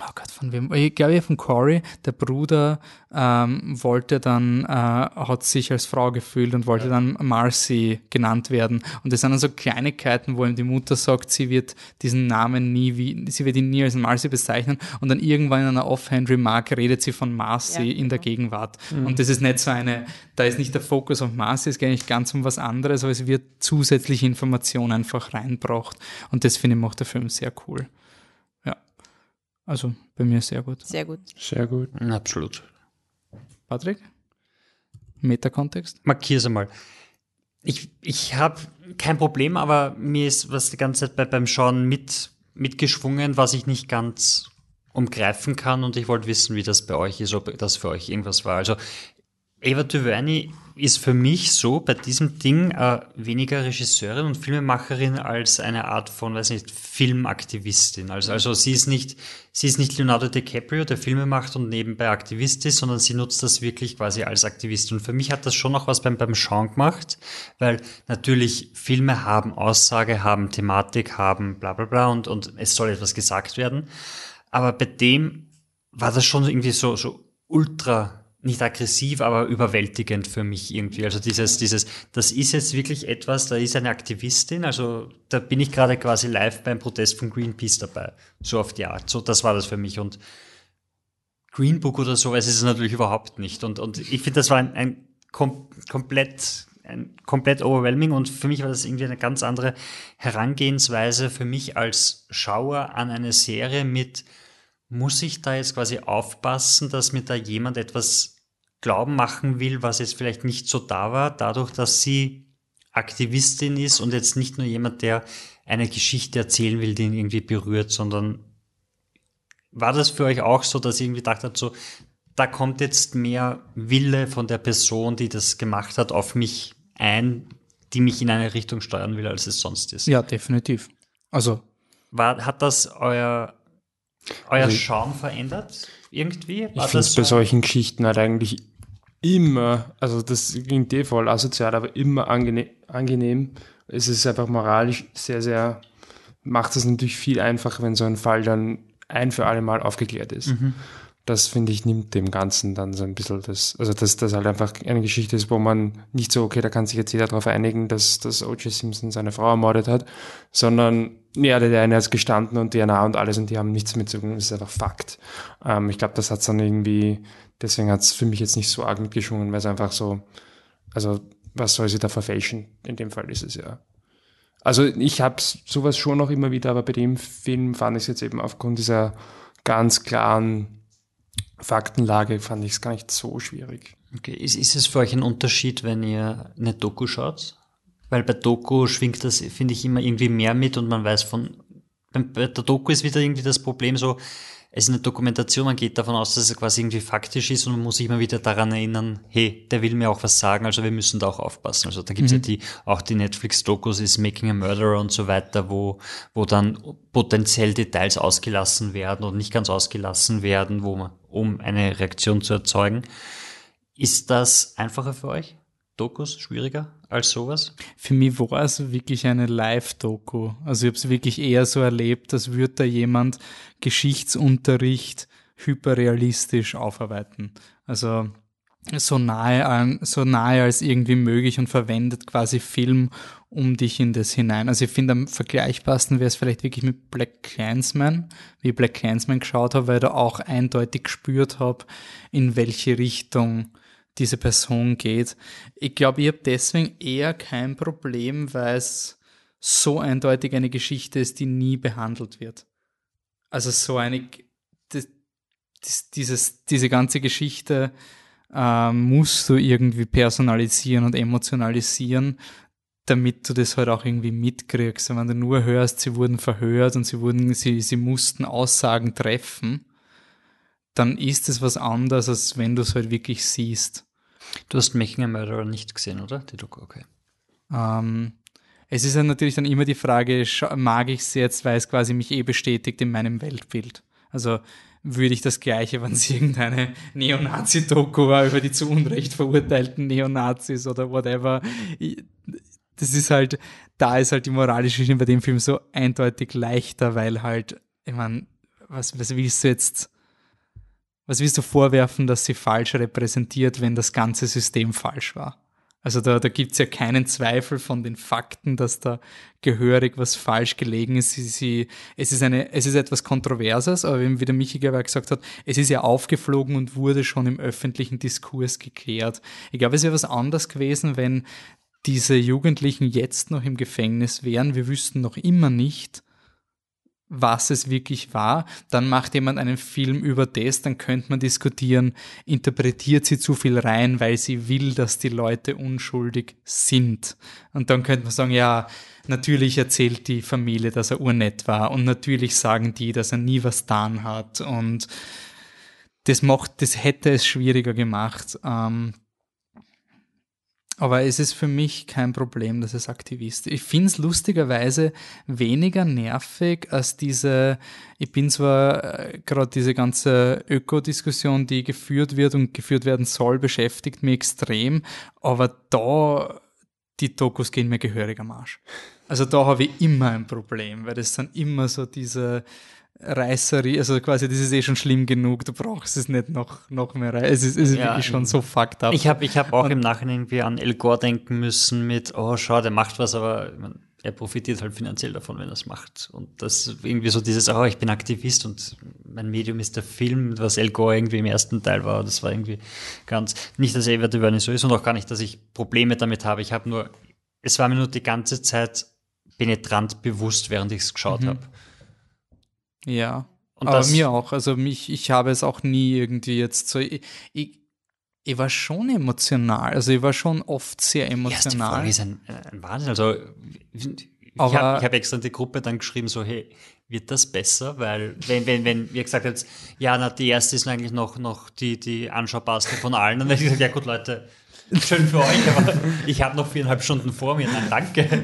oh Gott, von wem, ich glaube ja von Corey, der Bruder ähm, wollte dann, äh, hat sich als Frau gefühlt und wollte dann Marcy genannt werden. Und das sind dann so Kleinigkeiten, wo ihm die Mutter sagt, sie wird diesen Namen nie, wie, sie wird ihn nie als Marcy bezeichnen und dann irgendwann in einer Offhand-Remark redet sie von Marcy Ja, in der Gegenwart. Und das ist nicht so eine, da ist nicht der Fokus auf Marcy, es geht eigentlich ganz um was anderes, aber es wird zusätzliche Information einfach reinbracht. Und das finde ich macht der Film sehr cool. Also bei mir sehr gut. Sehr gut. Sehr gut. Absolut. Patrick? Metakontext? Markier's einmal. Ich, ich habe kein Problem, aber mir ist was die ganze Zeit bei, beim Schauen mit, mitgeschwungen, was ich nicht ganz umgreifen kann und ich wollte wissen, wie das bei euch ist, ob das für euch irgendwas war. Also Eva DuVernay ist für mich so bei diesem Ding äh, weniger Regisseurin und Filmemacherin als eine Art von, weiß nicht, Filmaktivistin. Also, also sie ist nicht, sie ist nicht Leonardo DiCaprio, der Filme macht und nebenbei Aktivist ist, sondern sie nutzt das wirklich quasi als Aktivistin. Und für mich hat das schon noch was beim, beim Schauen gemacht, weil natürlich Filme haben Aussage, haben Thematik, haben bla bla bla und, und es soll etwas gesagt werden. Aber bei dem war das schon irgendwie so, so ultra nicht aggressiv, aber überwältigend für mich irgendwie. Also dieses, dieses, das ist jetzt wirklich etwas, da ist eine Aktivistin, also da bin ich gerade quasi live beim Protest von Greenpeace dabei. So auf die Art. So, das war das für mich. Und Green Book oder sowas ist es natürlich überhaupt nicht. Und, und ich finde, das war ein, ein kom komplett ein komplett overwhelming und für mich war das irgendwie eine ganz andere Herangehensweise für mich als Schauer an eine Serie mit, muss ich da jetzt quasi aufpassen, dass mir da jemand etwas glauben machen will, was jetzt vielleicht nicht so da war, dadurch, dass sie Aktivistin ist und jetzt nicht nur jemand, der eine Geschichte erzählen will, die ihn irgendwie berührt, sondern war das für euch auch so, dass ihr irgendwie gedacht habt, so, da kommt jetzt mehr Wille von der Person, die das gemacht hat, auf mich ein, die mich in eine Richtung steuern will, als es sonst ist? Ja, definitiv. Also. War, hat das euer, euer Also- Schauen verändert? Irgendwie? Ich War finde es bei so- solchen Geschichten halt eigentlich immer, also das klingt eh voll asozial, aber immer angene angenehm. Es ist einfach moralisch sehr, sehr, macht es natürlich viel einfacher, wenn so ein Fall dann ein für alle Mal aufgeklärt ist. Das finde ich, nimmt dem Ganzen dann so ein bisschen das, also dass das halt einfach eine Geschichte ist, wo man nicht so, okay, da kann sich jetzt jeder darauf einigen, dass, dass O.J. Simpson seine Frau ermordet hat, sondern ja, der eine hat gestanden und DNA und alles und die haben nichts mit zu tun, das ist einfach Fakt. Ähm, ich glaube, das hat dann irgendwie, deswegen hat es für mich jetzt nicht so arg mitgeschwungen, weil es einfach so, also was soll sie da verfälschen? In dem Fall ist es ja. Also ich habe sowas schon noch immer wieder, aber bei dem Film fand ich es jetzt eben aufgrund dieser ganz klaren Faktenlage, fand ich es gar nicht so schwierig. Okay. Ist, ist es für euch ein Unterschied, wenn ihr eine Doku schaut? Weil bei Doku schwingt das, finde ich, immer irgendwie mehr mit und man weiß von, bei der Doku ist wieder irgendwie das Problem so, es ist eine Dokumentation, man geht davon aus, dass es quasi irgendwie faktisch ist und man muss sich immer wieder daran erinnern, hey, der will mir auch was sagen, also wir müssen da auch aufpassen. Also da gibt's ja die, auch die Netflix-Dokus ist Making a Murderer und so weiter, wo, wo dann potenziell Details ausgelassen werden und nicht ganz ausgelassen werden, wo man, um eine Reaktion zu erzeugen. Ist das einfacher für euch? Dokus schwieriger als sowas? Für mich war es wirklich eine Live-Doku. Also ich habe es wirklich eher so erlebt, als würde da jemand Geschichtsunterricht hyperrealistisch aufarbeiten. Also so nahe, an, so nahe als irgendwie möglich und verwendet quasi Film um dich in das hinein. Also ich finde am vergleichbarsten wäre es vielleicht wirklich mit Black Clansman, wie ich Black Clansman geschaut habe, weil ich da auch eindeutig gespürt habe, in welche Richtung diese Person geht. Ich glaube, ich habe deswegen eher kein Problem, weil es so eindeutig eine Geschichte ist, die nie behandelt wird. Also so eine, das, das, dieses, diese ganze Geschichte ähm, musst du irgendwie personalisieren und emotionalisieren, damit du das halt auch irgendwie mitkriegst. Wenn du nur hörst, sie wurden verhört und sie wurden, sie, sie mussten Aussagen treffen, dann ist es was anderes, als wenn du es halt wirklich siehst. Du hast Making a Murderer nicht gesehen, oder? Die Doku, okay. Ähm, es ist ja natürlich dann immer die Frage, mag ich es jetzt, weil es quasi mich eh bestätigt in meinem Weltbild. Also würde ich das Gleiche, wenn es irgendeine Neonazi-Doku war über die zu Unrecht verurteilten Neonazis oder whatever. Das ist halt, da ist halt die moralische Schiene bei dem Film so eindeutig leichter, weil halt, ich meine, was, was willst du jetzt, was willst du vorwerfen, dass sie falsch repräsentiert, wenn das ganze System falsch war? Also da, da gibt's ja keinen Zweifel von den Fakten, dass da gehörig was falsch gelegen ist. Sie, sie, es, ist eine, es ist etwas Kontroverses, aber wie der Michi Gerber gesagt hat, es ist ja aufgeflogen und wurde schon im öffentlichen Diskurs geklärt. Ich glaube, es wäre was anderes gewesen, wenn diese Jugendlichen jetzt noch im Gefängnis wären. Wir wüssten noch immer nicht, was es wirklich war, dann macht jemand einen Film über das, dann könnte man diskutieren, interpretiert sie zu viel rein, weil sie will, dass die Leute unschuldig sind. Und dann könnte man sagen, ja, natürlich erzählt die Familie, dass er urnett war und natürlich sagen die, dass er nie was getan hat und das macht, das hätte es schwieriger gemacht. Ähm, aber es ist für mich kein Problem, dass es Aktivist ist. Ich finde es lustigerweise weniger nervig als diese, ich bin zwar äh, gerade diese ganze Ökodiskussion, die geführt wird und geführt werden soll, beschäftigt mich extrem, aber da, die Dokus gehen mir gehörig am Arsch. Also da habe ich immer ein Problem, weil das dann immer so diese Reißerie, also quasi, das ist eh schon schlimm genug, du brauchst es nicht noch, noch mehr rein. Es ist, es ist Ja, wirklich schon so fucked up. Ich habe ich hab auch im Nachhinein irgendwie an El Gore denken müssen mit, oh schau, der macht was, aber mein, er profitiert halt finanziell davon, wenn er es macht. Und das irgendwie so dieses, oh, ich bin Aktivist und mein Medium ist der Film, was El Gore irgendwie im ersten Teil war. Das war irgendwie ganz, nicht, dass Eva DuVernay so ist und auch gar nicht, dass ich Probleme damit habe. Ich habe nur, es war mir nur die ganze Zeit penetrant bewusst, während ich es geschaut Mhm. habe. Ja. Und aber mir auch. Also mich, ich habe es auch nie irgendwie jetzt so. Ich, ich, ich war schon emotional. Also ich war schon oft sehr emotional. Folge ist ein, ein Wahnsinn. Also ich habe hab extra in die Gruppe dann geschrieben, so, hey, wird das besser? Weil, wenn, wenn, wenn wir gesagt hätten, ja, na, die erste ist eigentlich noch, noch die, die anschaubarste von allen, dann hätte ich gesagt, ja gut, Leute, schön für euch, aber ich habe noch viereinhalb Stunden vor mir, nein, danke.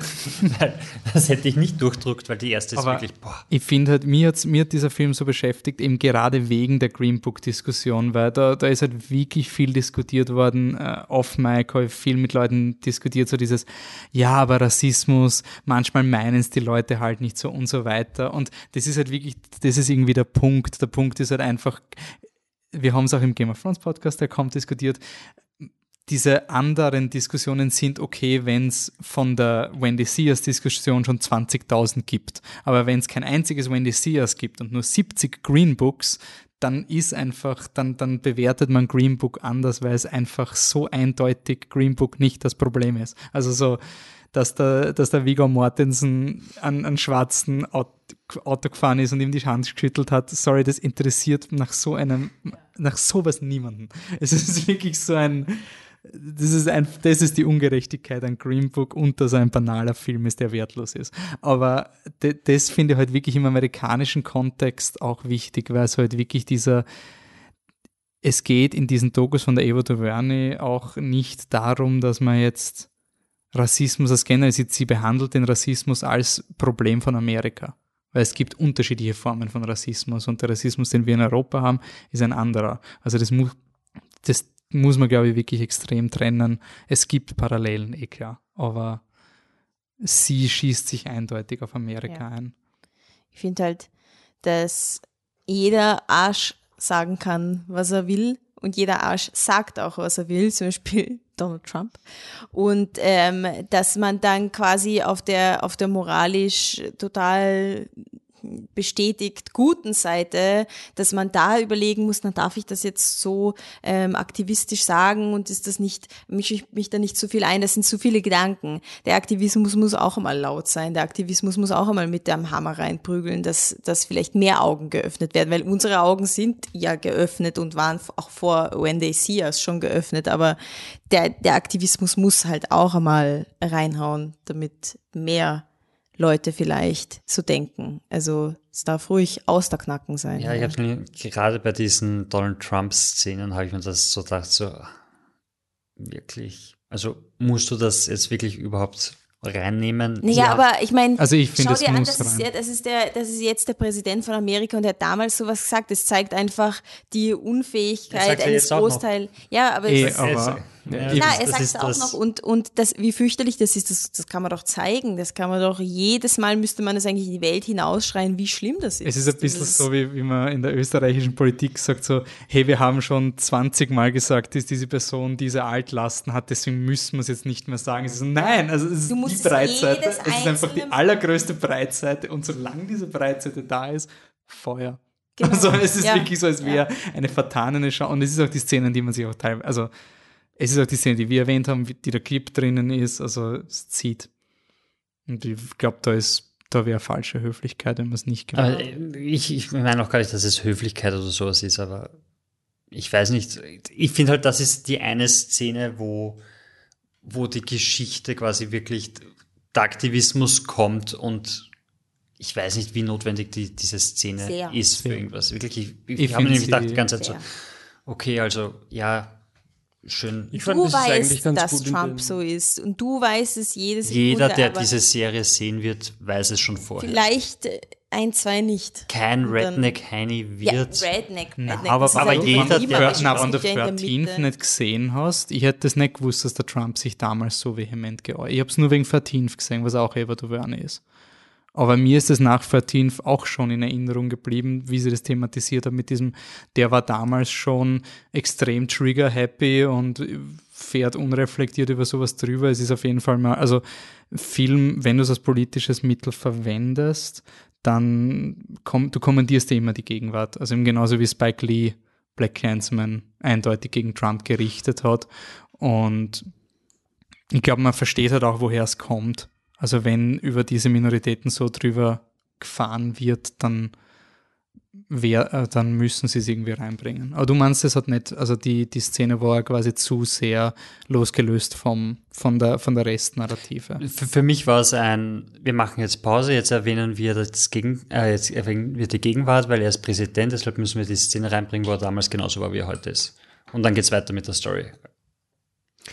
das hätte ich nicht durchdruckt, weil die erste ist Aber wirklich, boah. ich finde halt, mir, hat's, mir hat dieser Film so beschäftigt, eben gerade wegen der Green Book-Diskussion, weil da, da ist halt wirklich viel diskutiert worden. Äh, off Mic habe ich viel mit Leuten diskutiert, so dieses, ja, aber Rassismus, manchmal meinen es die Leute halt nicht so und so weiter. Und das ist halt wirklich, das ist irgendwie der Punkt. Der Punkt ist halt einfach, wir haben es auch im Game of Thrones Podcast, der kommt diskutiert, diese anderen Diskussionen sind okay, wenn es von der Wendy Sears Diskussion schon 20.000 gibt. Aber wenn es kein einziges Wendy Sears gibt und nur 70 Green Books, dann ist einfach, dann, dann bewertet man Green Book anders, weil es einfach so eindeutig Green Book nicht das Problem ist. Also so, dass der, dass der Viggo Mortensen an, an schwarzen Auto, gefahren ist und ihm die Hand geschüttelt hat. Sorry, das interessiert nach so einem, nach sowas niemanden. Es ist wirklich so ein, das ist, ein, das ist die Ungerechtigkeit an Green Book und dass er ein banaler Film ist, der wertlos ist. Aber de, das finde ich halt wirklich im amerikanischen Kontext auch wichtig, weil es halt wirklich dieser, es geht in diesen Dokus von der Eva DuVernay auch nicht darum, dass man jetzt Rassismus als generell sieht, sie behandelt den Rassismus als Problem von Amerika. Weil es gibt unterschiedliche Formen von Rassismus und der Rassismus, den wir in Europa haben, ist ein anderer. Also das muss, das muss man, glaube ich, wirklich extrem trennen. Es gibt Parallelen, eh klar. Aber sie schießt sich eindeutig auf Amerika Ja. ein. Ich finde halt, dass jeder Arsch sagen kann, was er will und jeder Arsch sagt auch, was er will, zum Beispiel Donald Trump. Und ähm, dass man dann quasi auf der, auf der moralisch total bestätigt guten Seite, dass man da überlegen muss, na darf ich das jetzt so ähm, aktivistisch sagen und ist das nicht, mische ich mich da nicht zu viel ein, das sind zu viele Gedanken. Der Aktivismus muss auch einmal laut sein, der Aktivismus muss auch einmal mit dem Hammer reinprügeln, dass, dass vielleicht mehr Augen geöffnet werden, weil unsere Augen sind ja geöffnet und waren auch vor When They See Us schon geöffnet, aber der, der Aktivismus muss halt auch einmal reinhauen, damit mehr Leute vielleicht so denken. Also es darf ruhig aus der Knacken sein. Ja, ich habe mir gerade bei diesen Donald Trump-Szenen habe ich mir das so gedacht, so wirklich, also musst du das jetzt wirklich überhaupt reinnehmen? Naja, aber ich meine, Also ich finde, schau es dir an, muss das ist, rein. der, das, ist der, das ist jetzt der Präsident von Amerika und er hat damals sowas gesagt. Das zeigt einfach die Unfähigkeit eines. Großteils. Ja, aber Eh, es, aber, Ja, ja, er sagt es auch das- noch und, und das, wie fürchterlich das ist, das, das kann man doch zeigen. Das kann man doch, jedes Mal müsste man das eigentlich in die Welt hinausschreien, wie schlimm das ist. Es ist ein bisschen Das so, wie, wie man in der österreichischen Politik sagt, so, hey, wir haben schon 20 Mal gesagt, dass diese Person diese Altlasten hat, deswegen müssen wir es jetzt nicht mehr sagen. Es ist so, nein, also es ist Du musst die Breitseite. Es ist einfach die allergrößte Breitseite und solange diese Breitseite da ist, Feuer. Genau. Also es ist Ja. wirklich so, als wäre eine vertanene Chance. Und es ist auch die Szene, die man sich auch teilweise, also es ist auch die Szene, die wir erwähnt haben, die der Clip drinnen ist, also es zieht. Und ich glaube, da ist, da wäre falsche Höflichkeit, wenn man es nicht gemacht Aber ich, ich meine auch gar nicht, dass es Höflichkeit oder sowas ist, aber ich weiß nicht. Ich finde halt, das ist die eine Szene, wo, wo die Geschichte quasi wirklich der Aktivismus kommt und ich weiß nicht, wie notwendig die, diese Szene Sehr. ist für irgendwas. Wirklich, ich, ich, Ich habe nämlich gedacht die ganze Zeit so, Sehr. okay, also ja, schön. Ich fand, Du das weißt, ganz dass Trump so ist und du weißt es jede Sekunde. Jeder, der diese Serie sehen wird, weiß es schon vorher. Vielleicht äh, ein, zwei nicht. Kein Und dann- Redneck-Heini Ja, wird. Redneck. Na, Redneck, aber, aber halt jeder, der- aber der, es na, gibt wenn du ja in der 13 Mitte. nicht gesehen hast, ich hätte das nicht gewusst, dass der Trump sich damals so vehement geäußert Ich habe es nur wegen 13 gesehen, was auch Eva DuVernay ist. Aber mir ist es nach 13 auch schon in Erinnerung geblieben, wie sie das thematisiert haben mit diesem, der war damals schon extrem trigger-happy und fährt unreflektiert über sowas drüber. Es ist auf jeden Fall mal, also Film, wenn du es als politisches Mittel verwendest, dann komm, du kommandierst dir immer die Gegenwart. Also eben genauso wie Spike Lee Black Clansman eindeutig gegen Trump gerichtet hat. Und ich glaube, man versteht halt auch, woher es kommt. Also wenn über diese Minoritäten so drüber gefahren wird, dann, wer, äh, dann müssen sie es irgendwie reinbringen. Aber du meinst, es hat nicht, also die, die Szene war quasi zu sehr losgelöst vom, von, der, von der Restnarrative. Für, für mich war es ein, wir machen jetzt Pause, jetzt erwähnen wir das Gegen, äh, jetzt erwähnen wir die Gegenwart, weil er ist Präsident, deshalb müssen wir die Szene reinbringen, wo er damals genauso war, wie er heute ist. Und dann geht's weiter mit der Story.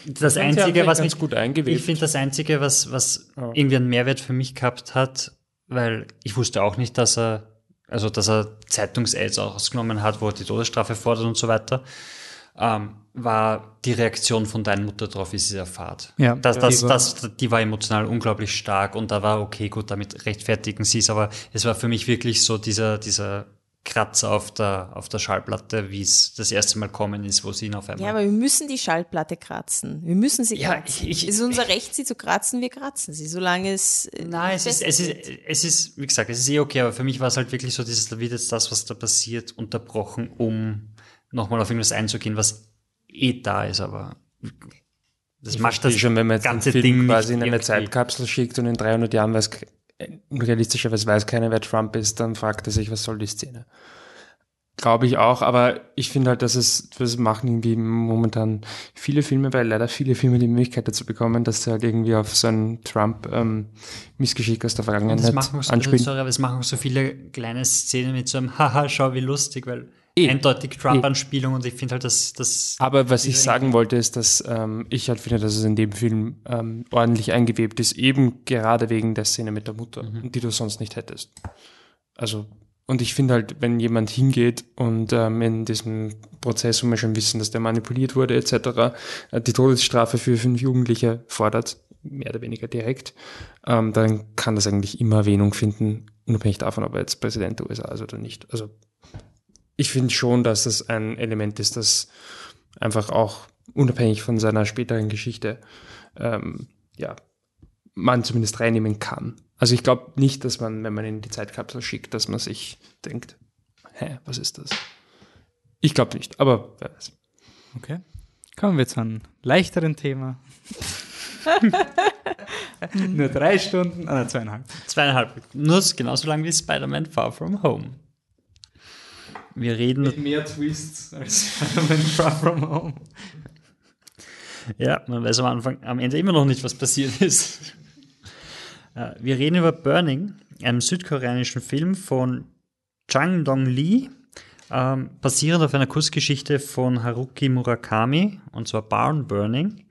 Das haben Einzige, was mich, gut eingewebt. ich finde das Einzige, was, was Ja. irgendwie einen Mehrwert für mich gehabt hat, weil ich wusste auch nicht, dass er, also dass er Zeitungs-Aids ausgenommen hat, wo er die Todesstrafe fordert und so weiter, ähm, war die Reaktion von deiner Mutter drauf, wie sie es erfahrt. Ja, das, die das, war- das, die war emotional unglaublich stark und da war okay, gut, damit rechtfertigen sie es, aber es war für mich wirklich so dieser, dieser Kratzer auf der, auf der Schallplatte, wie es das erste Mal kommen ist, wo sie ihn auf einmal. Ja, aber wir müssen die Schallplatte kratzen. Wir müssen sie Ja, kratzen. ich- ich- es ist unser Recht, sie zu kratzen, wir kratzen sie, solange es. äh, Nein, es ist, es ist, es ist, wie gesagt, es ist eh okay, aber für mich war es halt wirklich so, dieses, da wird jetzt das, was da passiert, unterbrochen, um nochmal auf irgendwas einzugehen, was eh da ist, aber das macht das schon, wenn man jetzt ganze Ding quasi in eine irgendwie- Zeitkapsel schickt und in 300 Jahren weiß, realistischerweise weiß keiner, wer Trump ist, dann fragt er sich, was soll die Szene? Glaube ich auch, aber ich finde halt, dass es, das machen irgendwie momentan viele Filme, weil leider viele Filme die Möglichkeit dazu bekommen, dass sie halt irgendwie auf so ein Trump-Missgeschick aus der Vergangenheit das machen, so, anspielen. sorry, aber es machen so viele kleine Szenen mit so einem Haha, schau wie lustig, weil Eh. eindeutig Trump-Anspielung und ich finde halt, dass das Aber was ich sagen wollte, ist, dass ähm, ich halt finde, dass es in dem Film ähm, ordentlich eingewebt ist, eben gerade wegen der Szene mit der Mutter, die du sonst nicht hättest. Also, und ich finde halt, wenn jemand hingeht und ähm, in diesem Prozess, wo wir schon wissen, dass der manipuliert wurde, etc., äh, die Todesstrafe für fünf Jugendliche fordert, mehr oder weniger direkt, ähm, dann kann das eigentlich immer Erwähnung finden, unabhängig davon, ob er jetzt Präsident der USA ist oder nicht. Also ich finde schon, dass das ein Element ist, das einfach auch unabhängig von seiner späteren Geschichte ähm, ja, man zumindest reinnehmen kann. Also ich glaube nicht, dass man, wenn man in die Zeitkapsel schickt, dass man sich denkt, hä, was ist das? Ich glaube nicht, aber wer weiß. Okay. Kommen wir zu einem leichteren Thema. Nur drei Stunden, ah, zweieinhalb. zweieinhalb, nur genauso lang wie Spider-Man Far From Home. Wir reden Mit mehr Twists als Spider-Man Far From Home. Ja, man weiß am Anfang, am Ende immer noch nicht, was passiert ist. Äh, Wir reden über Burning, einem südkoreanischen Film von Chang Dong Lee, ähm, basierend auf einer Kurzgeschichte von Haruki Murakami, und zwar Barn Burning.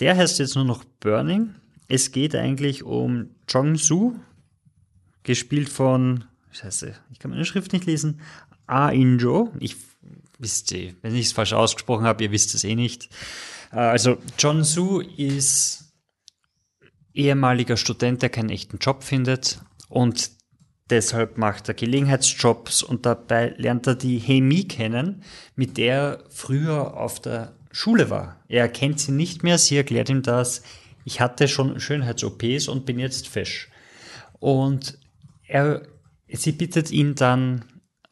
Der heißt jetzt nur noch Burning. Es geht eigentlich um Jong Soo, gespielt von, scheiße, ich kann meine Schrift nicht lesen, Ah In-jo. Ich wisst ihr, wenn ich es falsch ausgesprochen habe, ihr wisst es eh nicht. Äh, Also John Su ist ehemaliger Student, der keinen echten Job findet und deshalb macht er Gelegenheitsjobs und dabei lernt er die Hemi kennen, mit der er früher auf der Schule war. Er erkennt sie nicht mehr, sie erklärt ihm das, ich hatte schon Schönheits-OPs und bin jetzt fesch. Und er, sie bittet ihn dann,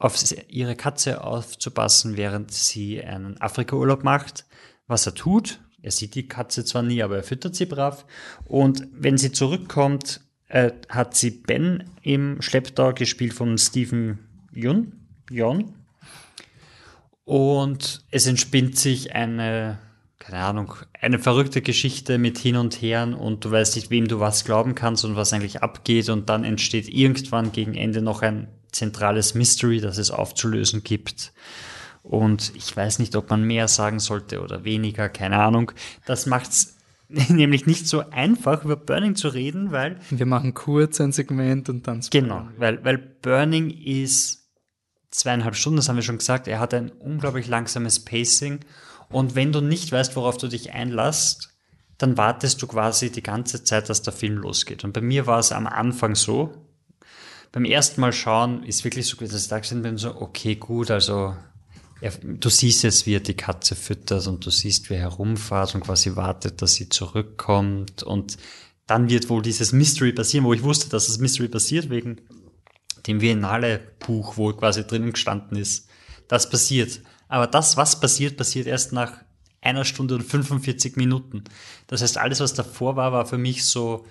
auf ihre Katze aufzupassen, während sie einen Afrika-Urlaub macht, was er tut. Er sieht die Katze zwar nie, aber er füttert sie brav. Und wenn sie zurückkommt, äh, hat sie Ben im Schlepptau gespielt von Stephen Yun. Yon. Und es entspinnt sich eine, keine Ahnung, eine verrückte Geschichte mit Hin und Her und du weißt nicht, wem du was glauben kannst und was eigentlich abgeht und dann entsteht irgendwann gegen Ende noch ein zentrales Mystery, das es aufzulösen gibt. Und ich weiß nicht, ob man mehr sagen sollte oder weniger, keine Ahnung. Das macht's nämlich nicht so einfach, über Burning zu reden, weil Wir machen kurz ein Segment und dann Genau, weil, weil Burning ist zweieinhalb Stunden, das haben wir schon gesagt. Er hat ein unglaublich langsames Pacing. Und wenn du nicht weißt, worauf du dich einlässt, dann wartest du quasi die ganze Zeit, dass der Film losgeht. Und bei mir war es am Anfang so, beim ersten Mal schauen ist wirklich so, dass ich da gesehen bin, so, okay, gut, also er, du siehst jetzt, wie er die Katze füttert und du siehst, wie er herumfährt und quasi wartet, dass sie zurückkommt und dann wird wohl dieses Mystery passieren, wo ich wusste, dass das Mystery passiert, wegen dem Viennale-Buch, wo quasi drinnen gestanden ist. Das passiert. Aber das, was passiert, passiert erst nach einer Stunde und 45 Minuten. Das heißt, alles, was davor war, war für mich so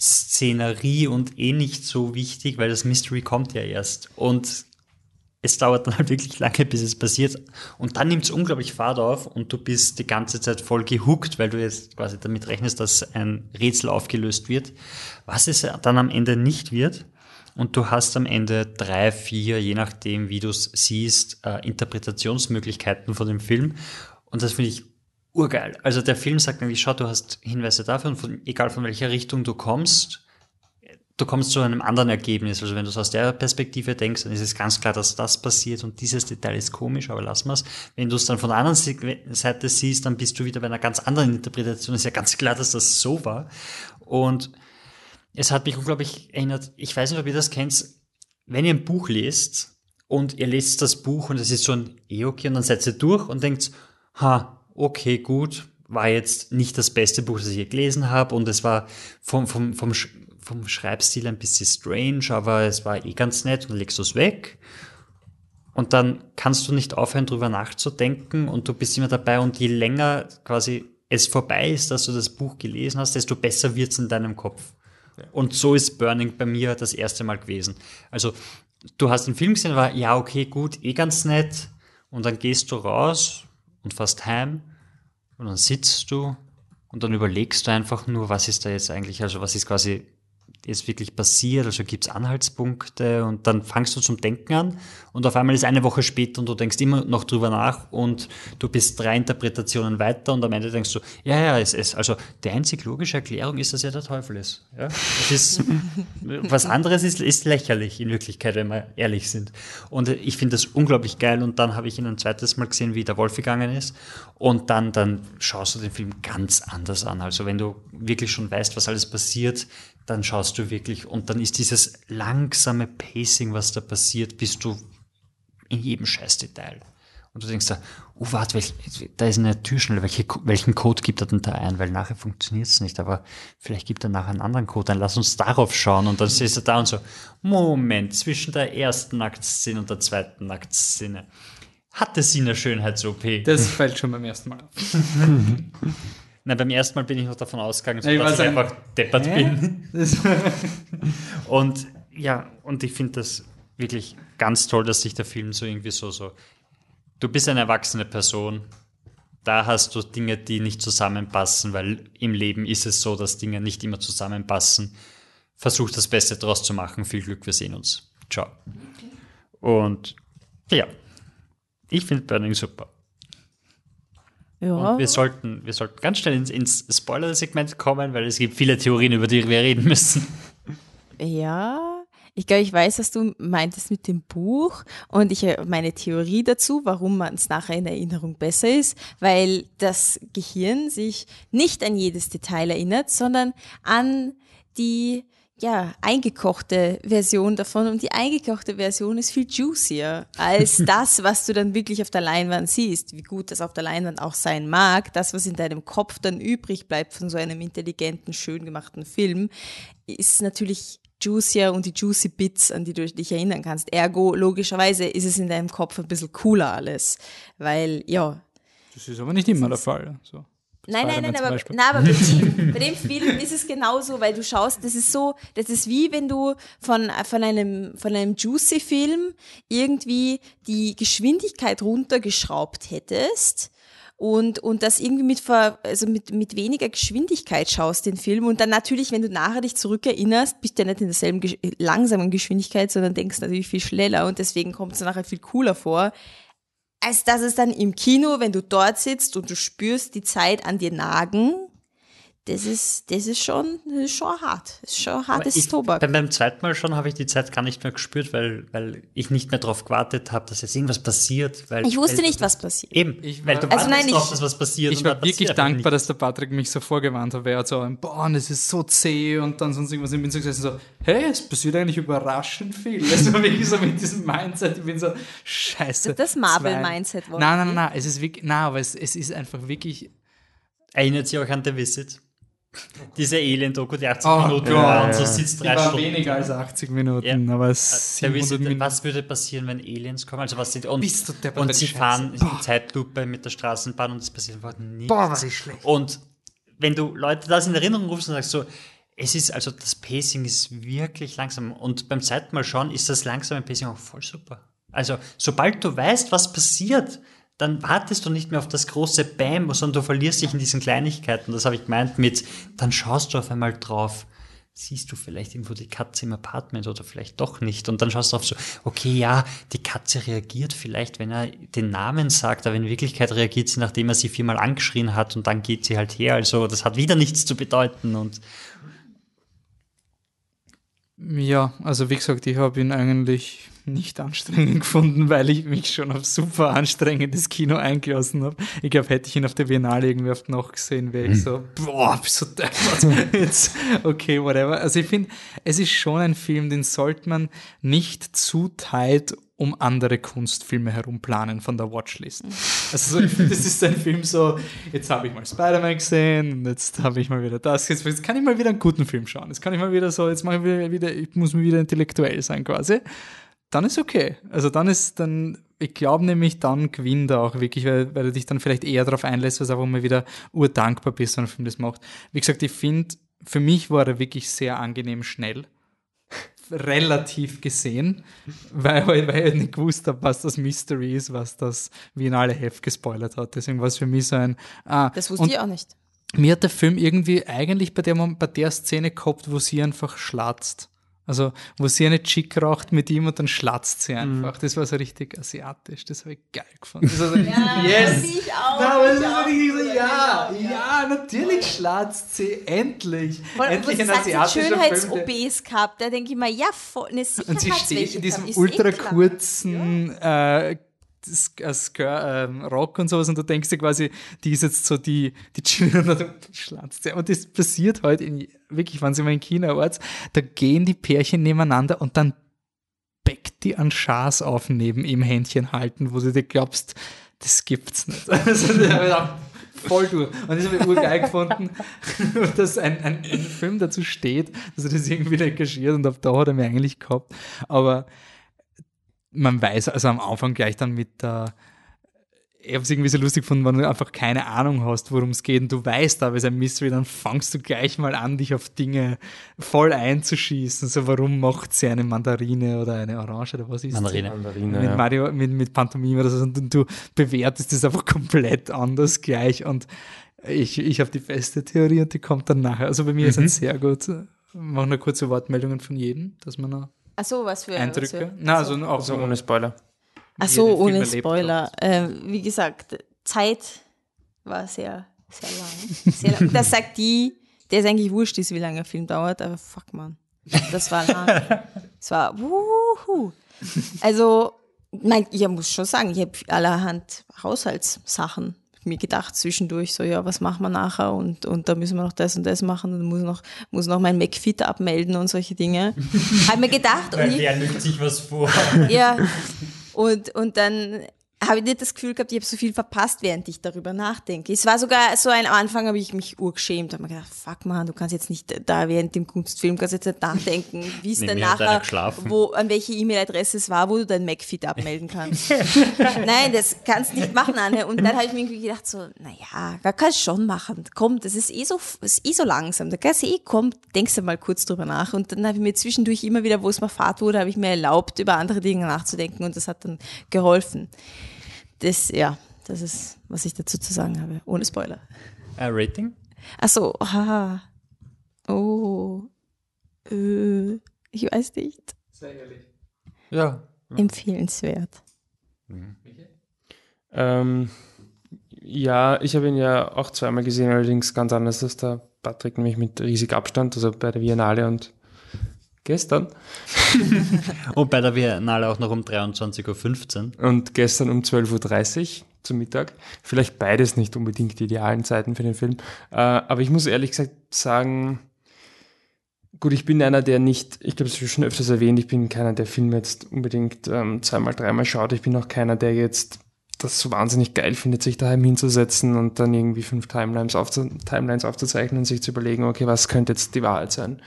Szenerie und eh nicht so wichtig, weil das Mystery kommt ja erst. Und es dauert dann halt wirklich lange, bis es passiert. Und dann nimmt es unglaublich Fahrt auf und du bist die ganze Zeit voll gehuckt, weil du jetzt quasi damit rechnest, dass ein Rätsel aufgelöst wird. Was es dann am Ende nicht wird. Und du hast am Ende drei, vier, je nachdem, wie du es siehst, äh, Interpretationsmöglichkeiten von dem Film. Und das finde ich urgeil. Also der Film sagt eigentlich, schau, du hast Hinweise dafür und von, egal von welcher Richtung du kommst, du kommst zu einem anderen Ergebnis. Also wenn du es aus der Perspektive denkst, dann ist es ganz klar, dass das passiert und dieses Detail ist komisch, aber lass mal's. Wenn du es dann von der anderen Seite siehst, dann bist du wieder bei einer ganz anderen Interpretation. Ist ja ganz klar, dass das so war. Und es hat mich unglaublich erinnert, ich weiß nicht, ob ihr das kennt, wenn ihr ein Buch lest und ihr lest das Buch und es ist so ein okay und dann seid ihr durch und denkt, ha, okay, gut, war jetzt nicht das beste Buch, das ich je gelesen habe und es war vom, vom, vom, vom Schreibstil ein bisschen strange, aber es war eh ganz nett und legst du es weg. Und dann kannst du nicht aufhören, drüber nachzudenken und du bist immer dabei und je länger quasi es vorbei ist, dass du das Buch gelesen hast, desto besser wird's in deinem Kopf. Und so ist Burning bei mir das erste Mal gewesen. Also du hast den Film gesehen, war ja okay, gut, eh ganz nett und dann gehst du raus und fährst heim. Und dann sitzt du und dann überlegst du einfach nur, was ist da jetzt eigentlich, also was ist quasi jetzt wirklich passiert, also gibt's Anhaltspunkte und dann fangst du zum Denken an und auf einmal ist eine Woche später und du denkst immer noch drüber nach und du bist drei Interpretationen weiter und am Ende denkst du, ja, ja, es ist, also die einzig logische Erklärung ist, dass er der Teufel ist. Ja? Das ist was anderes ist, ist lächerlich in Wirklichkeit, wenn wir ehrlich sind. Und ich finde das unglaublich geil und dann habe ich ihn ein zweites Mal gesehen, wie der Wolf gegangen ist und dann, dann schaust du den Film ganz anders an. Also wenn du wirklich schon weißt, was alles passiert, dann schaust du wirklich und dann ist dieses langsame Pacing, was da passiert, bist du in jedem Scheißdetail. Und du denkst da, oh, warte, welch, da ist eine Türschnelle, welche, welchen Code gibt er denn da ein? Weil nachher funktioniert es nicht, aber vielleicht gibt er nachher einen anderen Code, dann lass uns darauf schauen. Und dann stehst du da und so, Moment, zwischen der ersten Nacktszene und der zweiten Nacktszene hatte sie eine Schönheits-OP. Das fällt schon beim ersten Mal auf. Nein, beim ersten Mal bin ich noch davon ausgegangen, Ja, ich dass ich einfach deppert Hä? bin. und ja, und ich finde das wirklich ganz toll, dass sich der Film so irgendwie so, so, du bist eine erwachsene Person, da hast du Dinge, die nicht zusammenpassen, weil im Leben ist es so, dass Dinge nicht immer zusammenpassen. Versuch das Beste draus zu machen. Viel Glück, wir sehen uns. Ciao. Und ja, ich finde Burning super. Ja. Und wir sollten, wir sollten ganz schnell ins, ins Spoiler-Segment kommen, weil es gibt viele Theorien, über die wir reden müssen. Ja, ich glaube, ich weiß, was du meintest mit dem Buch und ich habe meine Theorie dazu, warum man es nachher in Erinnerung besser ist, weil das Gehirn sich nicht an jedes Detail erinnert, sondern an die ja, eingekochte Version davon und die eingekochte Version ist viel juicier als das, was du dann wirklich auf der Leinwand siehst. Wie gut das auf der Leinwand auch sein mag, das, was in deinem Kopf dann übrig bleibt von so einem intelligenten, schön gemachten Film, ist natürlich juicier und die juicy Bits, an die du dich erinnern kannst. Ergo, logischerweise ist es in deinem Kopf ein bisschen cooler alles, weil, ja, Das ist aber nicht immer der Fall. So. Nein, nein, nein, aber, nein, aber bei, dem, bei dem Film ist es genauso, weil du schaust, das ist so, das ist wie wenn du von, von einem, von einem Juicy-Film irgendwie die Geschwindigkeit runtergeschraubt hättest und, und das irgendwie mit, ver, also mit, mit weniger Geschwindigkeit schaust, den Film. Und dann natürlich, wenn du nachher dich zurückerinnerst, bist du ja nicht in derselben langsamen Geschwindigkeit, sondern denkst natürlich viel schneller und deswegen kommt es nachher viel cooler vor als dass es dann im Kino, wenn du dort sitzt und du spürst die Zeit an dir nagen, das ist, das ist schon, das ist schon hart. Das ist schon hartes ich, Tobak. Beim, beim zweiten Mal schon habe ich die Zeit gar nicht mehr gespürt, weil, weil ich nicht mehr darauf gewartet habe, dass jetzt irgendwas passiert. Weil, Ich wusste weil, nicht, was passiert. Eben, Ich weil war- du Also wartest nein, drauf, ich- dass was passiert. Ich war wirklich dankbar, dass der Patrick mich so vorgewarnt hat, weil er hat so, boah, es ist so zäh und dann sonst irgendwas. Ich bin so gesessen so, hey, es passiert eigentlich überraschend viel. Also wirklich so mit diesem Mindset, ich bin so, scheiße. Das Marvel zwei. Mindset Nein, nein, nein, nein, es ist wirklich, nein, aber es, es ist einfach wirklich, Erinnert sich euch an The Visit? Diese Alien-Doku, die 80 Oh Minuten Gott. war und so sitzt die drei war Stunden. weniger als 80 Minuten, Ja. aber 700 Visit, Minuten. was würde passieren, wenn Aliens kommen? Also was sind, und, Bist du deppert, und sie die fahren Scheiße- in Zeitlupe mit der Straßenbahn und es passiert einfach nichts. Boah, was ist schlecht. Und wenn du Leute das in Erinnerung rufst und sagst so, es ist, also das Pacing ist wirklich langsam. Und beim zweiten Mal schauen ist das langsame Pacing auch voll super. Also, sobald du weißt, was passiert, dann wartest du nicht mehr auf das große Bam, sondern du verlierst dich in diesen Kleinigkeiten. Das habe ich gemeint mit, dann schaust du auf einmal drauf, siehst du vielleicht irgendwo die Katze im Apartment oder vielleicht doch nicht. Und dann schaust du auf so, okay, ja, die Katze reagiert vielleicht, wenn er den Namen sagt, aber in Wirklichkeit reagiert sie, nachdem er sie viermal angeschrien hat und dann geht sie halt her. Also das hat wieder nichts zu bedeuten. Und Ja, also wie gesagt, ich habe ihn eigentlich nicht anstrengend gefunden, weil ich mich schon auf super anstrengendes Kino eingelassen habe. Ich glaube, hätte ich ihn auf der Biennale irgendwie die Nacht gesehen, wäre ich so, boah, bist du deppert. Jetzt, okay, whatever. Also ich finde, es ist schon ein Film, den sollte man nicht zu tight um andere Kunstfilme herum planen von der Watchlist. Also so, ich finde, das ist ein Film so, jetzt habe ich mal Spider-Man gesehen und jetzt habe ich mal wieder das, jetzt, jetzt kann ich mal wieder einen guten Film schauen. Jetzt kann ich mal wieder so, jetzt mache ich wieder, wieder ich muss mir wieder intellektuell sein quasi. Dann ist okay. Also dann ist dann, ich glaube nämlich, dann gewinnt er auch wirklich, weil, weil du dich dann vielleicht eher darauf einlässt, was einfach mal wieder urdankbar bist, wenn ein Film das macht. Wie gesagt, ich finde, für mich war er wirklich sehr angenehm schnell relativ gesehen, weil, weil, ich nicht gewusst habe, was das Mystery ist, was das Biennale Heft gespoilert hat. Deswegen war es für mich so ein. Ah, Das wusste ich auch nicht. mir hat der Film irgendwie eigentlich bei der, bei der Szene gehabt, wo sie einfach schlatzt. Also, wo sie eine Chick raucht mit ihm und dann schlatzt sie einfach. Das war so richtig asiatisch. Das habe ich geil gefunden. Das war so richtig, yes! Ich auch. Ja, aber das ist so richtig so, ja, ja, natürlich schlatzt sie, endlich. Voll, endlich ein asiatischer Schönheits-OBs gehabt? Da denke ich mir, ja, voll, eine und sie steht in diesem ultra kurzen äh, Sk- äh, ähm, Rock und sowas und du denkst dir quasi, die ist jetzt so die, die Chillerin und dann schlatzt sie. Und das passiert halt in, wirklich, wenn sie mal in China war's, da gehen die Pärchen nebeneinander und dann beckt die an Schas auf neben ihm Händchen halten, wo du dir glaubst, das gibt's nicht. Also, voll durch. Und das habe ich urgeil gefunden, dass ein, ein, ein Film dazu steht, dass er das irgendwie engagiert und ab da hat er mir eigentlich gehabt. Aber man weiß also am Anfang gleich dann mit der ich habe es irgendwie so lustig gefunden, wenn du einfach keine Ahnung hast, worum es geht und du weißt aber, es ist ein Mystery, dann fangst du gleich mal an, dich auf Dinge voll einzuschießen. So, warum macht sie eine Mandarine oder eine Orange oder was ist sie? Mandarine. Mandarine, mit ja. Mario, mit, mit Pantomime oder so und du bewertest das einfach komplett anders gleich und ich, ich habe die feste Theorie und die kommt dann nachher. Also bei mir ist Mhm. es sehr gut. Machen nur kurze Wortmeldungen von jedem, dass man noch Ach so, was für Eindrücke. Was für, Na, also auch Also so ohne Spoiler. Ach so, ohne Spoiler. Ähm, wie gesagt, Zeit war sehr, sehr lang. Sehr lang. Das sagt die, der es eigentlich wurscht ist, wie lange ein Film dauert, aber fuck man. Das war lang. Das war wuhu. Also, nein, ich muss schon sagen, ich habe allerhand Haushaltssachen mir gedacht zwischendurch, so ja, was machen wir nachher und, und da müssen wir noch das und das machen und muss noch, muss noch mein McFit abmelden und solche Dinge. Habe mir gedacht und Weil ich, der nimmt sich was vor. ja. Und, und dann habe ich nicht das Gefühl gehabt, ich habe so viel verpasst, während ich darüber nachdenke. Es war sogar so ein am Anfang habe ich mich urgeschämt, habe mir gedacht, fuck man, du kannst jetzt nicht da während dem Kunstfilm kannst jetzt nicht nachdenken, wie es dann hat einer nachher, wo, an welche E-Mail-Adresse es war, wo du dein MacFit abmelden kannst. Nein, das kannst nicht machen, Anne. Und dann habe ich mir irgendwie gedacht so, naja, da kannst du schon machen. Komm, das ist eh so, das ist eh so langsam. Da kannst du eh, komm, denkst du mal kurz drüber nach. Und dann habe ich mir zwischendurch immer wieder, wo es mir Fahrt wurde, habe ich mir erlaubt, über andere Dinge nachzudenken und das hat dann geholfen. Das, ja, das ist, was ich dazu zu sagen habe. Ohne Spoiler. Äh, Rating? Ach so, haha. Oh. Äh, ich weiß nicht. Ja. Empfehlenswert. Ähm, ja, ich habe ihn ja auch zweimal gesehen, allerdings ganz anders als der Patrick nämlich mit riesig Abstand, also bei der Biennale und gestern. Und bei der Biennale auch noch um 23.15 Uhr. Und gestern um 12.30 Uhr zum Mittag. Vielleicht beides nicht unbedingt die idealen Zeiten für den Film. Äh, aber ich muss ehrlich gesagt sagen, gut, ich bin einer, der nicht, ich glaube, habe ich schon öfters erwähnt, ich bin keiner, der Filme jetzt unbedingt ähm, zweimal, dreimal schaut. Ich bin auch keiner, der jetzt das so wahnsinnig geil findet, sich daheim hinzusetzen und dann irgendwie fünf Timelines, aufzu Timelines aufzuzeichnen und sich zu überlegen, okay, was könnte jetzt die Wahrheit sein?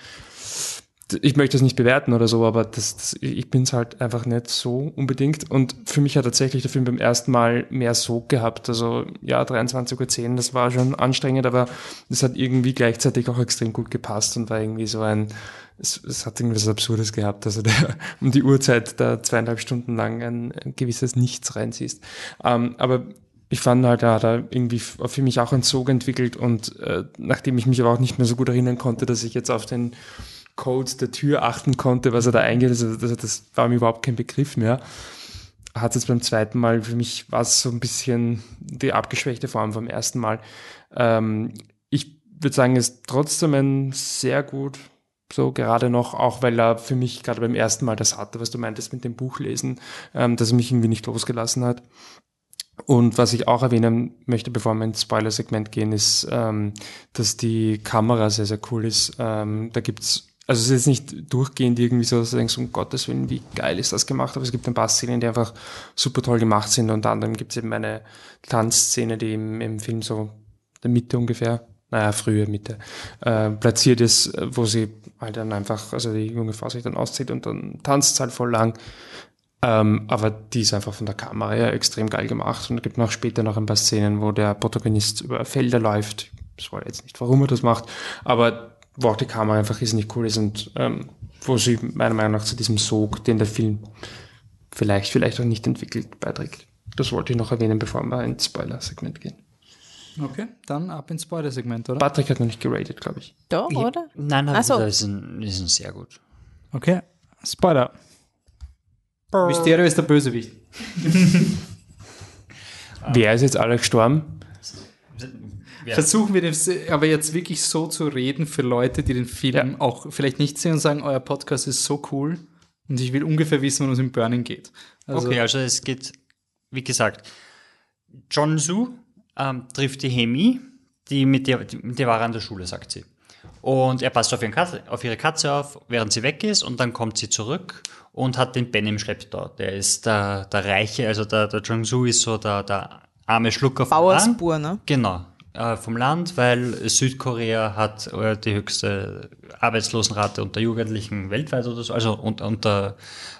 Ich möchte das nicht bewerten oder so, aber das, das, ich bin es halt einfach nicht so unbedingt. Und für mich hat tatsächlich der Film beim ersten Mal mehr Sog gehabt. Also ja, 23.10 Uhr, das war schon anstrengend, aber es hat irgendwie gleichzeitig auch extrem gut gepasst und war irgendwie so ein, es, es hat irgendwie was Absurdes gehabt, also der, um die Uhrzeit da zweieinhalb Stunden lang ein, ein gewisses Nichts reinziehst. Ähm, aber ich fand halt, er hat da irgendwie für mich auch einen Sog entwickelt und äh, nachdem ich mich aber auch nicht mehr so gut erinnern konnte, dass ich jetzt auf den Code der Tür achten konnte, was er da eingeht. Also das, das war mir überhaupt kein Begriff mehr. Hat es beim zweiten Mal, für mich war es so ein bisschen die abgeschwächte Form vom ersten Mal. Ähm, ich würde sagen, ist trotzdem ein sehr gut, so gerade noch, auch weil er für mich gerade beim ersten Mal das hatte, was du meintest mit dem Buchlesen, ähm, dass er mich irgendwie nicht losgelassen hat. Und was ich auch erwähnen möchte, bevor wir ins Spoiler-Segment gehen, ist, ähm, dass die Kamera sehr, sehr cool ist. Ähm, da gibt's also es ist jetzt nicht durchgehend irgendwie so, dass du denkst, um Gottes Willen, wie geil ist das gemacht, aber es gibt ein paar Szenen, die einfach super toll gemacht sind. Unter anderem gibt es eben eine Tanzszene, die im, im Film so der Mitte ungefähr, naja, frühe Mitte, äh, platziert ist, wo sie halt dann einfach, also die junge Frau sich dann auszieht und dann tanzt halt voll lang. Ähm, aber die ist einfach von der Kamera her extrem geil gemacht und es gibt noch später noch ein paar Szenen, wo der Protagonist über Felder läuft. Ich weiß jetzt nicht, warum er das macht, aber wo auch die Kamera einfach riesig cool ist und ähm, wo sie meiner Meinung nach zu diesem Sog, den der Film vielleicht, vielleicht auch nicht entwickelt, beiträgt. Das wollte ich noch erwähnen, bevor wir ins Spoiler-Segment gehen. Okay, dann ab ins Spoiler-Segment, oder? Patrick hat noch nicht geratet, glaube ich. Doch, oder? Nein, nein, so. das ist, ein, ist ein sehr gut. Okay, Spoiler. Mysterio ist der Bösewicht. Wer ist jetzt alle gestorben? Ja. Versuchen wir das aber jetzt wirklich so zu reden für Leute, die den Film auch vielleicht nicht sehen und sagen, euer Podcast ist so cool und ich will ungefähr wissen, worum es im Burning geht. Also, okay, also es geht, wie gesagt, John Su ähm, trifft die Hemi, die mit der, die, mit der war an der Schule, sagt sie. Und er passt auf, ihren Katze, auf ihre Katze auf, während sie weg ist und dann kommt sie zurück und hat den Ben im Schlepptau. Der ist der, der Reiche, also der, der Jong Su ist so der, der arme Schlucker Land. Bauersbur, ne? Genau, äh, vom Land, weil Südkorea hat äh, die höchste Arbeitslosenrate unter Jugendlichen weltweit oder so, also unter, unter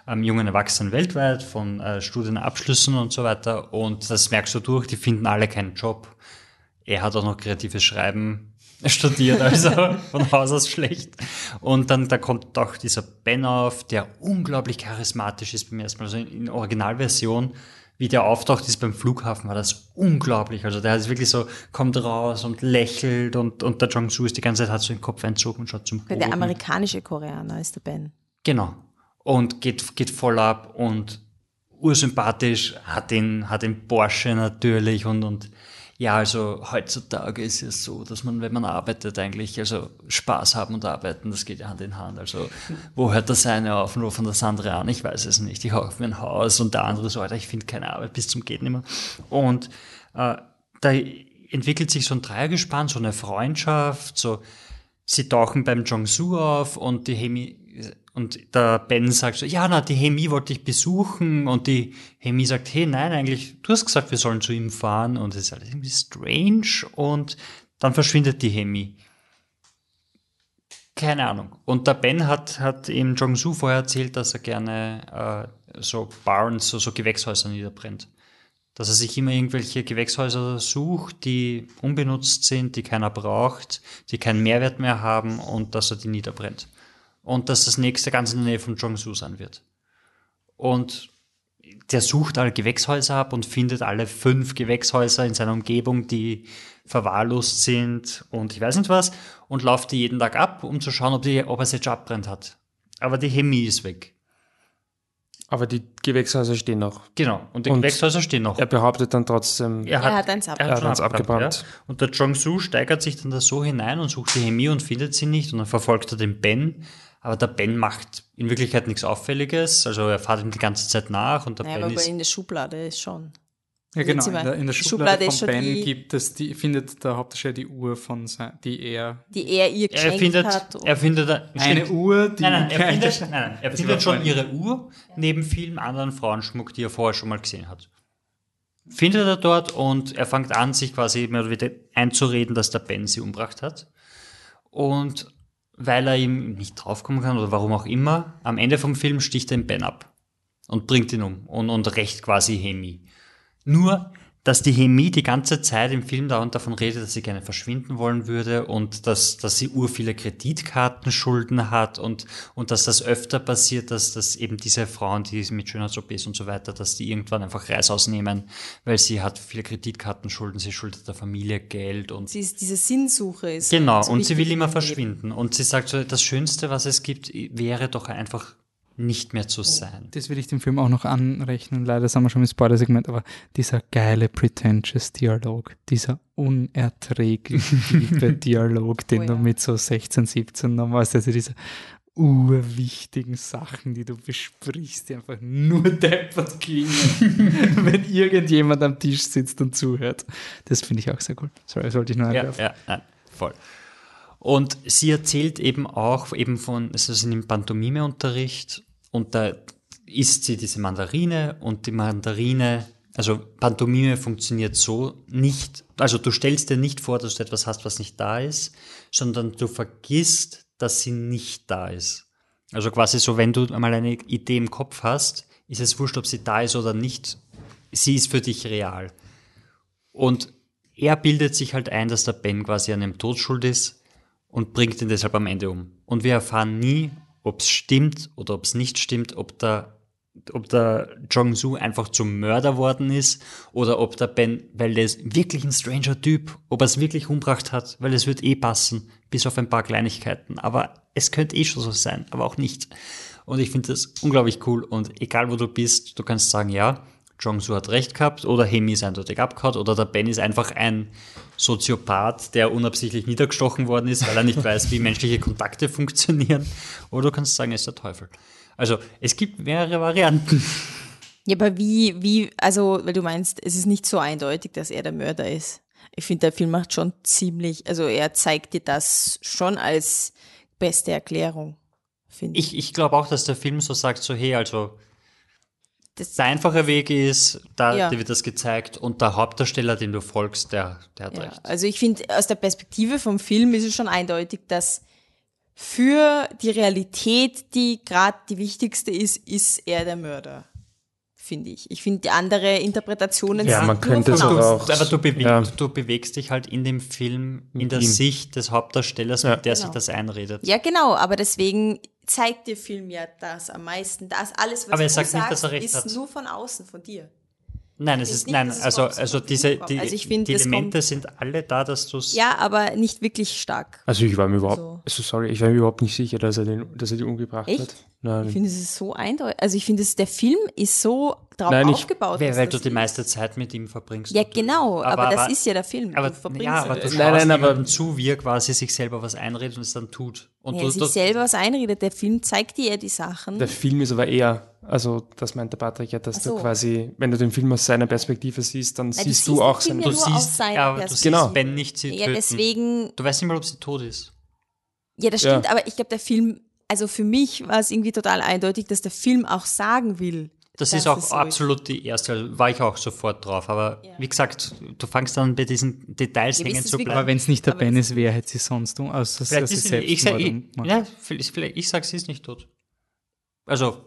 ähm, jungen Erwachsenen weltweit von äh, Studienabschlüssen und so weiter. Und das merkst du durch, die finden alle keinen Job. Er hat auch noch kreatives Schreiben studiert, also von Haus aus schlecht. Und dann da kommt auch dieser Ben auf, der unglaublich charismatisch ist beim ersten Mal. Also in, in Originalversion, wie der auftaucht ist beim Flughafen, war das unglaublich. Also der ist wirklich so, kommt raus und lächelt und, und der Jong Su ist die ganze Zeit, hat so den Kopf einzogen und schaut zum Boden. Der amerikanische Koreaner ist der Ben. Genau. Und geht, geht voll ab und ursympathisch, hat den, hat den Porsche natürlich und, und ja, also heutzutage ist es so, dass man, wenn man arbeitet, eigentlich also Spaß haben und arbeiten, das geht ja Hand in Hand. Also wo hört das eine auf und wo von das andere an? Ich weiß es nicht. Ich hauche mir ein Haus und der andere Alter, ich finde keine Arbeit bis zum geht nicht mehr. Und äh, da entwickelt sich so ein Dreiergespann, so eine Freundschaft, so sie tauchen beim Jong-Su auf und die Hemi und der Ben sagt so, ja, na, die Hemi wollte ich besuchen und die Hemi sagt, hey, nein, eigentlich, du hast gesagt, wir sollen zu ihm fahren und es ist alles irgendwie strange und dann verschwindet die Hemi. Keine Ahnung. Und der Ben hat, hat ihm Jong-Su vorher erzählt, dass er gerne äh, so Barns, so, so Gewächshäuser niederbrennt. Dass er sich immer irgendwelche Gewächshäuser sucht, die unbenutzt sind, die keiner braucht, die keinen Mehrwert mehr haben und dass er die niederbrennt und dass das nächste ganz in der Nähe von Jong-Su sein wird. Und der sucht alle Gewächshäuser ab und findet alle fünf Gewächshäuser in seiner Umgebung, die verwahrlost sind und ich weiß nicht was, und läuft die jeden Tag ab, um zu schauen, ob, die, ob er sie jetzt abbrennt hat. Aber die Hemi ist weg. Aber die Gewächshäuser stehen noch. Genau, und die Und Gewächshäuser stehen noch. Er behauptet dann trotzdem, Er hat eins er abgebrannt. hat schon eins abgebrannt. Ja. Und der Jong-Soo steigert sich dann da so hinein und sucht die Chemie und findet sie nicht und dann verfolgt er den Ben. Aber der Ben macht in Wirklichkeit nichts Auffälliges. Also er fährt ihm die ganze Zeit nach und der Naja, Ben aber ist. in der Schublade ist schon. Ja, genau. In der, in der Schublade, Schublade ist von schon Ben die- gibt es, die findet der Hauptdarsteller die Uhr von sein, die er. Die er ihr Er geschenkt findet, hat. er findet Eine Uhr, die. Nein, nein, er findet, nein, nein, er findet schon ihre Uhr neben vielen anderen Frauenschmuck, die er vorher schon mal gesehen hat. Findet er dort und er fängt an, sich quasi mehr oder weniger einzureden, dass der Ben sie umgebracht hat. Und weil er ihm nicht draufkommen kann oder warum auch immer, am Ende vom Film sticht er den Ben ab und bringt ihn um und, und rächt quasi Hemi. Nur, dass die Hemi die ganze Zeit im Film dauernd davon redet, dass sie gerne verschwinden wollen würde und dass, dass sie ur viele Kreditkartenschulden hat und, und dass das öfter passiert, dass, dass eben diese Frauen, die mit Schönheits-OPs und so weiter, dass die irgendwann einfach Reis ausnehmen, weil sie hat viele Kreditkartenschulden, sie schuldet der Familie Geld und Sie ist, diese Sinnsuche ist. Genau, so und sie will immer verschwinden. Und sie sagt so, das Schönste, was es gibt, wäre doch einfach nicht mehr zu sein. Das will ich dem Film auch noch anrechnen. Leider sind wir schon im Spoiler-Segment, aber dieser geile, pretentious Dialog, dieser unerträglich tiefe Dialog, den Oh du ja. mit so 16, 17 noch machst, also diese urwichtigen Sachen, die du besprichst, die einfach nur deppert klingen, wenn irgendjemand am Tisch sitzt und zuhört. Das finde ich auch sehr cool. Sorry, das wollte ich nur Ja, einwerfen. ja, nein, voll. Und sie erzählt eben auch eben von, es ist im Pantomime-Unterricht und da isst sie diese Mandarine und die Mandarine, also Pantomime funktioniert so nicht, also du stellst dir nicht vor, dass du etwas hast, was nicht da ist, sondern du vergisst, dass sie nicht da ist. Also quasi so, wenn du einmal eine Idee im Kopf hast, ist es wurscht, ob sie da ist oder nicht, sie ist für dich real. Und er bildet sich halt ein, dass der Ben quasi an dem Tod schuld ist und bringt ihn deshalb am Ende um. Und wir erfahren nie, ob es stimmt oder ob es nicht stimmt, ob der, ob der Jong-Soo einfach zum Mörder worden ist oder ob der Ben, weil der ist wirklich ein stranger Typ, ob er es wirklich umgebracht hat, weil es wird eh passen, bis auf ein paar Kleinigkeiten. Aber es könnte eh schon so sein, aber auch nicht. Und ich finde das unglaublich cool und egal wo du bist, du kannst sagen, ja, Jong-Soo hat recht gehabt oder Hemi ist eindeutig abgehauen oder der Ben ist einfach ein Soziopath, der unabsichtlich niedergestochen worden ist, weil er nicht weiß, wie menschliche Kontakte funktionieren. Oder du kannst sagen, er ist der Teufel. Also es gibt mehrere Varianten. Ja, aber wie, wie, also, weil du meinst, es ist nicht so eindeutig, dass er der Mörder ist. Ich finde, der Film macht schon ziemlich, also er zeigt dir das schon als beste Erklärung, finde ich. Ich, ich glaube auch, dass der Film so sagt, so hey, also Das, der einfache Weg ist, da Ja. dir wird das gezeigt und der Hauptdarsteller, dem du folgst, der, der hat ja, recht. also ich finde, aus der Perspektive vom Film ist es schon eindeutig, dass für die Realität, die gerade die wichtigste ist, ist er der Mörder. Finde ich. Ich finde, die andere Interpretationen Ja, sind man nur könnte von aber außen. auch- aber du, beweg, ja. du bewegst dich halt in dem Film in der ihm. Sicht des Hauptdarstellers, Ja. mit der sich Genau. das einredet. Ja, genau, aber deswegen zeigt der Film ja das am meisten. Das alles, was Aber er du sagt nicht, sagst, dass er recht ist hat. nur von außen, von dir. Nein, es Ich ist, nicht, nein, also, also diese, die, Also ich finde, die Elemente kommt- sind alle da, dass du es. Ja, aber nicht wirklich stark. Also ich war mir überhaupt, So. also sorry, ich war mir überhaupt nicht sicher, dass er den, dass er die umgebracht Echt? hat. Nein. Ich finde, es ist so eindeutig. Also ich finde, es- der Film ist so drauf Nein, ich- aufgebaut. Weil, dass weil du die ist. meiste Zeit mit ihm verbringst. Ja, genau, aber, das ist ja der Film. Aber, du verbringst ja, aber du Nein, nein, aber- zu, wie er quasi sich selber was einredet und es dann tut. Und Ja, du, sich du, selber was einredet. Der Film zeigt dir ja die Sachen. Der Film ist aber eher, also das meinte Patrick ja, dass so. du quasi, wenn du den Film aus seiner Perspektive siehst, dann Nein, du siehst siehst du auch seine. ja du siehst, ja, aber du siehst Perspektive. Genau. Ben nicht sie ja, töten. deswegen, Du weißt nicht mal, ob sie tot ist. ja, das Ja. stimmt, aber ich glaube, der Film, also für mich war es irgendwie total eindeutig, dass der Film auch sagen will. Das dass ist auch so absolut die erste, also war ich auch sofort drauf. Aber wie gesagt, du fängst dann bei diesen Details Ja, hängen ist zu wirklich- Aber bleiben. wenn es nicht der Aber Ben ist, wer hätte sie sonst um? Außer Vielleicht dass ist sie sie, ich, sag, ich, ja, vielleicht- ich sag, sie ist nicht tot. Also,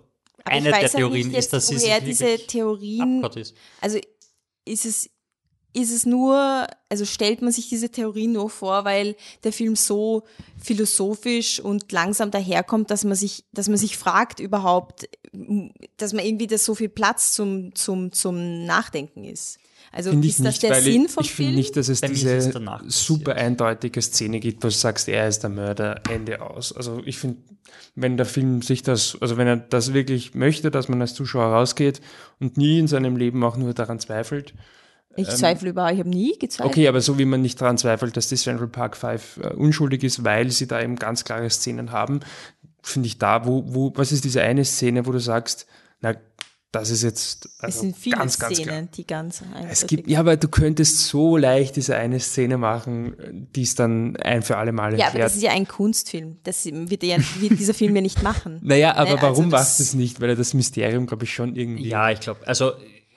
Aber eine der Theorien nicht ist, dass jetzt, sie woher diese Theorien, ist. also ist es, ist es nur, also stellt man sich diese Theorie nur vor, weil der Film so philosophisch und langsam daherkommt, dass man sich, dass man sich fragt überhaupt, dass man irgendwie da so viel Platz zum, zum, zum Nachdenken ist. Also Finde ich ist das nicht, der weil Sinn ich, vom ich finde Film? nicht, dass es Bei diese super eindeutige Szene gibt, wo du sagst, er ist der Mörder, Ende aus. Also ich finde, wenn der Film sich das, also wenn er das wirklich möchte, dass man als Zuschauer rausgeht und nie in seinem Leben auch nur daran zweifelt. Ich zweifle überall, ich habe nie gezweifelt. Okay, aber so wie man nicht daran zweifelt, dass die Central Park Five äh, unschuldig ist, weil sie da eben ganz klare Szenen haben, finde ich da, wo, wo, was ist diese eine Szene, wo du sagst, na, das ist jetzt es also sind viele ganz, ganz klar. Szenen, die ganz einfach Es gibt, ja, aber du könntest so leicht diese eine Szene machen, die es dann ein für alle Mal Ja, aber erklärt. das ist ja ein Kunstfilm. Das wird, ja, wird dieser Film ja nicht machen. naja, aber Ne, warum also macht es nicht? Weil er das Mysterium, glaube ich, schon irgendwie. Ja, ich glaube, also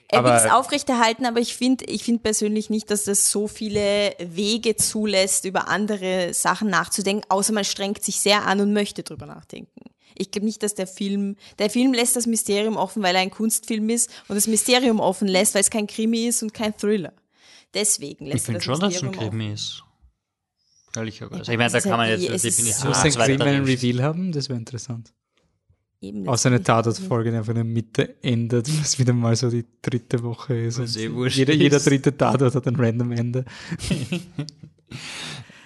Er will es aufrechterhalten, aber ich finde ich find persönlich nicht, dass das so viele Wege zulässt, über andere Sachen nachzudenken, außer man strengt sich sehr an und möchte drüber nachdenken. Ich glaube nicht, dass der Film, der Film lässt das Mysterium offen, weil er ein Kunstfilm ist und das Mysterium offen lässt, weil es kein Krimi ist und kein Thriller. Deswegen lässt ich finde er schon, dass es ein Mysterium Krimi ist. Ehrlicherweise. Ja, ich meine, da kann man jetzt eine Definition Muss ein Krimi einen. Reveal haben? Das wäre interessant. Offen. Eben, Außer eine das- Tatortfolge, die einfach in der Mitte endet, was wieder mal so die dritte Woche ist. Eh wurscht jeder, jeder ist. dritte Tatort hat ein random Ende.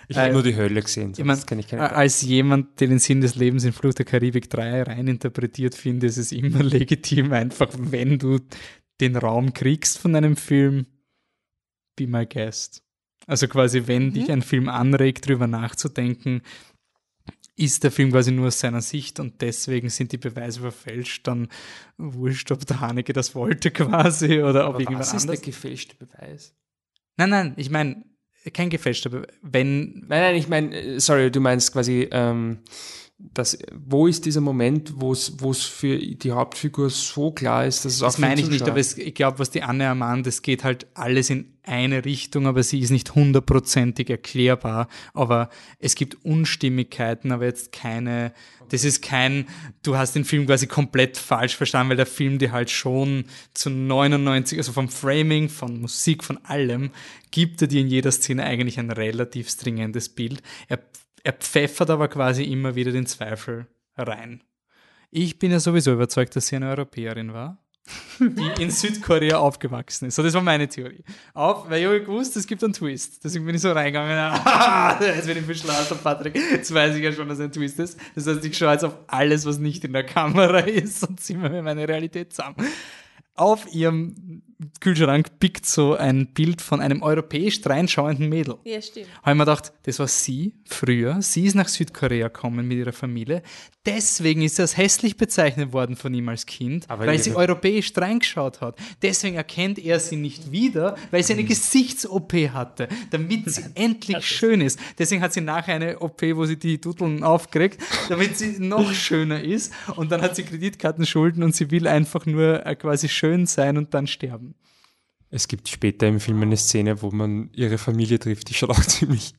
Ich habe Äh, nur die Hölle gesehen, Ich mein, ich als jemand, der den Sinn des Lebens in Flucht der Karibik 3 reininterpretiert, finde ich es immer legitim, einfach wenn du den Raum kriegst von einem Film, be my guest. Also quasi, wenn dich ein Film anregt, drüber nachzudenken, ist der Film quasi nur aus seiner Sicht und deswegen sind die Beweise verfälscht, dann wurscht, ob der Haneke das wollte quasi oder ob Aber irgendjemand was ist anders. der gefälschte Beweis? Nein, nein, ich meine, kein gefälschter. Wenn, Nein, nein, ich meine, äh, sorry, du meinst quasi, ähm, das, wo ist dieser Moment, wo es für die Hauptfigur so klar ist, dass es auch Das für den meine ich nicht, aber es, ich glaube, was die Anne ermahnt, es geht halt alles in eine Richtung, aber sie ist nicht hundertprozentig erklärbar. Aber es gibt Unstimmigkeiten, aber jetzt keine, das ist kein, du hast den Film quasi komplett falsch verstanden, weil der Film dir halt schon zu 99, also vom Framing, von Musik, von allem, gibt er dir in jeder Szene eigentlich ein relativ stringentes Bild. Er, er pfeffert aber quasi immer wieder den Zweifel rein. Ich bin ja sowieso überzeugt, dass sie eine Europäerin war, die in Südkorea aufgewachsen ist. So, das war meine Theorie. Auf, weil ich gewusst, es gibt einen Twist. Deswegen bin ich so reingegangen. Jetzt bin ich beschlagen, Patrick. Jetzt weiß ich ja schon, dass ein Twist ist. Das heißt, ich schaue jetzt auf alles, was nicht in der Kamera ist und ziehe mir meine Realität zusammen. Auf ihrem Kühlschrank pickt so ein Bild von einem europäisch reinschauenden Mädel Ja, stimmt. habe ich mir gedacht, das war sie früher. Sie ist nach Südkorea gekommen mit ihrer Familie. Deswegen ist sie als hässlich bezeichnet worden von ihm als Kind, Aber weil ihre- sie europäisch reingeschaut hat. Deswegen erkennt er sie nicht wieder, weil sie eine Gesichts-OP hatte, damit sie endlich schön ist. Deswegen hat sie nachher eine OP, wo sie die Dudeln aufkriegt, damit sie noch schöner ist. Und dann hat sie Kreditkartenschulden und sie will einfach nur äh, quasi schön sein und dann sterben. Es gibt später im Film eine Szene, wo man ihre Familie trifft, die schaut auch ziemlich.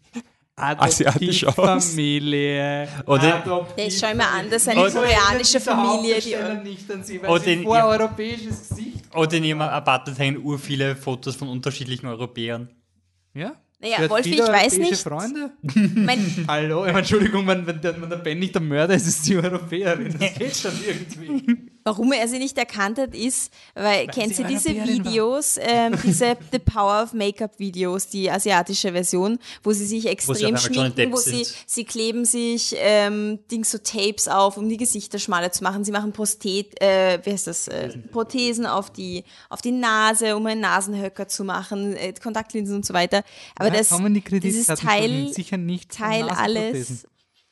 Asiatisch aus. Familie. Oder- Ja, ich schaue mir an, dass eine koreanische Familie, die nicht an sie, weil Und sie in- vor ja. europäisches Gesicht. Oder in ihrem Apartment hängen ur viele Fotos von unterschiedlichen Europäern. Ja? Naja, hat Wolfi, ich weiß nicht. Freunde. mein, Hallo, ich meine, Entschuldigung, wenn, wenn, der, wenn der Ben nicht der Mörder ist, ist die Europäerin. Das geht schon irgendwie. Warum er sie nicht erkannt hat, ist, weil, kennt sie ihr diese. Videos, ähm, diese The Power of Make-up Videos, die asiatische Version, wo sie sich extrem schminken, wo sie, sie kleben sich ähm, Dings so Tapes auf, um die Gesichter schmaler zu machen. Sie machen Prostet, äh, wie heißt das, äh, Prothesen auf die, auf die Nase, um einen Nasenhöcker zu machen, äh, Kontaktlinsen und so weiter. Aber Ja, das, dieses Teil, sicher nicht Teil alles.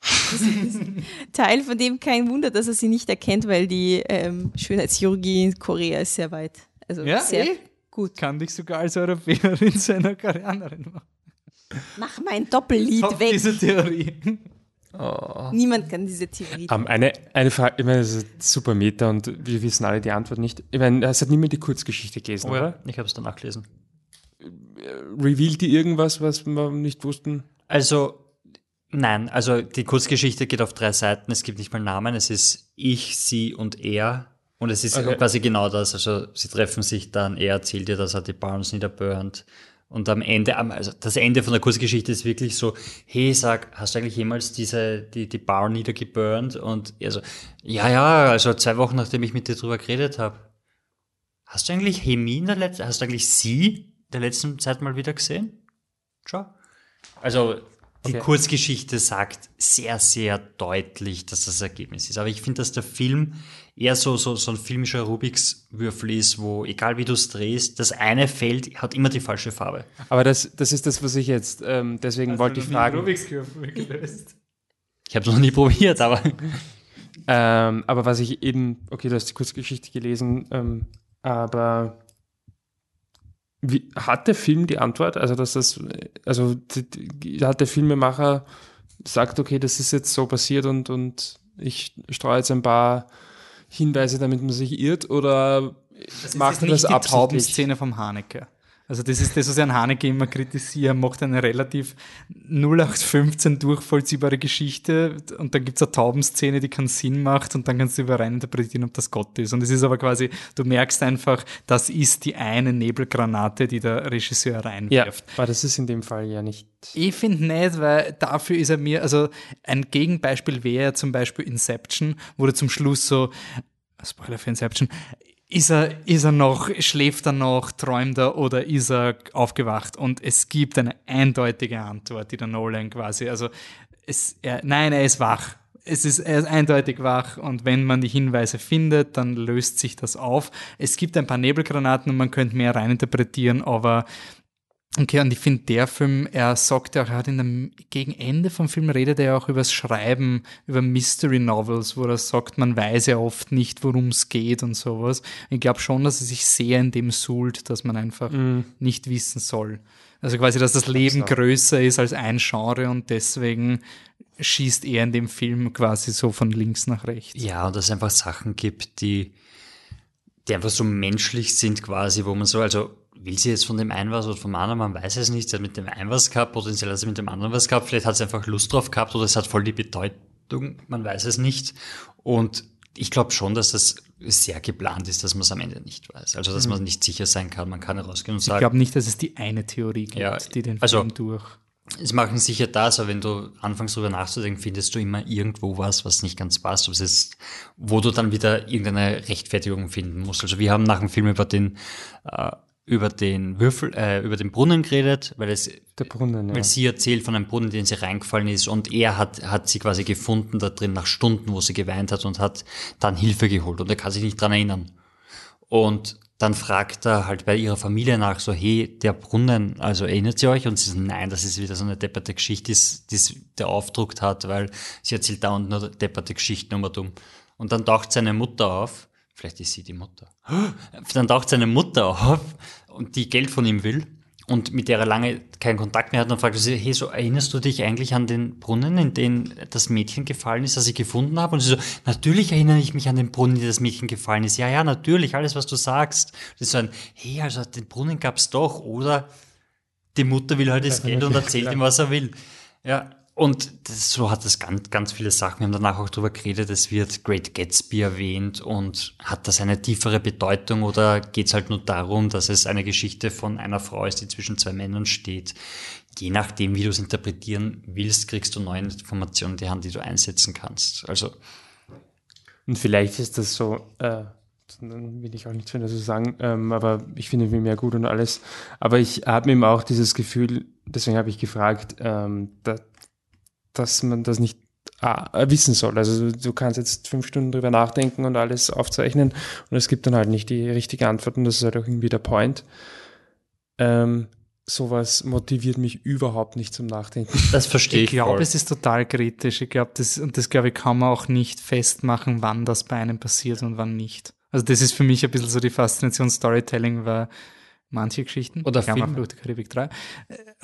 Teil von dem kein Wunder, dass er sie nicht erkennt, weil die ähm, Schönheitschirurgie in Korea ist sehr weit. Also Ja, sehr eh? gut. Kann dich sogar als Europäerin zu einer Koreanerin machen. Mach mein Doppellied Top weg. diese Theorie. Niemand kann diese Theorie. Ähm, eine, eine Frage, ich meine, das ist super Meta und wir wissen alle die Antwort nicht. Ich meine, es hat niemand die Kurzgeschichte gelesen, Oh oder? Ich habe es dann nachgelesen. Revealed die irgendwas, was wir nicht wussten? Also, nein, also die Kurzgeschichte geht auf drei Seiten. Es gibt nicht mal Namen. Es ist ich, sie und er. Und es ist Okay. quasi genau das. Also, sie treffen sich dann. Er erzählt ihr, dass er die Barnes niederburnt. Und am Ende, also das Ende von der Kurzgeschichte ist wirklich so, hey, sag, hast du eigentlich jemals diese, die, die Bar niedergeburnt? Und er so, ja, ja, also zwei Wochen nachdem ich mit dir drüber geredet habe. Hast du eigentlich Hemi in der letzten, hast du eigentlich sie in der letzten Zeit mal wieder gesehen? Schau. Also, Die Okay. Kurzgeschichte sagt sehr, sehr deutlich, dass das Ergebnis ist. Aber ich finde, dass der Film eher so, so, so ein filmischer Rubiks Würfel ist, wo, egal wie du es drehst, das eine Feld hat immer die falsche Farbe. Aber das, das ist das, was ich jetzt, ähm, deswegen wollte ich fragen. Ich habe es noch nie probiert, aber Ähm, aber was ich eben, okay, du hast die Kurzgeschichte gelesen, ähm, aber wie, hat der Film die Antwort? Also, dass das, also die, die, hat der Filmemacher sagt, okay, das ist jetzt so passiert und, und ich streue jetzt ein paar Hinweise, damit man sich irrt, oder Das macht ist er nicht das die absichtlich? Taubenszene vom Haneke. Also das ist das, was ich an Haneke immer kritisiere. Er macht eine relativ 0815 durchvollziehbare Geschichte und dann gibt's eine Taubenszene, die keinen Sinn macht und dann kannst du über rein interpretieren, ob das Gott ist. Und es ist aber quasi, du merkst einfach, das ist die eine Nebelgranate, die der Regisseur Ja, reinwirft. aber das ist in dem Fall ja nicht. Ich finde nicht, weil dafür ist er mir, also ein Gegenbeispiel wäre zum Beispiel Inception, wo du zum Schluss so, Spoiler für Inception, ist er, ist er noch, schläft er noch, träumt er oder ist er aufgewacht? Und es gibt eine eindeutige Antwort, die der Nolan quasi, also es, er, nein, er ist wach. Es ist, er ist eindeutig wach und wenn man die Hinweise findet, dann löst sich das auf. Es gibt ein paar Nebelgranaten und man könnte mehr reininterpretieren, aber Okay, und ich finde, der Film, er sagt ja auch, er hat in dem, gegen Ende vom Film redet er ja auch über das Schreiben, über Mystery Novels, wo er sagt, man weiß ja oft nicht, worum es geht und sowas. Ich glaube schon, dass er sich sehr in dem suhlt, dass man einfach nicht wissen soll. Also quasi, dass das Leben größer ist als ein Genre und deswegen schießt er in dem Film quasi so von links nach rechts. ja, und dass es einfach Sachen gibt, die, die einfach so menschlich sind quasi, wo man so, also will sie jetzt von dem einen was oder vom anderen, man weiß es nicht, sie hat mit dem einen was gehabt, potenziell hat sie mit dem anderen was gehabt, vielleicht hat sie einfach Lust drauf gehabt oder es hat voll die Bedeutung, man weiß es nicht. Und ich glaube schon, dass das sehr geplant ist, dass man es am Ende nicht weiß. Also, dass man nicht sicher sein kann. Man kann herausgehen und Ich sagen, glaube nicht, dass es die eine Theorie gibt, Ja, die den also- Film durch. es machen sicher das, aber wenn du anfängst drüber nachzudenken, findest du immer irgendwo was, was nicht ganz passt, ob es ist, wo du dann wieder irgendeine Rechtfertigung finden musst. Also wir haben nach dem Film über den äh, über den Würfel, äh, über den Brunnen geredet, weil es Brunnen, ja. weil sie erzählt von einem Brunnen, in den sie reingefallen ist und er hat, hat sie quasi gefunden da drin nach Stunden, wo sie geweint hat und hat dann Hilfe geholt und er kann sich nicht dran erinnern. Und dann fragt er halt bei ihrer Familie nach so, hey, der Brunnen, also erinnert sie euch? Und sie sagen, nein, das ist wieder so eine depperte Geschichte, die der aufdruckt hat, weil sie erzählt dauernd nur depperte Geschichten um und um. Und dann taucht seine Mutter auf, vielleicht ist sie die Mutter, dann taucht seine Mutter auf und die Geld von ihm will und mit der er lange keinen Kontakt mehr hat, dann fragt sie, hey, so erinnerst du dich eigentlich an den Brunnen, in den das Mädchen gefallen ist, das ich gefunden habe? Und sie so, natürlich erinnere ich mich an den Brunnen, in den das Mädchen gefallen ist. Ja, ja, natürlich, alles, was du sagst. Das ist so ein, hey, also den Brunnen gab's doch, oder die Mutter will halt das Geld und erzählt ihm, was er will. Ja, und das, so hat es ganz, ganz viele Sachen. Wir haben danach auch drüber geredet, es wird Great Gatsby erwähnt und hat das eine tiefere Bedeutung oder geht es halt nur darum, dass es eine Geschichte von einer Frau ist, die zwischen zwei Männern steht. Je nachdem, wie du es interpretieren willst, kriegst du neue Informationen in die Hand, die du einsetzen kannst. Also Und vielleicht ist das so, äh, dann will ich auch nichts mehr dazu sagen, ähm, aber ich finde Film ja gut und alles. Aber ich habe eben auch dieses Gefühl, deswegen habe ich gefragt, ähm, da, dass man das nicht ah, wissen soll. Also du, kannst jetzt fünf Stunden drüber nachdenken und alles aufzeichnen und es gibt dann halt nicht die richtige Antwort und das ist halt auch irgendwie der Point. Ähm, sowas motiviert mich überhaupt nicht zum Nachdenken. das verstehe Ich ich, glaube, es ist total kritisch. Ich glaube, das, und das glaube ich, kann man auch nicht festmachen, wann das bei einem passiert und wann nicht. Also das ist für mich ein bisschen so die Faszination Storytelling, weil manche Geschichten, Oder Klammer, Filme. Fluch der Karibik 3, äh,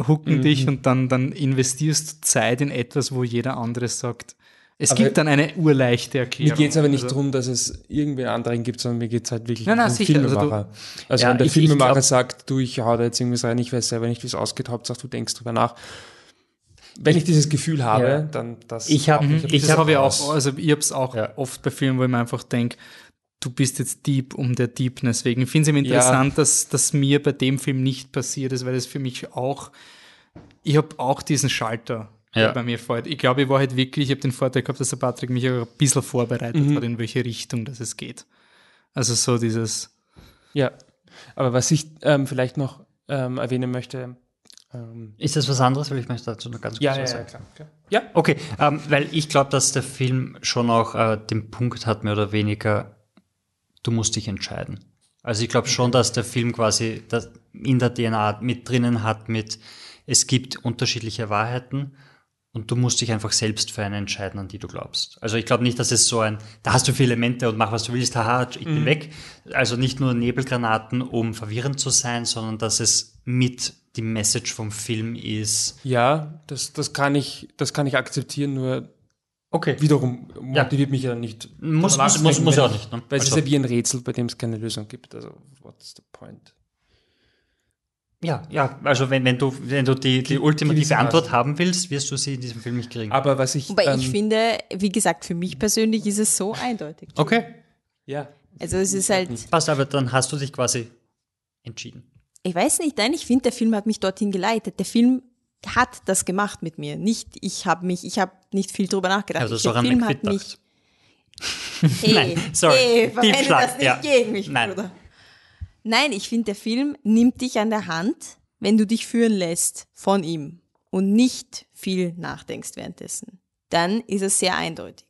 hucken dich und dann, dann investierst du Zeit in etwas, wo jeder andere sagt, es Aber gibt dann eine urleichte Erklärung. Mir geht es aber nicht Also- darum, dass es irgendwen anderen gibt, sondern mir geht es halt wirklich Nein, nein, um den sicher, also du- Filmemacher. Also, Ja, wenn der ich- ich Filmemacher glaub- sagt, du, ich hau da jetzt irgendwas rein, ich weiß selber nicht, wie es ausgeht, Hauptsache du denkst drüber nach. Wenn ich dieses Gefühl habe, Ja. dann das. Ich hab- auch Mhm. ich hab habe ich raus. auch, also ich habe es auch Ja. oft bei Filmen, wo ich mir einfach denke, du bist jetzt deep um der Deepness wegen. Ich finde es eben interessant, dass das mir bei dem Film nicht passiert ist, weil es für mich auch, ich habe auch diesen Schalter, der Ja. bei mir fällt. Ich glaube, ich war halt wirklich, ich habe den Vorteil gehabt, dass der Patrick mich auch ein bisschen vorbereitet hat, in welche Richtung das es geht. Also so dieses, Ja, aber was ich ähm, vielleicht noch ähm, erwähnen möchte, Ähm, Ist das was anderes? Weil ich möchte dazu noch ganz kurz ja, ja, was ja, sagen. klar, klar. Ja, Okay, ähm, weil ich glaube, dass der Film schon auch äh, den Punkt hat, mehr oder weniger, du musst dich entscheiden. Also ich glaube schon, dass der Film quasi das in der DNA mit drinnen hat, mit es gibt unterschiedliche Wahrheiten und du musst dich einfach selbst für eine entscheiden, an die du glaubst. Also ich glaube nicht, dass es so ein, da hast du viele Elemente und mach was du willst, haha, ich bin weg. Also nicht nur Nebelgranaten, um verwirrend zu sein, sondern dass es mit die Message vom Film ist. ja das, das, kann ich, das kann ich akzeptieren, nur Okay. wiederum motiviert mich ja nicht. Muss- muss- muss- muss ja auch ich- nicht, ne? Weil es ist Also- ja wie ein Rätsel, bei dem es keine Lösung gibt. Also, what's the point? Ja, ja, also wenn, wenn du, wenn du die, die ultimative. Antwort haben willst, wirst du sie in diesem Film nicht kriegen. Aber was ich. Wobei ähm, ich finde, wie gesagt, für mich persönlich ist es so eindeutig. Okay. Ja. Also es ist halt, Passt, aber dann hast du dich quasi entschieden. ich weiß nicht, nein, ich finde, der Film hat mich dorthin geleitet. Der Film hat das gemacht mit mir. Nicht, ich habe mich, ich habe nicht viel drüber nachgedacht. Also so der Film hat mich. Hey, Nein, sorry. Hey, verwende das nicht ja. gegen mich, Nein. Bruder. Nein, ich finde, der Film nimmt dich an der Hand, wenn du dich führen lässt von ihm und nicht viel nachdenkst währenddessen. Dann ist es sehr eindeutig.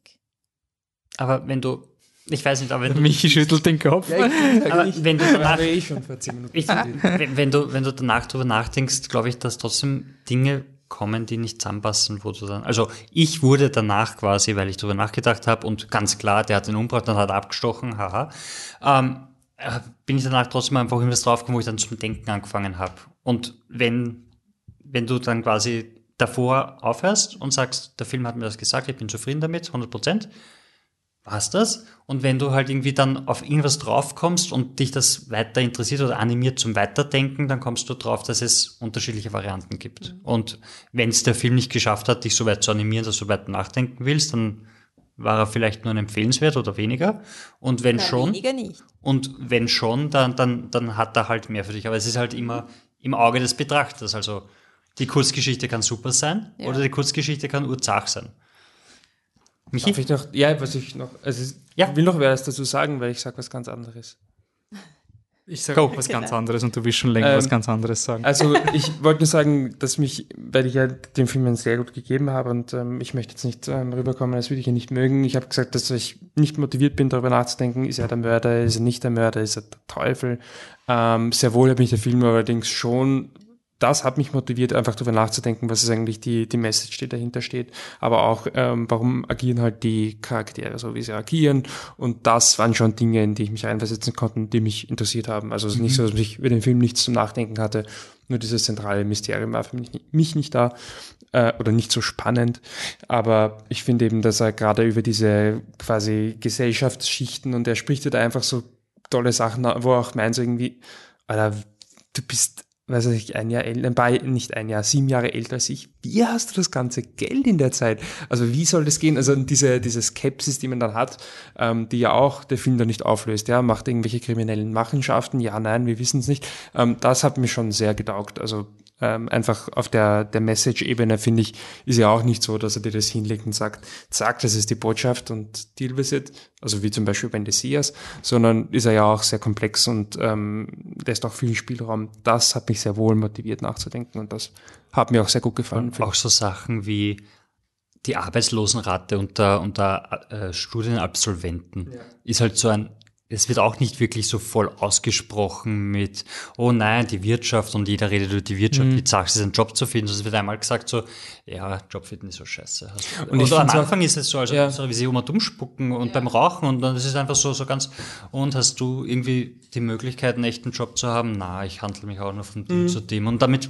Aber wenn du, ich weiß nicht, aber wenn du, Michi schüttelt den Kopf. aber wenn du danach, ich schon vor 10 Minuten. ich, wenn, du, wenn du danach drüber nachdenkst, glaube ich, dass trotzdem Dinge kommen, die nicht zusammenpassen, wo du dann, also ich wurde danach quasi, weil ich drüber nachgedacht habe und ganz klar, der hat den umgebracht und hat abgestochen, haha, ähm, äh, bin ich danach trotzdem einfach irgendwas draufgekommen, wo ich dann zum Denken angefangen habe. Und wenn, wenn du dann quasi davor aufhörst und sagst, der Film hat mir das gesagt, ich bin zufrieden damit, 100 Prozent, war's das. Und wenn du halt irgendwie dann auf irgendwas draufkommst und dich das weiter interessiert oder animiert zum Weiterdenken, dann kommst du drauf, dass es unterschiedliche Varianten gibt. Und wenn es der Film nicht geschafft hat, dich so weit zu animieren, dass du weiter nachdenken willst, dann war er vielleicht nur ein empfehlenswert oder weniger. Und wenn Na, schon, Weniger nicht. und wenn schon, dann, dann, dann hat er halt mehr für dich. Aber es ist halt immer im Auge des Betrachters. Also die Kurzgeschichte kann super sein Ja. oder die Kurzgeschichte kann urzach sein. Michi? Darf ich noch, ja, was ich noch, also Ja. ich will noch was dazu sagen, weil ich sage was ganz anderes. Ich sage auch was ganz anderes und du willst schon länger Ähm, was ganz anderes sagen. Also ich wollte nur sagen, dass mich, weil ich ja dem Film einen sehr gut gegeben habe und ähm, ich möchte jetzt nicht ähm, rüberkommen, als würde ich ihn nicht mögen. Ich habe gesagt, dass ich nicht motiviert bin, darüber nachzudenken, ist er der Mörder, ist er nicht der Mörder, ist er der Teufel. Ähm, sehr wohl hat mich der Film allerdings schon, das hat mich motiviert, einfach darüber nachzudenken, was ist eigentlich die, die Message, die dahinter steht. Aber auch, ähm, warum agieren halt die Charaktere so, wie sie agieren. Und das waren schon Dinge, in die ich mich reinversetzen konnte, die mich interessiert haben. Also es ist nicht so, dass ich über den Film nichts zum Nachdenken hatte. Nur dieses zentrale Mysterium war für mich nicht, mich nicht da äh, oder nicht so spannend. Aber ich finde eben, dass er gerade über diese quasi Gesellschaftsschichten und er spricht da einfach so tolle Sachen, wo er auch meint so irgendwie, Alter, du bist, weiß ich, ein Jahr älter, bei, nicht ein Jahr, sieben Jahre älter als ich. Wie hast du das ganze Geld in der Zeit? Also wie soll das gehen? Also diese, diese Skepsis, die man dann hat, ähm, die ja auch der Film da nicht auflöst. Ja, macht irgendwelche kriminellen Machenschaften? Ja, nein, wir wissen es nicht. Ähm, das hat mir schon sehr getaugt. Also ähm, einfach auf der, der Message-Ebene, finde ich, ist ja auch nicht so, dass er dir das hinlegt und sagt, zack, das ist die Botschaft und deal with it. Also wie zum Beispiel bei Desias, sondern ist er ja auch sehr komplex und ähm, lässt auch viel Spielraum. Das hat mich sehr wohl motiviert nachzudenken und das hat mir auch sehr gut gefallen. Auch so Sachen wie die Arbeitslosenrate unter, unter äh, Studienabsolventen ist halt so ein, es wird auch nicht wirklich so voll ausgesprochen mit, oh nein, die Wirtschaft und jeder redet über die Wirtschaft, Mhm. wie zart es ist, einen Job zu finden. Also es wird einmal gesagt so, ja, Job finden ist so scheiße. Du- Und Und ich am find's auch- Anfang ist es so, also Ja. so wie sie immer dumm spucken und beim Rauchen und dann ist es einfach so, so ganz, und hast du irgendwie die Möglichkeit, einen echten Job zu haben? Na, ich handle mich auch nur von dem Mhm. zu dem und damit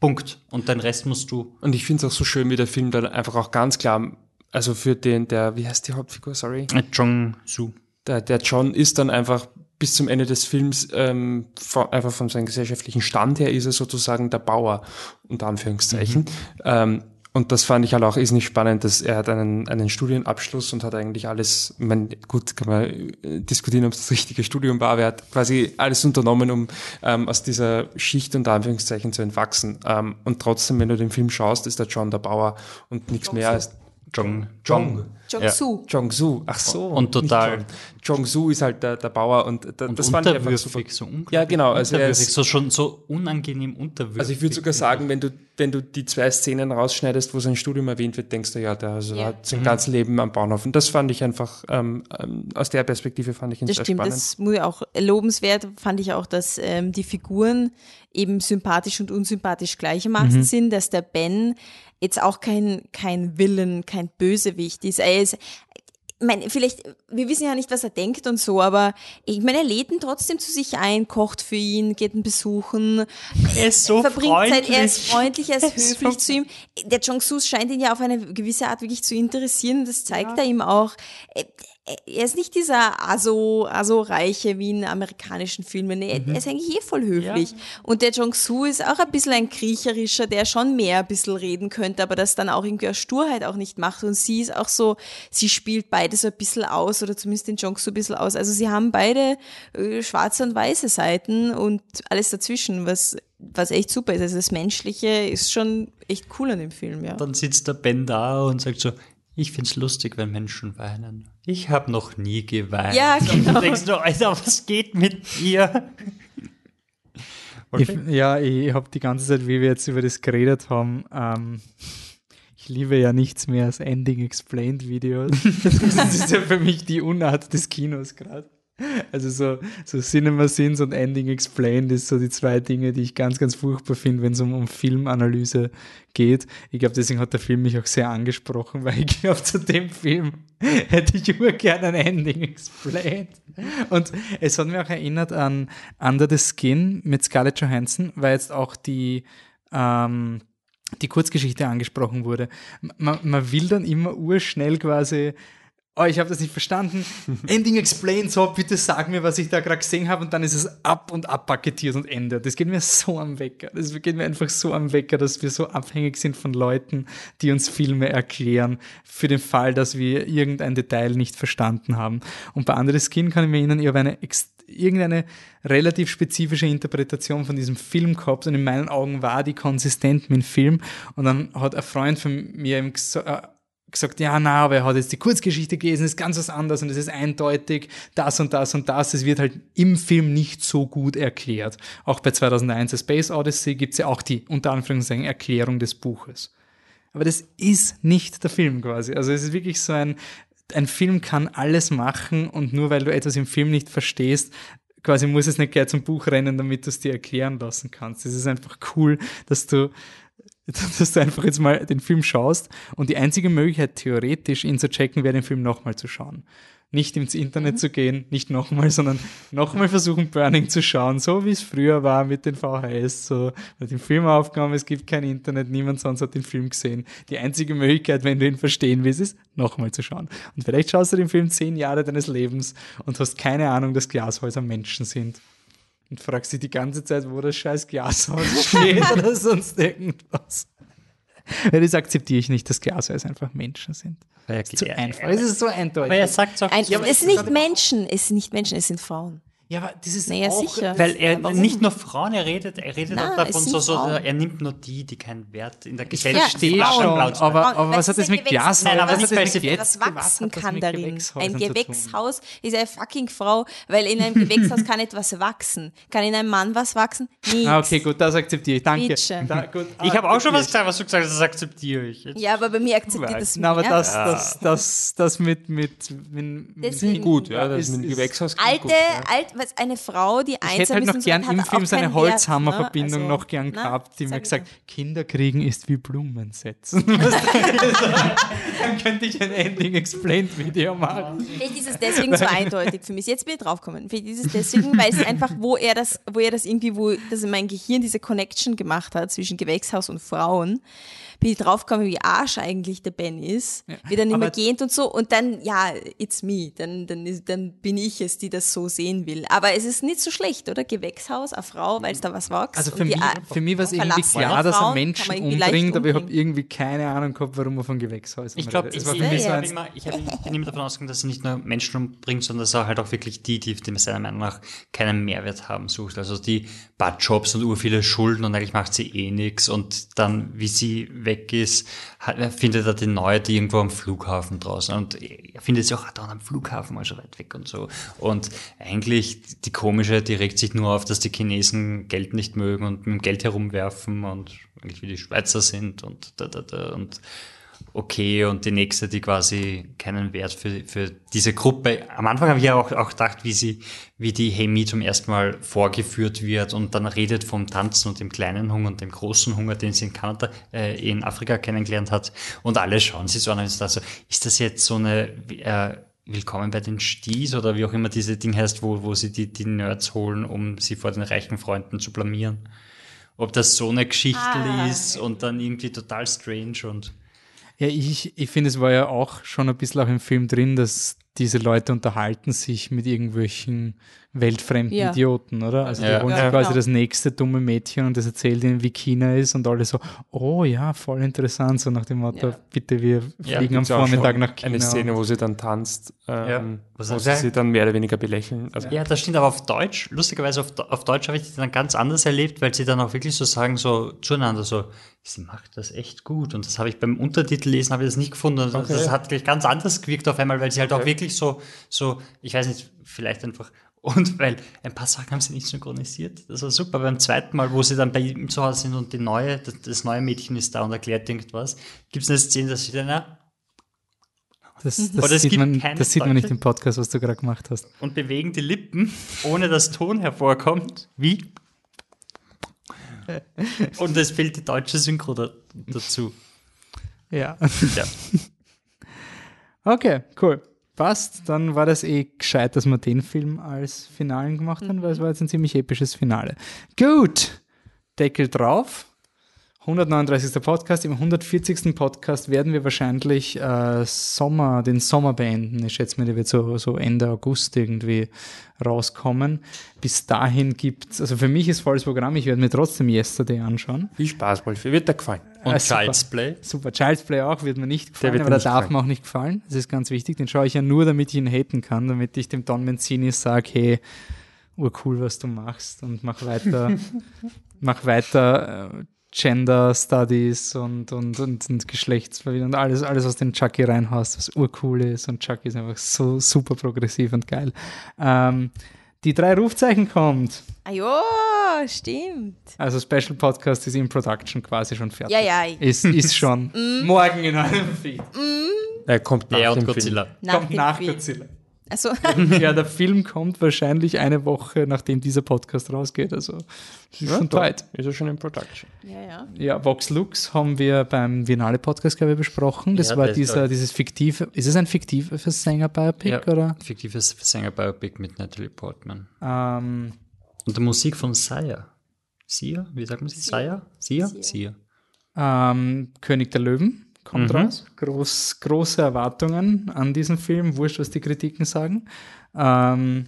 Punkt. Und den Rest musst du Und ich finde es auch so schön, wie der Film dann einfach auch ganz klar, also für den, der, wie heißt die Hauptfigur, sorry? Äh, Jong Su. Der, der John ist dann einfach bis zum Ende des Films ähm, von, einfach von seinem gesellschaftlichen Stand her ist er sozusagen der Bauer, unter Anführungszeichen. Ähm, und das fand ich halt auch ist nicht spannend, dass er hat einen, einen Studienabschluss und hat eigentlich alles, ich mein, gut, kann man äh, diskutieren, ob es das richtige Studium war, aber er hat quasi alles unternommen, um ähm, aus dieser Schicht unter Anführungszeichen zu entwachsen. Ähm, und trotzdem, wenn du den Film schaust, ist der John der Bauer und nichts mehr als Jong, Jong. Jong-Soo. Jong-Soo, ach so. Und total- nicht Jong. Jong-Soo ist halt der, der Bauer und, da, Und das fand ich einfach super. unterwürfig, so unglaublich Ja, genau, also er ist- so schon so unangenehm unterwürfig. Also ich würde sogar sagen, wenn du, wenn du die zwei Szenen rausschneidest, wo sein Studium erwähnt wird, denkst du, ja, der also Ja. hat sein ganzes Leben am Bahnhof. Und das fand ich einfach, ähm, ähm, aus der Perspektive fand ich ihn Das sehr stimmt, spannend. das muss ich auch lobenswert fand ich auch, dass ähm, die Figuren eben sympathisch und unsympathisch gleichermaßen sind, dass der Ben jetzt auch kein, kein Villain, kein Bösewicht ist. Er ist ich meine, vielleicht, wir wissen ja nicht, was er denkt und so, aber ich meine, er lädt ihn trotzdem zu sich ein, kocht für ihn, geht ihn besuchen. er ist so verbringt Zeit, er ist freundlich. freundlich, er ist Er ist höflich so- zu ihm. Der Jong-Soo scheint ihn ja auf eine gewisse Art wirklich zu interessieren. Das zeigt er ihm auch. Er- ist nicht dieser Aso, Aso-Reiche wie in amerikanischen Filmen. Er, Mhm. er ist eigentlich eh voll höflich. Und der Jong-Soo ist auch ein bisschen ein kriecherischer, der schon mehr ein bisschen reden könnte, aber das dann auch irgendwie aus Sturheit auch nicht macht. Und sie ist auch so, sie spielt beide so ein bisschen aus oder zumindest den Jong-Soo ein bisschen aus. Also sie haben beide äh, schwarze und weiße Seiten und alles dazwischen, was was echt super ist. Also das Menschliche ist schon echt cool an dem Film, ja. Dann sitzt der Ben da und sagt so, ich find's lustig, wenn Menschen weinen. Ich habe noch nie geweint. Ja, genau. Und du denkst nur, Alter, was geht mit dir? Ich, ja, ich habe die ganze Zeit, wie wir jetzt über das geredet haben, ähm, ich liebe ja nichts mehr als Ending Explained Videos. das ist ja für mich die Unart des Kinos gerade. Also so, so Cinema Sins und Ending Explained ist so die zwei Dinge, die ich ganz, ganz furchtbar finde, wenn es um, um Filmanalyse geht. Ich glaube, deswegen hat der Film mich auch sehr angesprochen, weil ich glaube, zu dem Film hätte ich immer gerne ein Ending Explained. Und es hat mich auch erinnert an Under the Skin mit Scarlett Johansson, weil jetzt auch die ähm, die Kurzgeschichte angesprochen wurde. Man, man will dann immer urschnell quasi oh, ich habe das nicht verstanden. Ending explained, so, bitte sag mir, was ich da gerade gesehen habe und dann ist es ab und abpaketiert und Ende. Das geht mir so am Wecker. Das geht mir einfach so am Wecker, dass wir so abhängig sind von Leuten, die uns Filme erklären, für den Fall, dass wir irgendein Detail nicht verstanden haben. Und bei Andere Skin kann ich mir erinnern, ich habe eine irgendeine relativ spezifische Interpretation von diesem Film gehabt und in meinen Augen war die konsistent mit dem Film und dann hat ein Freund von mir ihm gesagt, gesagt, ja, na, aber er hat jetzt die Kurzgeschichte gelesen, ist ganz was anderes und es ist eindeutig das und das und das. Es wird halt im Film nicht so gut erklärt. Auch bei 2001 A Space Odyssey gibt es ja auch die, unter Anführungszeichen, Erklärung des Buches. Aber das ist nicht der Film quasi. Also es ist wirklich so ein, ein Film kann alles machen und nur weil du etwas im Film nicht verstehst, quasi muss es nicht gleich zum Buch rennen, damit du es dir erklären lassen kannst. Es ist einfach cool, dass du dass du einfach jetzt mal den Film schaust und die einzige Möglichkeit, theoretisch ihn zu checken, wäre den Film nochmal zu schauen. Nicht ins Internet Mhm. zu gehen, nicht nochmal, sondern nochmal versuchen, Burning zu schauen, so wie es früher war mit den VHS. So, hat den Film aufgenommen, es gibt kein Internet, niemand sonst hat den Film gesehen. Die einzige Möglichkeit, wenn du ihn verstehen willst, ist, nochmal zu schauen. Und vielleicht schaust du den Film zehn Jahre deines Lebens und hast keine Ahnung, dass Glashäuser Menschen sind und fragst dich die ganze Zeit, wo das scheiß Glashaus steht oder sonst irgendwas. Das akzeptiere ich nicht, dass Glashäuser einfach Menschen sind. Das ist zu einfach. Es ist so eindeutig. Aber er sagt auch, Ein, Ja, es ist nicht Menschen, es sind nicht Menschen, es sind Frauen. Ja, aber das ist Naja, auch, sicher. weil er Warum? nicht nur Frauen, er redet, er redet Na, auch davon, so, so, Frauen. er nimmt nur die, die keinen Wert in der Ich Gesellschaft verstehe Frauen. schon, Frauen- aber, aber weil was hat das mit. Glashäusern? Nein, aber was hat das mit Gewächs- was wachsen kann darin. Ein? Gewächshaus ist eine fucking Frau, weil in einem Gewächshaus kann etwas wachsen. Kann in einem Mann was wachsen? Nichts. Ah, okay, gut, das akzeptiere ich. Danke. Da, gut, Ich habe auch schon was gesagt, was du gesagt hast, das akzeptiere ich. Jetzt. Ja, aber bei mir akzeptiert das ich. Na, aber mehr. das, das, das, das mit, mit, mit, mit Gut, ja, das ist- mit dem Gewächshaus Alte, gut, ja. alt, was eine Frau, die Ich einsam hätte halt ist noch so, gern hat im Film so eine keinen Wert, Holzhammer-Verbindung ne? noch gern na, gehabt, die mir sag gesagt, ich Kinder kriegen ist wie Blumen setzen. Dann könnte ich ein Ending Explained Video machen. Vielleicht ist es deswegen so eindeutig für mich. Jetzt bin ich draufgekommen. Vielleicht ist es deswegen, weil es einfach, wo er das, wo er das irgendwie, wo das in mein Gehirn diese Connection gemacht hat zwischen Gewächshaus und Frauen, bin ich draufgekommen, wie Arsch eigentlich der Ben ist, wie dann immer gehend und so. Und dann, ja, it's me. Dann, dann, ist, dann bin ich es, die das so sehen will. Aber es ist nicht so schlecht, oder? Gewächshaus, eine Frau, weil es da was wächst. Also für mich, A- für mich war es irgendwie klar, dass er Menschen umbringt, aber ich habe irgendwie keine Ahnung gehabt, warum er von Gewächshäusern Ich glaube, ich, Es war ich, für mich ich, so immer, ich, hab, ich bin immer davon ausgegangen, dass er nicht nur Menschen umbringt, sondern dass er halt auch wirklich die, die, die seiner Meinung nach keinen Mehrwert haben, sucht. Also die Badjobs und ur viele Schulden und eigentlich macht sie eh nichts und dann, wie sie weg ist, findet er den neue die irgendwo am Flughafen draußen und er findet sie auch da am Flughafen mal so weit weg und so. Und eigentlich die komische, die regt sich nur auf, dass die Chinesen Geld nicht mögen und mit dem Geld herumwerfen und eigentlich wie die Schweizer sind und da, da, da und okay und die nächste, die quasi keinen Wert für, für diese Gruppe. Am Anfang habe ich ja auch, auch gedacht, wie sie, wie die Hemi zum ersten Mal vorgeführt wird und dann redet vom Tanzen und dem kleinen Hunger und dem großen Hunger, den sie in Kanada, äh, in Afrika kennengelernt hat. Und alle schauen sie so an und ist, also, ist das jetzt so eine, äh, Willkommen bei den Sties oder wie auch immer diese Ding heißt, wo, wo sie die, die Nerds holen, um sie vor den reichen Freunden zu blamieren. Ob das so eine Geschichte Ah. ist und dann irgendwie total strange und Ja, ich, ich finde, es war ja auch schon ein bisschen auch im Film drin, dass diese Leute unterhalten sich mit irgendwelchen weltfremden Ja. Idioten, oder? Also Ja. die holen Ja, sich quasi genau. das nächste dumme Mädchen und das erzählt ihnen, wie China ist und alle so, oh ja, voll interessant, so nach dem Motto, Ja. bitte, wir Ja, fliegen am auch Vormittag nach China. Eine Szene, wo sie dann tanzt, ähm, Ja. Was wo sie sie dann mehr oder weniger belächeln. Also, Ja, das stimmt, aber auf Deutsch, lustigerweise auf, auf Deutsch habe ich das dann ganz anders erlebt, weil sie dann auch wirklich so sagen, so zueinander, so, sie macht das echt gut. Und das habe ich beim Untertitel lesen, habe ich das nicht gefunden. Und Okay. Das hat gleich ganz anders gewirkt auf einmal, weil sie halt auch Okay. wirklich so, so, ich weiß nicht, vielleicht einfach, und weil ein paar Sachen haben sie nicht synchronisiert. Das war super. Beim zweiten Mal, wo sie dann bei ihm zu Hause sind und die neue, das, das neue Mädchen ist da und erklärt irgendwas, gibt es eine Szene, dass sie dann, ja, Das, Oder das, es sieht, gibt man, keine das sieht man nicht im Podcast, was du gerade gemacht hast. und bewegen die Lippen, ohne dass Ton hervorkommt, wie. Und es fehlt die deutsche Synchro da, dazu. Ja. Ja. Okay, cool. Passt, dann war das eh gescheit, dass wir den Film als Finalen gemacht haben, weil es war jetzt ein ziemlich episches Finale. Gut, Deckel drauf. 139. Podcast. Im 140. Podcast werden wir wahrscheinlich äh, Sommer, den Sommer beenden. Ich schätze mir, der wird so, so Ende August irgendwie rauskommen. Bis dahin gibt's, also für mich ist volles Programm. Ich werde mir trotzdem Yesterday anschauen. Viel Spaß, Wolfi. Wird dir gefallen. Und super. Child's Play. Super, Child's Play auch, wird mir nicht gefallen, wird aber der darf gefallen. mir auch nicht gefallen. Das ist ganz wichtig. Den schaue ich ja nur, damit ich ihn haten kann, damit ich dem Don Mancini sage, hey, urcool, was du machst und mach weiter, mach weiter äh, Gender Studies und, und, und, und Geschlechtsverwirrung und alles, alles, was den Chucky reinhaust, was urcool ist und Chucky ist einfach so super progressiv und geil. Ähm, die drei Rufzeichen kommt. Ah ja, stimmt. Also Special Podcast ist in Production quasi schon fertig. Ja, ja. ich- Ist, ist schon morgen in einem Feed. Er kommt nach und dem Godzilla. Nach kommt dem nach Film. Godzilla. Also, ja, der Film kommt wahrscheinlich eine Woche, nachdem dieser Podcast rausgeht. Also ist Film. schon. Zeit. Ist er schon in Production. ja, ja. Ja, Vox Lux haben wir beim Biennale Podcast, glaube ich, besprochen. Das Ja, war ist dieser, dieses fiktive, ist es ein fiktives Sänger-Biopic, Ja, oder? fiktives Sänger-Biopic mit Natalie Portman. Ähm, Und der Musik von Sia. Sia? Wie sagt man sie? Sia? Sia? Sia. ähm, König der Löwen kommt Mhm. raus. Groß, große Erwartungen an diesen Film, wurscht, was die Kritiken sagen. Ähm,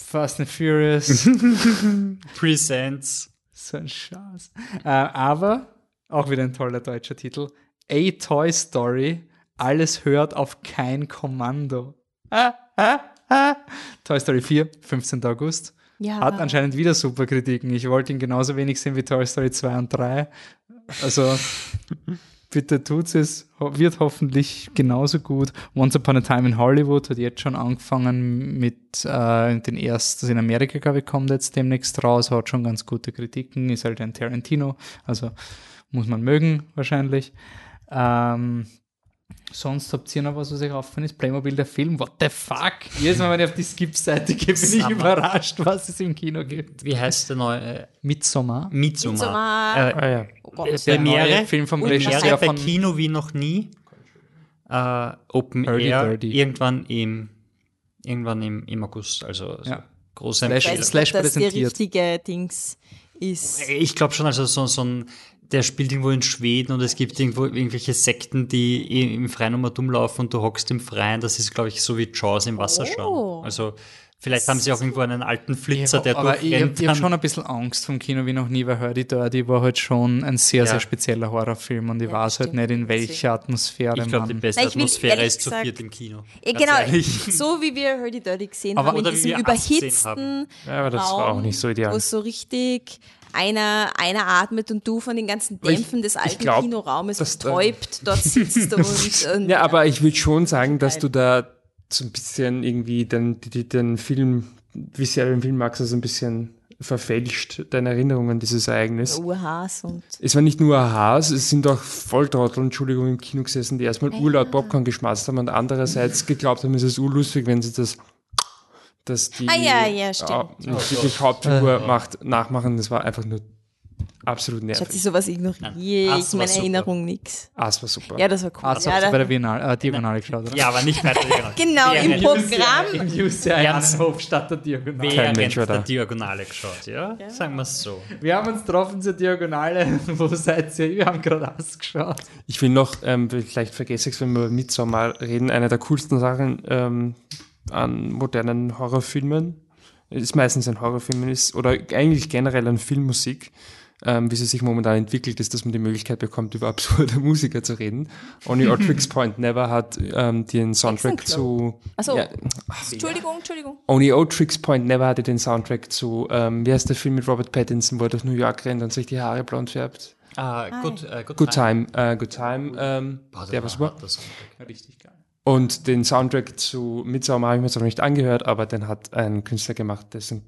Fast and Furious, Presents. so ein Schatz. Äh, aber, auch wieder ein toller deutscher Titel, A Toy Story, alles hört auf kein Kommando. Ah, ah, ah. Toy Story 4, 15. August. Ja. Hat anscheinend wieder super Kritiken. Ich wollte ihn genauso wenig sehen wie Toy Story 2 und 3. Also bitte tut's es. Wird hoffentlich genauso gut. Once Upon a Time in Hollywood hat jetzt schon angefangen mit äh, den ersten, also in Amerika, glaube ich, kommt jetzt demnächst raus, hat schon ganz gute Kritiken, ist halt ein Tarantino, also muss man mögen wahrscheinlich. Ähm, Sonst habt ihr noch was, was euch auffallen ist? Playmobil, der Film, what the fuck? Jedes Mal, wenn ich auf die Skip-Seite gehe, bin ich überrascht, was es im Kino gibt. Wie heißt der neue? Äh, Midsommar. Midsommar. Midsommar. Äh, Ah ja. Gott. Der Premiere, Film vom Regisseur von Kino wie noch nie. Äh, Open Early Air. Dirty. Irgendwann im, irgendwann im, im August. Also, also Ja. große Slash- Ich Empfehlung. Slash nicht, ob das die präsentiert. richtige Dings ist. Ich glaube schon, also so, so ein, der spielt irgendwo in Schweden und es gibt irgendwo irgendwelche Sekten, die im Freien um und umlaufen und du hockst im Freien. Das ist, glaube ich, so wie Jaws im Wasser Oh. schauen. Also vielleicht haben sie auch irgendwo einen alten Flitzer, der aber ich habe durchrennt. hab dann. schon ein bisschen Angst vom Kino wie noch nie, weil Hurdy Dirty war halt schon ein sehr, Ja. sehr spezieller Horrorfilm und ich Ja, weiß halt nicht, in welcher Atmosphäre ich glaube, die man... beste Nein, ich Atmosphäre ist zu gesagt- viert im Kino. Ja, genau, ehrlich. so wie wir Hurdy Dirty gesehen Aber- haben, in diesem überhitzten Ja, aber das war Raum, auch nicht so ideal. wo es so richtig einer, einer atmet und du von den ganzen Aber ich- Dämpfen des ich alten glaub, Kinoraumes betäubt dort sitzt und, und Ja, aber ich würde schon sagen, dass du da so ein bisschen irgendwie den, den, Film, wie sehr du den Film magst, also ein bisschen verfälscht, deine Erinnerung an dieses Ereignis. UHs und Es war nicht nur Aha's, es sind auch Volltrottel, Entschuldigung, im Kino gesessen, die erstmal urlaut Popcorn geschmatzt haben und andererseits geglaubt haben, es ist urlustig, wenn sie das, dass die Ah, ja, ja, stimmt. äh, nicht wirklich Hauptfigur macht, nachmachen. Das war einfach nur absolut nervig. sowas ignoriere Ah, ich, das meine. Erinnerung nix. Ah, es war super. Ja, das war cool. Ah, das ja, ihr da, bei der Biennale, äh, Diagonale geschaut, oder? Ja, aber nicht weiter. genau, im Programm. Im UCI? Annenhof statt der Diagonale. Kein Mensch da. der Diagonale geschaut, ja? Sagen wir es so. Wir haben uns getroffen zur Diagonale. Wo seid ihr? Wir haben gerade ausgeschaut. Ich will noch, ähm, vielleicht vergesse ich es, wenn wir über Midsommar reden, eine der coolsten Sachen ähm, an modernen Horrorfilmen, ist meistens ein Horrorfilm ist, oder eigentlich generell an Filmmusik, ähm, wie sie sich momentan entwickelt, ist, dass man die Möglichkeit bekommt, über absurde Musiker zu reden. Only Otrix Point Never hat ähm, den Soundtrack zu... Achso, Ja, Entschuldigung, Entschuldigung. Only Otrix Point Never hatte den Soundtrack zu, ähm, wie heißt der Film mit Robert Pattinson, wo er durch New York rennt und sich die Haare blond färbt? Ah, gut, äh, gut, Good Time, äh, Good Time, ähm, Boah, der war super. Das Richtig geil. Und den Soundtrack zu Midsommar habe ich mir zwar noch nicht angehört, aber den hat ein Künstler gemacht, dessen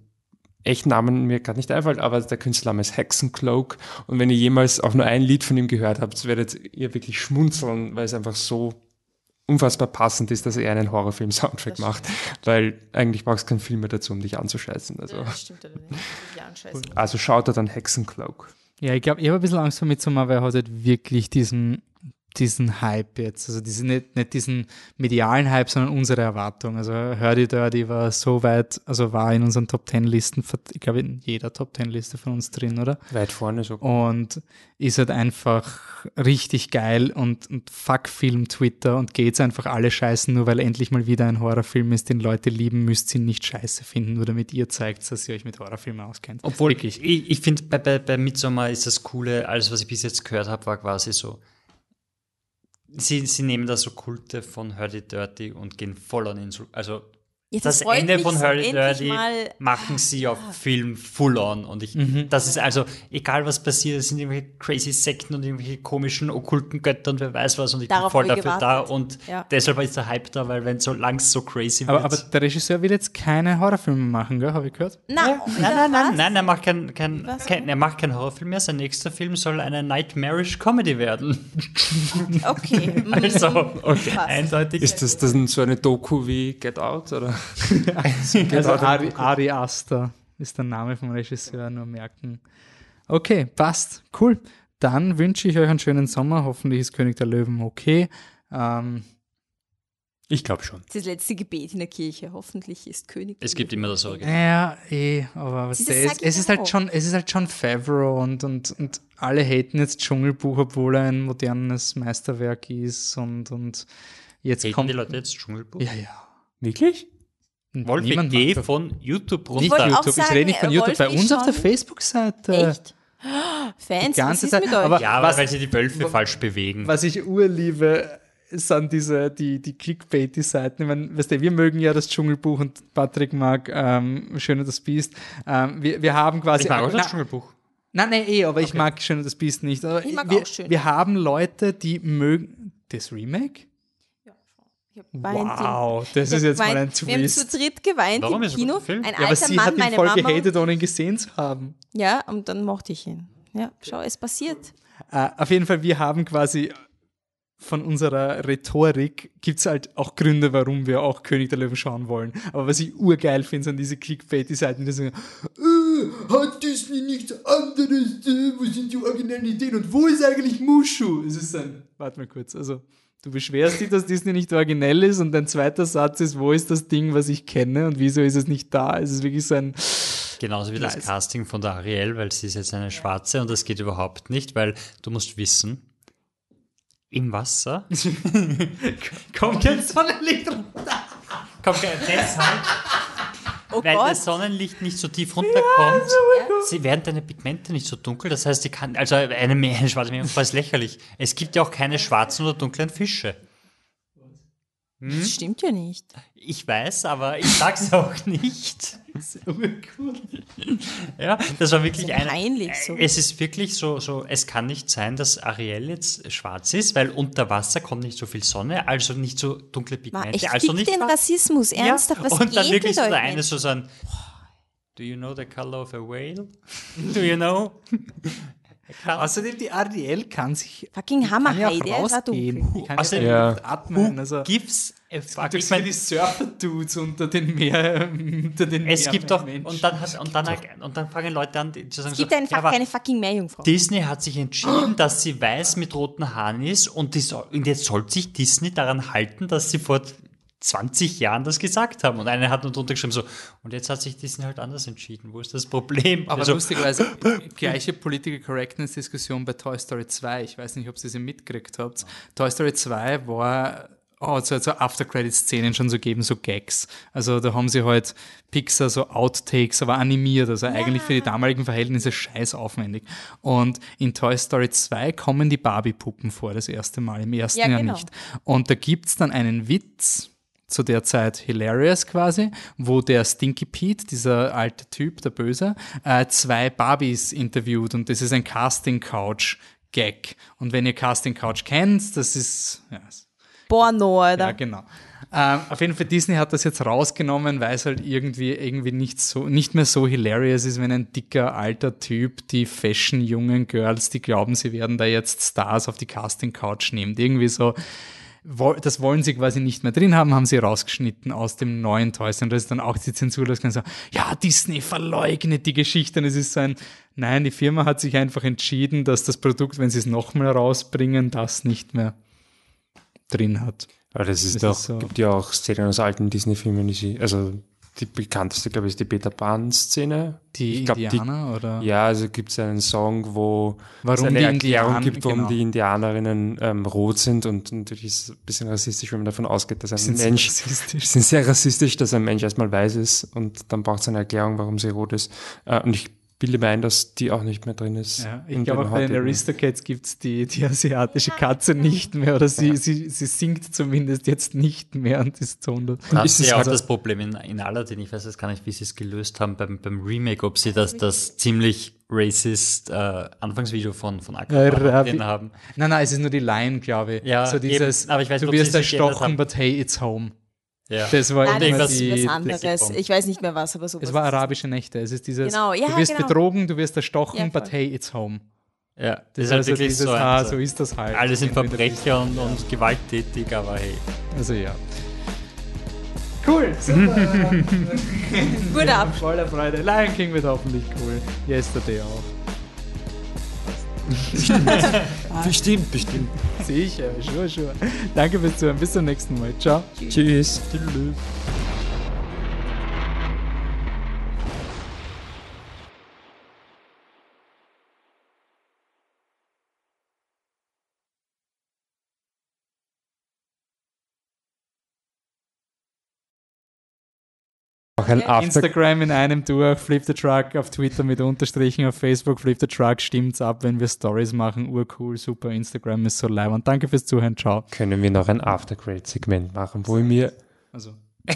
echten Namen mir gerade nicht einfällt, aber der Künstlername ist Hexencloak. Und wenn ihr jemals auch nur ein Lied von ihm gehört habt, werdet ihr wirklich schmunzeln, weil es einfach so unfassbar passend ist, dass er einen Horrorfilm-Soundtrack macht. Weil eigentlich brauchst du keinen Film mehr dazu, um dich anzuscheißen. Also, stimmt? Ja, also schaut er dann Hexencloak. Ja, ich glaube, ich habe ein bisschen Angst vor Midsommar, weil er hat halt wirklich diesen, diesen Hype jetzt. Also diese, nicht, nicht diesen medialen Hype, sondern unsere Erwartung. Also Hurdy Dirty war so weit, also war in unseren Top Ten Listen, ich glaube in jeder Top Ten Liste von uns drin, oder? Weit vorne so. Und ist halt einfach richtig geil und, und fuck Film Twitter und geht's einfach alle scheißen, nur weil endlich mal wieder ein Horrorfilm ist, den Leute lieben, müsst ihr ihn nicht scheiße finden, nur damit ihr zeigt, dass ihr euch mit Horrorfilmen auskennt. Obwohl, wirklich. ich, ich finde, bei, bei, bei Midsommar ist das Coole, alles, was ich bis jetzt gehört habe, war quasi so, sie, sie nehmen da so Kulte von Hurdy Dirty und gehen voll an ihn. Also Ja, das, Ende von so, Hurdy endlich Dirty machen sie auf Film full on. Und ich, Mhm. das ist also, egal was passiert, es sind irgendwelche crazy Sekten und irgendwelche komischen, okkulten Götter und wer weiß was. Und ich Darauf bin voll dafür da. gewartet. Und Ja. deshalb ist der Hype da, weil wenn so langs so crazy Aber, wird. aber der Regisseur will jetzt keine Horrorfilme machen, gell? Habe ich gehört? Na, Nein, nein, nein, nein, er macht kein, kein, Was? kein, er macht keinen Horrorfilm mehr. Sein nächster Film soll eine Nightmarish Comedy werden. Okay. mm, Also, passt. eindeutig. Ist das dann so eine Doku wie Get Out? Oder? Also Ari, Ari Aster ist der Name vom Regisseur, nur merken. Okay, passt. Cool. Dann wünsche ich euch einen schönen Sommer. Hoffentlich ist König der Löwen okay. Ähm, Ich glaube schon. Das letzte Gebet in der Kirche. Hoffentlich ist König. Es gibt immer das Original. ja, eh, aber was Das ist, es ist halt schon, es ist halt schon Favreau und, und, und alle haten jetzt Dschungelbuch, obwohl er ein modernes Meisterwerk ist und, und jetzt Haten kommt. die Leute jetzt Dschungelbuch? Ja, ja. Wirklich? Wolfi, Niemand geh macht das. von YouTube Nicht runter. auch YouTube, ich sagen, rede nicht von äh, YouTube, bei uns auf der Facebook-Seite. Echt? Fans, Die ganze was ist Zeit, mit euch? aber- Ja, aber Was- weil sie die Wölfe falsch bewegen. Was ich urliebe, sind diese, die, die Clickbait-Seiten. Ich meine, weißt du, wir mögen ja das Dschungelbuch und Patrick mag ähm, Schön und das Biest. Ähm, wir, wir haben quasi. Ich mag auch Na- das Dschungelbuch. Nein, nein, eh, aber ich mag Schön und das Biest nicht. Aber Ich mag wir, auch Schön. Wir haben Leute, die mögen. Das Remake? Ich hab geweint im- Wow, das ich ist hab jetzt mal ein geweint. Wir haben zu Twist. dritt geweint Warum im ein Kino. Film? Ein Ja, aber alter sie Mann, hat ihn meine voll Mama. gehatet, ohne ihn gesehen zu haben. Ja, und dann mochte ich ihn. Ja, schau, es passiert. Äh, auf jeden Fall, wir haben quasi von unserer Rhetorik gibt es halt auch Gründe, warum wir auch König der Löwen schauen wollen. Aber was ich urgeil finde, sind diese Clickbait-Seiten, die sagen, äh, hat Disney nichts anderes, äh, wo sind die originellen Ideen und wo ist eigentlich Mushu? Es ist ein, warte mal kurz, also du beschwerst dich, dass Disney nicht originell ist und dein zweiter Satz ist, wo ist das Ding, was ich kenne und wieso ist es nicht da? Es ist wirklich so ein, Genauso wie das Nice. Casting von der Ariel, weil sie ist jetzt eine Schwarze und das geht überhaupt nicht, weil du musst wissen, im Wasser kommt jetzt Sonnenlicht runter. kommt kein deshalb, Oh weil Gott. das Sonnenlicht nicht so tief runterkommt, sie werden deine Pigmente nicht so dunkel. Das heißt, die kann, also eine, eine schwarze Meerjungfrau ist lächerlich. Es gibt ja auch keine schwarzen oder dunklen Fische. Das stimmt ja nicht. Ich weiß, aber ich sag's auch nicht. Urcool. Ja, das war wirklich So eine. peinlich, so. Es ist wirklich so, so, es kann nicht sein, dass Ariel jetzt schwarz ist, weil unter Wasser kommt nicht so viel Sonne, also nicht so dunkle Pigmente, ich also nicht den. Rassismus, ernsthaft, was Und dann wirklich so der eine so sein, do you know the color of a whale? Do you know? Außerdem, die Ariel kann sich Fucking kann ja rausgehen. Die kann Außerdem- ja, atmen. Also, a fuck. gibt Ich ja mein, die Surfer-Dudes unter den Meer, unter den es gibt doch, und dann, hat, und, dann, und dann fangen Leute an, die zu sagen, Es gibt so, einfach ja, keine fucking Meerjungfrau. Disney hat sich entschieden, dass sie weiß mit roten Haaren ist und, die und jetzt soll sich Disney daran halten, dass sie vor 20 Jahren das gesagt haben. Und einer hat nur drunter geschrieben so, und jetzt hat sich Disney halt anders entschieden. Wo ist das Problem? Aber Also, lustigerweise, gleiche Political Correctness-Diskussion bei Toy Story 2. Ich weiß nicht, ob ihr sie mitgekriegt habt. Toy Story 2 war, oh, so, so After-Credit-Szenen schon so geben, so Gags. Also da haben sie halt Pixar so Outtakes, aber animiert, also eigentlich für die damaligen Verhältnisse scheiß aufwendig. Und in Toy Story 2 kommen die Barbie-Puppen vor, das erste Mal, im ersten Ja, Jahr genau. nicht. Und da gibt's dann einen Witz, zu der Zeit Hilarious quasi, wo der Stinky Pete, dieser alte Typ, der Böse, äh, zwei Barbies interviewt und das ist ein Casting Couch Gag. Und wenn ihr Casting Couch kennt, das ist, ja, Porno, Alter. ja genau. Ähm, auf jeden Fall Disney hat das jetzt rausgenommen, weil es halt irgendwie irgendwie nicht so nicht mehr so hilarious ist, wenn ein dicker alter Typ die Fashion jungen Girls, die glauben, sie werden da jetzt Stars auf die Casting Couch nimmt. Irgendwie so das wollen sie quasi nicht mehr drin haben, haben sie rausgeschnitten aus dem neuen Toy Story. Und das ist dann auch die Zensur, das kann so, ja, Disney verleugnet die Geschichte. Und es ist so ein, nein, die Firma hat sich einfach entschieden, dass das Produkt, wenn sie es nochmal rausbringen, das nicht mehr drin hat. Aber das ist Das doch, ist so. gibt ja auch Szenen aus alten Disney-Filmen, die sie, also die bekannteste, glaube ich, ist die Peter Pan-Szene. Die Ich glaub, Indianer oder? Ja, also gibt es einen Song, wo Warum es eine die Erklärung Indianer- gibt, warum genau. die Indianerinnen ähm, rot sind und natürlich ist es ein bisschen rassistisch, wenn man davon ausgeht, dass ein Sind Mensch, die sind sehr rassistisch, dass ein Mensch erstmal weiß ist und dann braucht es eine Erklärung, warum sie rot ist. Äh, und ich bilde mir ein, dass die auch nicht mehr drin ist. Ja, ich in glaube, auch bei den Aristocats gibt es die, die asiatische Katze nicht mehr oder sie, sie, sie singt zumindest jetzt nicht mehr und ist so. Das ist ja auch also- das Problem in, in Aladdin. Ich weiß jetzt gar nicht, wie sie es gelöst haben beim, beim Remake, ob sie das, das ziemlich racist äh, Anfangsvideo von, von Rabi- drin haben. Nein, nein, es ist nur die Line, glaube ich. Ja, so dieses, eben, aber ich weiß du wirst erstochen, but hey, it's home. Ja. Das war Nein, ist die, anderes. Ich weiß nicht mehr was, aber sowas. es war arabische Nächte. Es ist dieses, Genau, ja, du wirst genau. betrogen, du wirst erstochen, Ja, but hey, it's home. ja, das Das ist halt also wirklich dieses, so, ein- ah, so ist das halt. Alle sind Verbrecher und, und gewalttätig, aber hey. Also ja. Cool, super. Gut ab. Voller Freude. Lion King wird hoffentlich cool. Yesterday auch. Bestimmt, bestimmt. Sicher, sure, sure. Danke fürs Zuhören. Bis zum nächsten Mal. Ciao. Tschüss. Auch ein After Instagram in einem durch, Flip the Truck auf Twitter mit Unterstrichen, auf Facebook Flip the Truck, stimmt's ab, wenn wir Stories machen. Urcool, super. Instagram ist so live. Und danke fürs Zuhören. Ciao. können wir noch ein After-Grade-Segment machen, wo ich mir Also.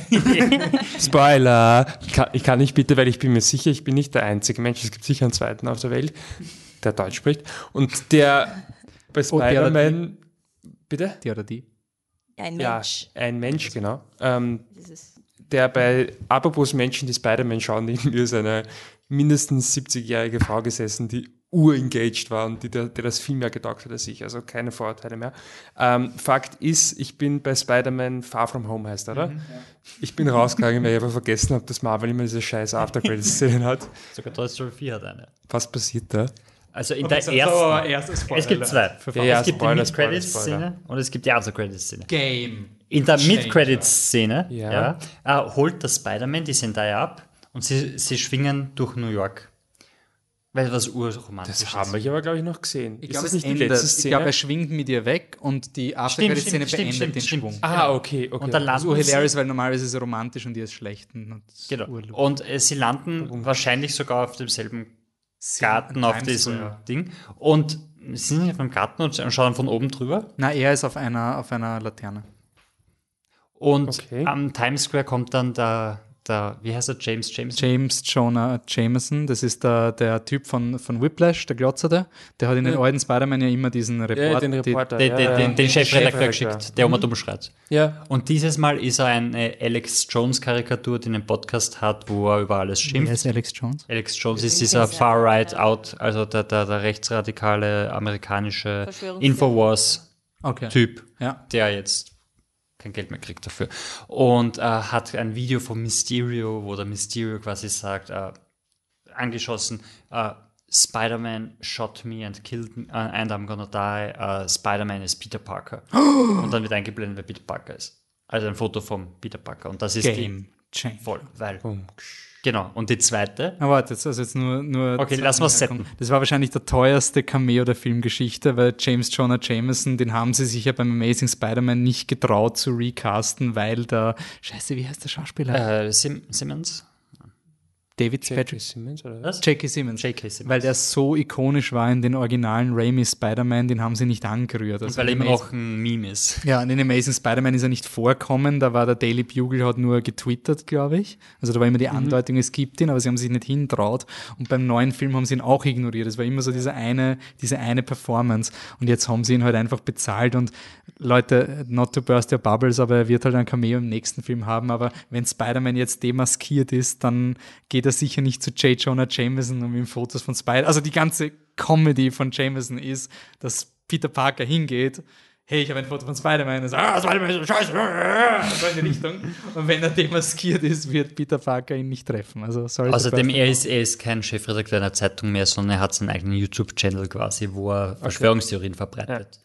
Spoiler! Ich kann, ich kann nicht bitte, weil ich bin mir sicher, ich bin nicht der einzige Mensch, es gibt sicher einen zweiten auf der Welt, der Deutsch spricht. Und der bei Oh, Spider-Man. Bitte? Die oder die? Ein Ja, Mensch. ein Mensch, genau. Ähm, Das ist der bei Apropos Menschen, die Spider-Man schauen, neben mir ist eine mindestens 70-jährige Frau gesessen, die urengaged war und die, der, der das viel mehr getaugt hat als ich, also keine Vorurteile mehr. Ähm, Fakt ist, ich bin bei Spider-Man Far From Home heißt, er, oder? Ich bin rausgegangen, weil ich einfach vergessen habe, dass Marvel immer diese scheiß After-Credits-Szenen hat. Sogar Toy Story 4 hat eine. Was passiert da? Also in der So, ersten. es gibt zwei. Ja, ja, es gibt Spoiler, die Mid-Credits-Szene und es gibt die After-Credits-Szene. Game. In der. Mid-Credits-Szene Ja. ja. äh, holt das Spider-Man die Zendaya ab und sie, sie schwingen durch New York. Weil was urromantisch Das haben wir aber, glaube ich, noch gesehen. Ich glaube, es nicht die endet. letzte Ich Szene? glaube, er schwingt mit ihr weg und die Aftercredit-Szene beendet stimmt, den stimmt. Schwung. ah, okay, okay. Und dann Das ist landen sie, hilarious, weil normalerweise ist es romantisch und ihr ist schlecht. Und genau. urlustig. und äh, sie landen wahrscheinlich sogar auf demselben Garten, auf diesem Square. Ding. Und sie sind auf einem Garten und schauen von oben drüber. Na, er ist auf einer, auf einer Laterne. Und Okay. am Times Square kommt dann der, der wie heißt er, James James? James Jonah Jameson, das ist der, der Typ von, von Whiplash, der Glotzerte. Der hat in den Ja. alten Spider-Man ja immer diesen Report. Ja, den Reporter. Den, ja, den, ja. den, den Chefredakteur geschickt, der immer dumm schreit. Ja. Und dieses Mal ist er eine Alex Jones Karikatur, die einen Podcast hat, wo er über alles Wer schimpft. ist Alex Jones? Alex Jones ist dieser Far Right Out, also der, der, der rechtsradikale amerikanische. Infowars-Typ, Okay. Ja. der jetzt kein Geld mehr kriegt dafür. Und äh, hat ein Video von Mysterio, wo der Mysterio quasi sagt, äh, angeschossen, äh, Spider-Man shot me and killed me, uh, and I'm gonna die. Uh, Spider-Man is Peter Parker. Und dann wird eingeblendet, wer Peter Parker ist. Also ein Foto von Peter Parker. Und das ist Game die Change. voll, weil. Genau. Und die zweite, Na warte, jetzt, also jetzt nur, nur Okay, lass Anmerkung. setten. Das war wahrscheinlich der teuerste Cameo der Filmgeschichte, weil James Jonah Jameson, den haben sie sich ja beim Amazing Spider-Man nicht getraut zu recasten, weil der, scheiße, wie heißt der Schauspieler? äh, Sim Simmons. David. Patrick. Simmons oder was? J.K. Simmons. J.K. Simmons. Weil der so ikonisch war in den originalen Raimi Spider-Man, den haben sie nicht angerührt. Und Also weil er Amazing- auch ein Meme ist. Ja, in den Amazing Spider-Man ist er nicht vorkommen, da war der Daily Bugle hat nur getwittert, glaube ich. Also da war immer die Andeutung, es gibt ihn, aber sie haben sich nicht hintraut. Und beim neuen Film haben sie ihn auch ignoriert. Es war immer so diese eine, diese eine Performance. Und jetzt haben sie ihn halt einfach bezahlt und Leute, not to burst your bubbles, aber er wird halt ein Cameo im nächsten Film haben. Aber wenn Spider-Man jetzt demaskiert ist, dann geht er sicher nicht zu J. Jonah Jameson um ihm Fotos von Spider. Also die ganze Comedy von Jameson ist, dass Peter Parker hingeht hey, ich habe ein Foto von Spider-Man. Und ah, Spider-Man ist scheiße. So in die Richtung. Und wenn er demaskiert ist, wird Peter Parker ihn nicht treffen. Also, sorry. Außerdem, burst er ist, er ist kein Chefredakteur einer Zeitung mehr, sondern er hat seinen eigenen YouTube-Channel quasi, wo er Verschwörungstheorien verbreitet.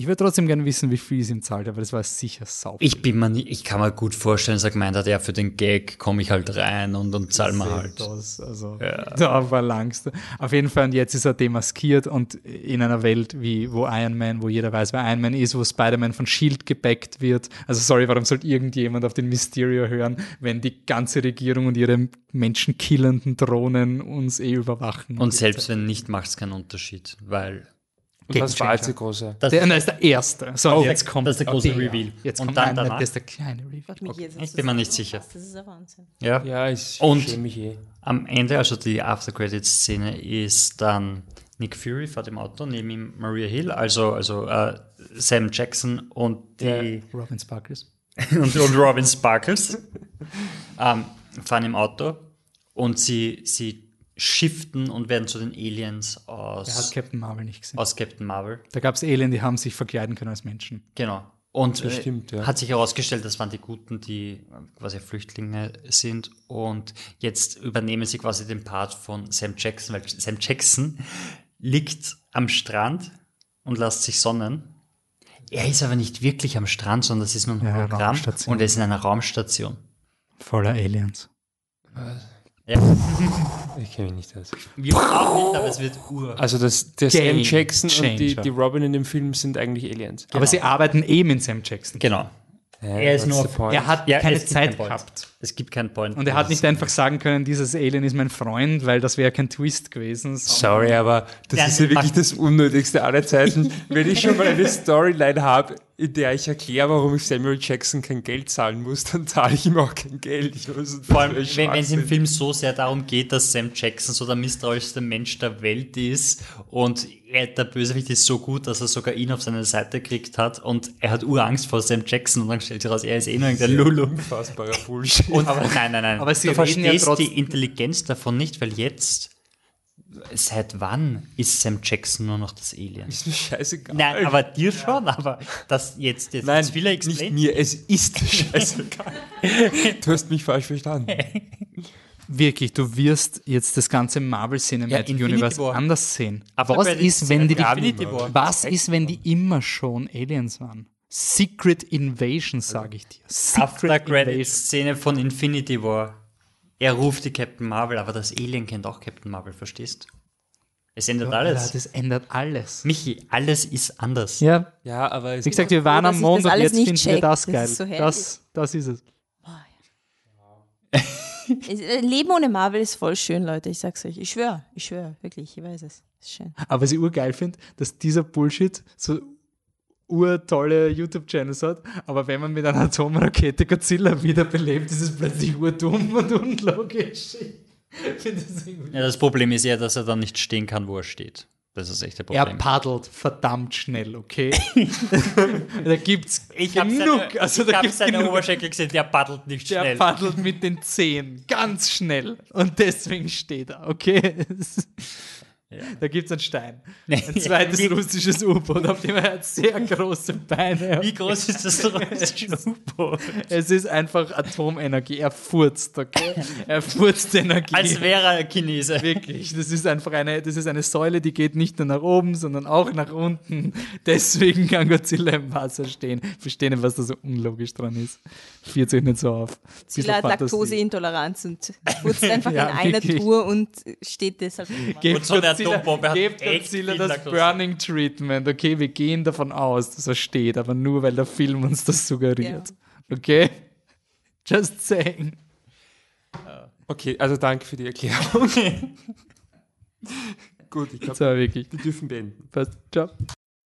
Ich würde trotzdem gerne wissen, wie viel es ihm zahlt, aber das war sicher sau. Ich bin mir ich kann mir gut vorstellen, dass er gemeint hat, ja, für den Gag komme ich halt rein und, und zahl mir halt. Das, also, da verlangst du. Auf jeden Fall, und jetzt ist er demaskiert und in einer Welt, wie, wo Iron Man, wo jeder weiß, wer Iron Man ist, wo Spider-Man von Shield gebackt wird. Also, sorry, warum sollte irgendjemand auf den Mysterio hören, wenn die ganze Regierung und ihre menschenkillenden Drohnen uns eh überwachen? Und selbst wenn nicht, macht es keinen Unterschied, weil Und das war jetzt die große. das, Der, nein, ist der erste. So, Oh, jetzt kommt das ist der große der. Reveal. Jetzt Und kommt dann nein, danach? Das ist der kleine Reveal. Jetzt ich bin mir nicht sicher. Das ist ein Wahnsinn. ja. Ja, ich Und- schäme mich eh. Am Ende, also die After-Credit-Szene, ist dann Nick Fury fährt im Auto, neben ihm Maria Hill, also, also äh, Sam Jackson und die Robin Sparkles. und, und Robin Sparkles ähm, fahren im Auto und sie, sie shiften und werden zu den Aliens Der hat aus, Captain Marvel nicht gesehen. aus Captain Marvel. Da gab es Alien, die haben sich verkleiden können als Menschen. Genau. Und Das äh, stimmt, ja. hat sich herausgestellt, das waren die Guten, die äh, quasi Flüchtlinge sind. Und jetzt übernehmen sie quasi den Part von Sam Jackson, weil Sam Jackson liegt am Strand und lässt sich sonnen. Er ist aber nicht wirklich am Strand, sondern das ist nur ein Ja, Hologramm Raumstation. und er ist in einer Raumstation. Voller Aliens. Ja, Ich kenne mich nicht aus. wir auch nicht, aber es wird ur. Also das, der Game Sam Jackson und die, Changer. die Robin in dem Film sind eigentlich Aliens. Aber sie arbeiten eh mit Sam Jackson. Genau. Er ist nur? Er hat Ja, keine Zeit gehabt. Es gibt keinen Point. Und er hat nicht einfach sagen können, dieses Alien ist mein Freund, weil das wäre kein Twist gewesen. Sorry, aber das Ja, ist ja wirklich das Unnötigste aller Zeiten. Wenn ich schon mal eine Storyline habe, in der ich erkläre, warum ich Samuel Jackson kein Geld zahlen muss, dann zahle ich ihm auch kein Geld. Ich weiß, Vor allem, wenn wenn es im Film so sehr darum geht, dass Sam Jackson so der misstrauischste Mensch der Welt ist und er, der Bösewicht ist so gut, dass er sogar ihn auf seine Seite gekriegt hat und er hat Urangst vor Sam Jackson und dann stellt sich raus, er ist eh nur irgendein Lulu. Unfassbarer Bullshit. Und, nein, nein, nein. aber sie du ja verstehst trotz- die Intelligenz davon nicht, weil jetzt, seit wann ist Sam Jackson nur noch das Alien? ist mir scheißegal. Nein, aber dir schon, aber das jetzt, jetzt Nein, will er nicht mir, es ist scheißegal. du hast mich falsch verstanden. Wirklich, du wirst jetzt das ganze Marvel Cinematic Ja, Universe War. anders sehen. Aber was ist, wenn die, die was ist, wenn die immer schon Aliens waren? Secret Invasion, sage ich dir. Secret Invasion. After-Credit-Szene von Infinity War. Er ruft die Captain Marvel, aber das Alien kennt auch Captain Marvel, verstehst? Es ändert Ja, alles. das ändert alles. Michi, alles ist anders. Ja, Ja, aber es wie gesagt, wir waren am Mond und jetzt finden wir check. das Das geil. ist so das, das ist es. Äh, Leben ohne Marvel ist voll schön, Leute. Ich sag's euch. Ich schwöre, ich schwöre, wirklich, ich weiß es. Ist schön. Aber was ich urgeil finde, dass dieser Bullshit so urtolle YouTube-Channels hat, aber wenn man mit einer Atomrakete Godzilla wiederbelebt, ist es plötzlich urdumm und unlogisch. Ich das Ja, das Problem ist ja, dass er dann nicht stehen kann, wo er steht. Das ist echt der Er Problem. paddelt verdammt schnell, okay? da gibt's ich habe genug. seine, also ich da hab gibt's seine genug. Oberschenkel gesehen, der paddelt nicht Der schnell. paddelt mit den Zehen ganz schnell und deswegen steht er, okay? Da gibt es einen Stein. Ein zweites russisches U-Boot, auf dem er hat sehr große Beine. Wie groß ist das russische U-Boot? Es ist einfach Atomenergie. Er furzt, okay? Er furzt Energie. Als wäre er Chinese. Wirklich, das ist einfach eine, das ist eine Säule, die geht nicht nur nach oben, sondern auch nach unten. Deswegen kann Godzilla im Wasser stehen. Ich verstehe nicht, was da so unlogisch dran ist. Führt sich nicht so auf. Godzilla hat. Laktoseintoleranz und putzt einfach Ja, in einer wirklich. Tour und steht deshalb. Gebt Und so Atombombe gebt Godzilla viel das. Burning Treatment. Okay, wir gehen davon aus, dass er steht, aber nur weil der Film uns das suggeriert. Okay? Just saying. Okay, also danke für die Erklärung. Gut, ich glaube, wir dürfen beenden. Passt. Ciao.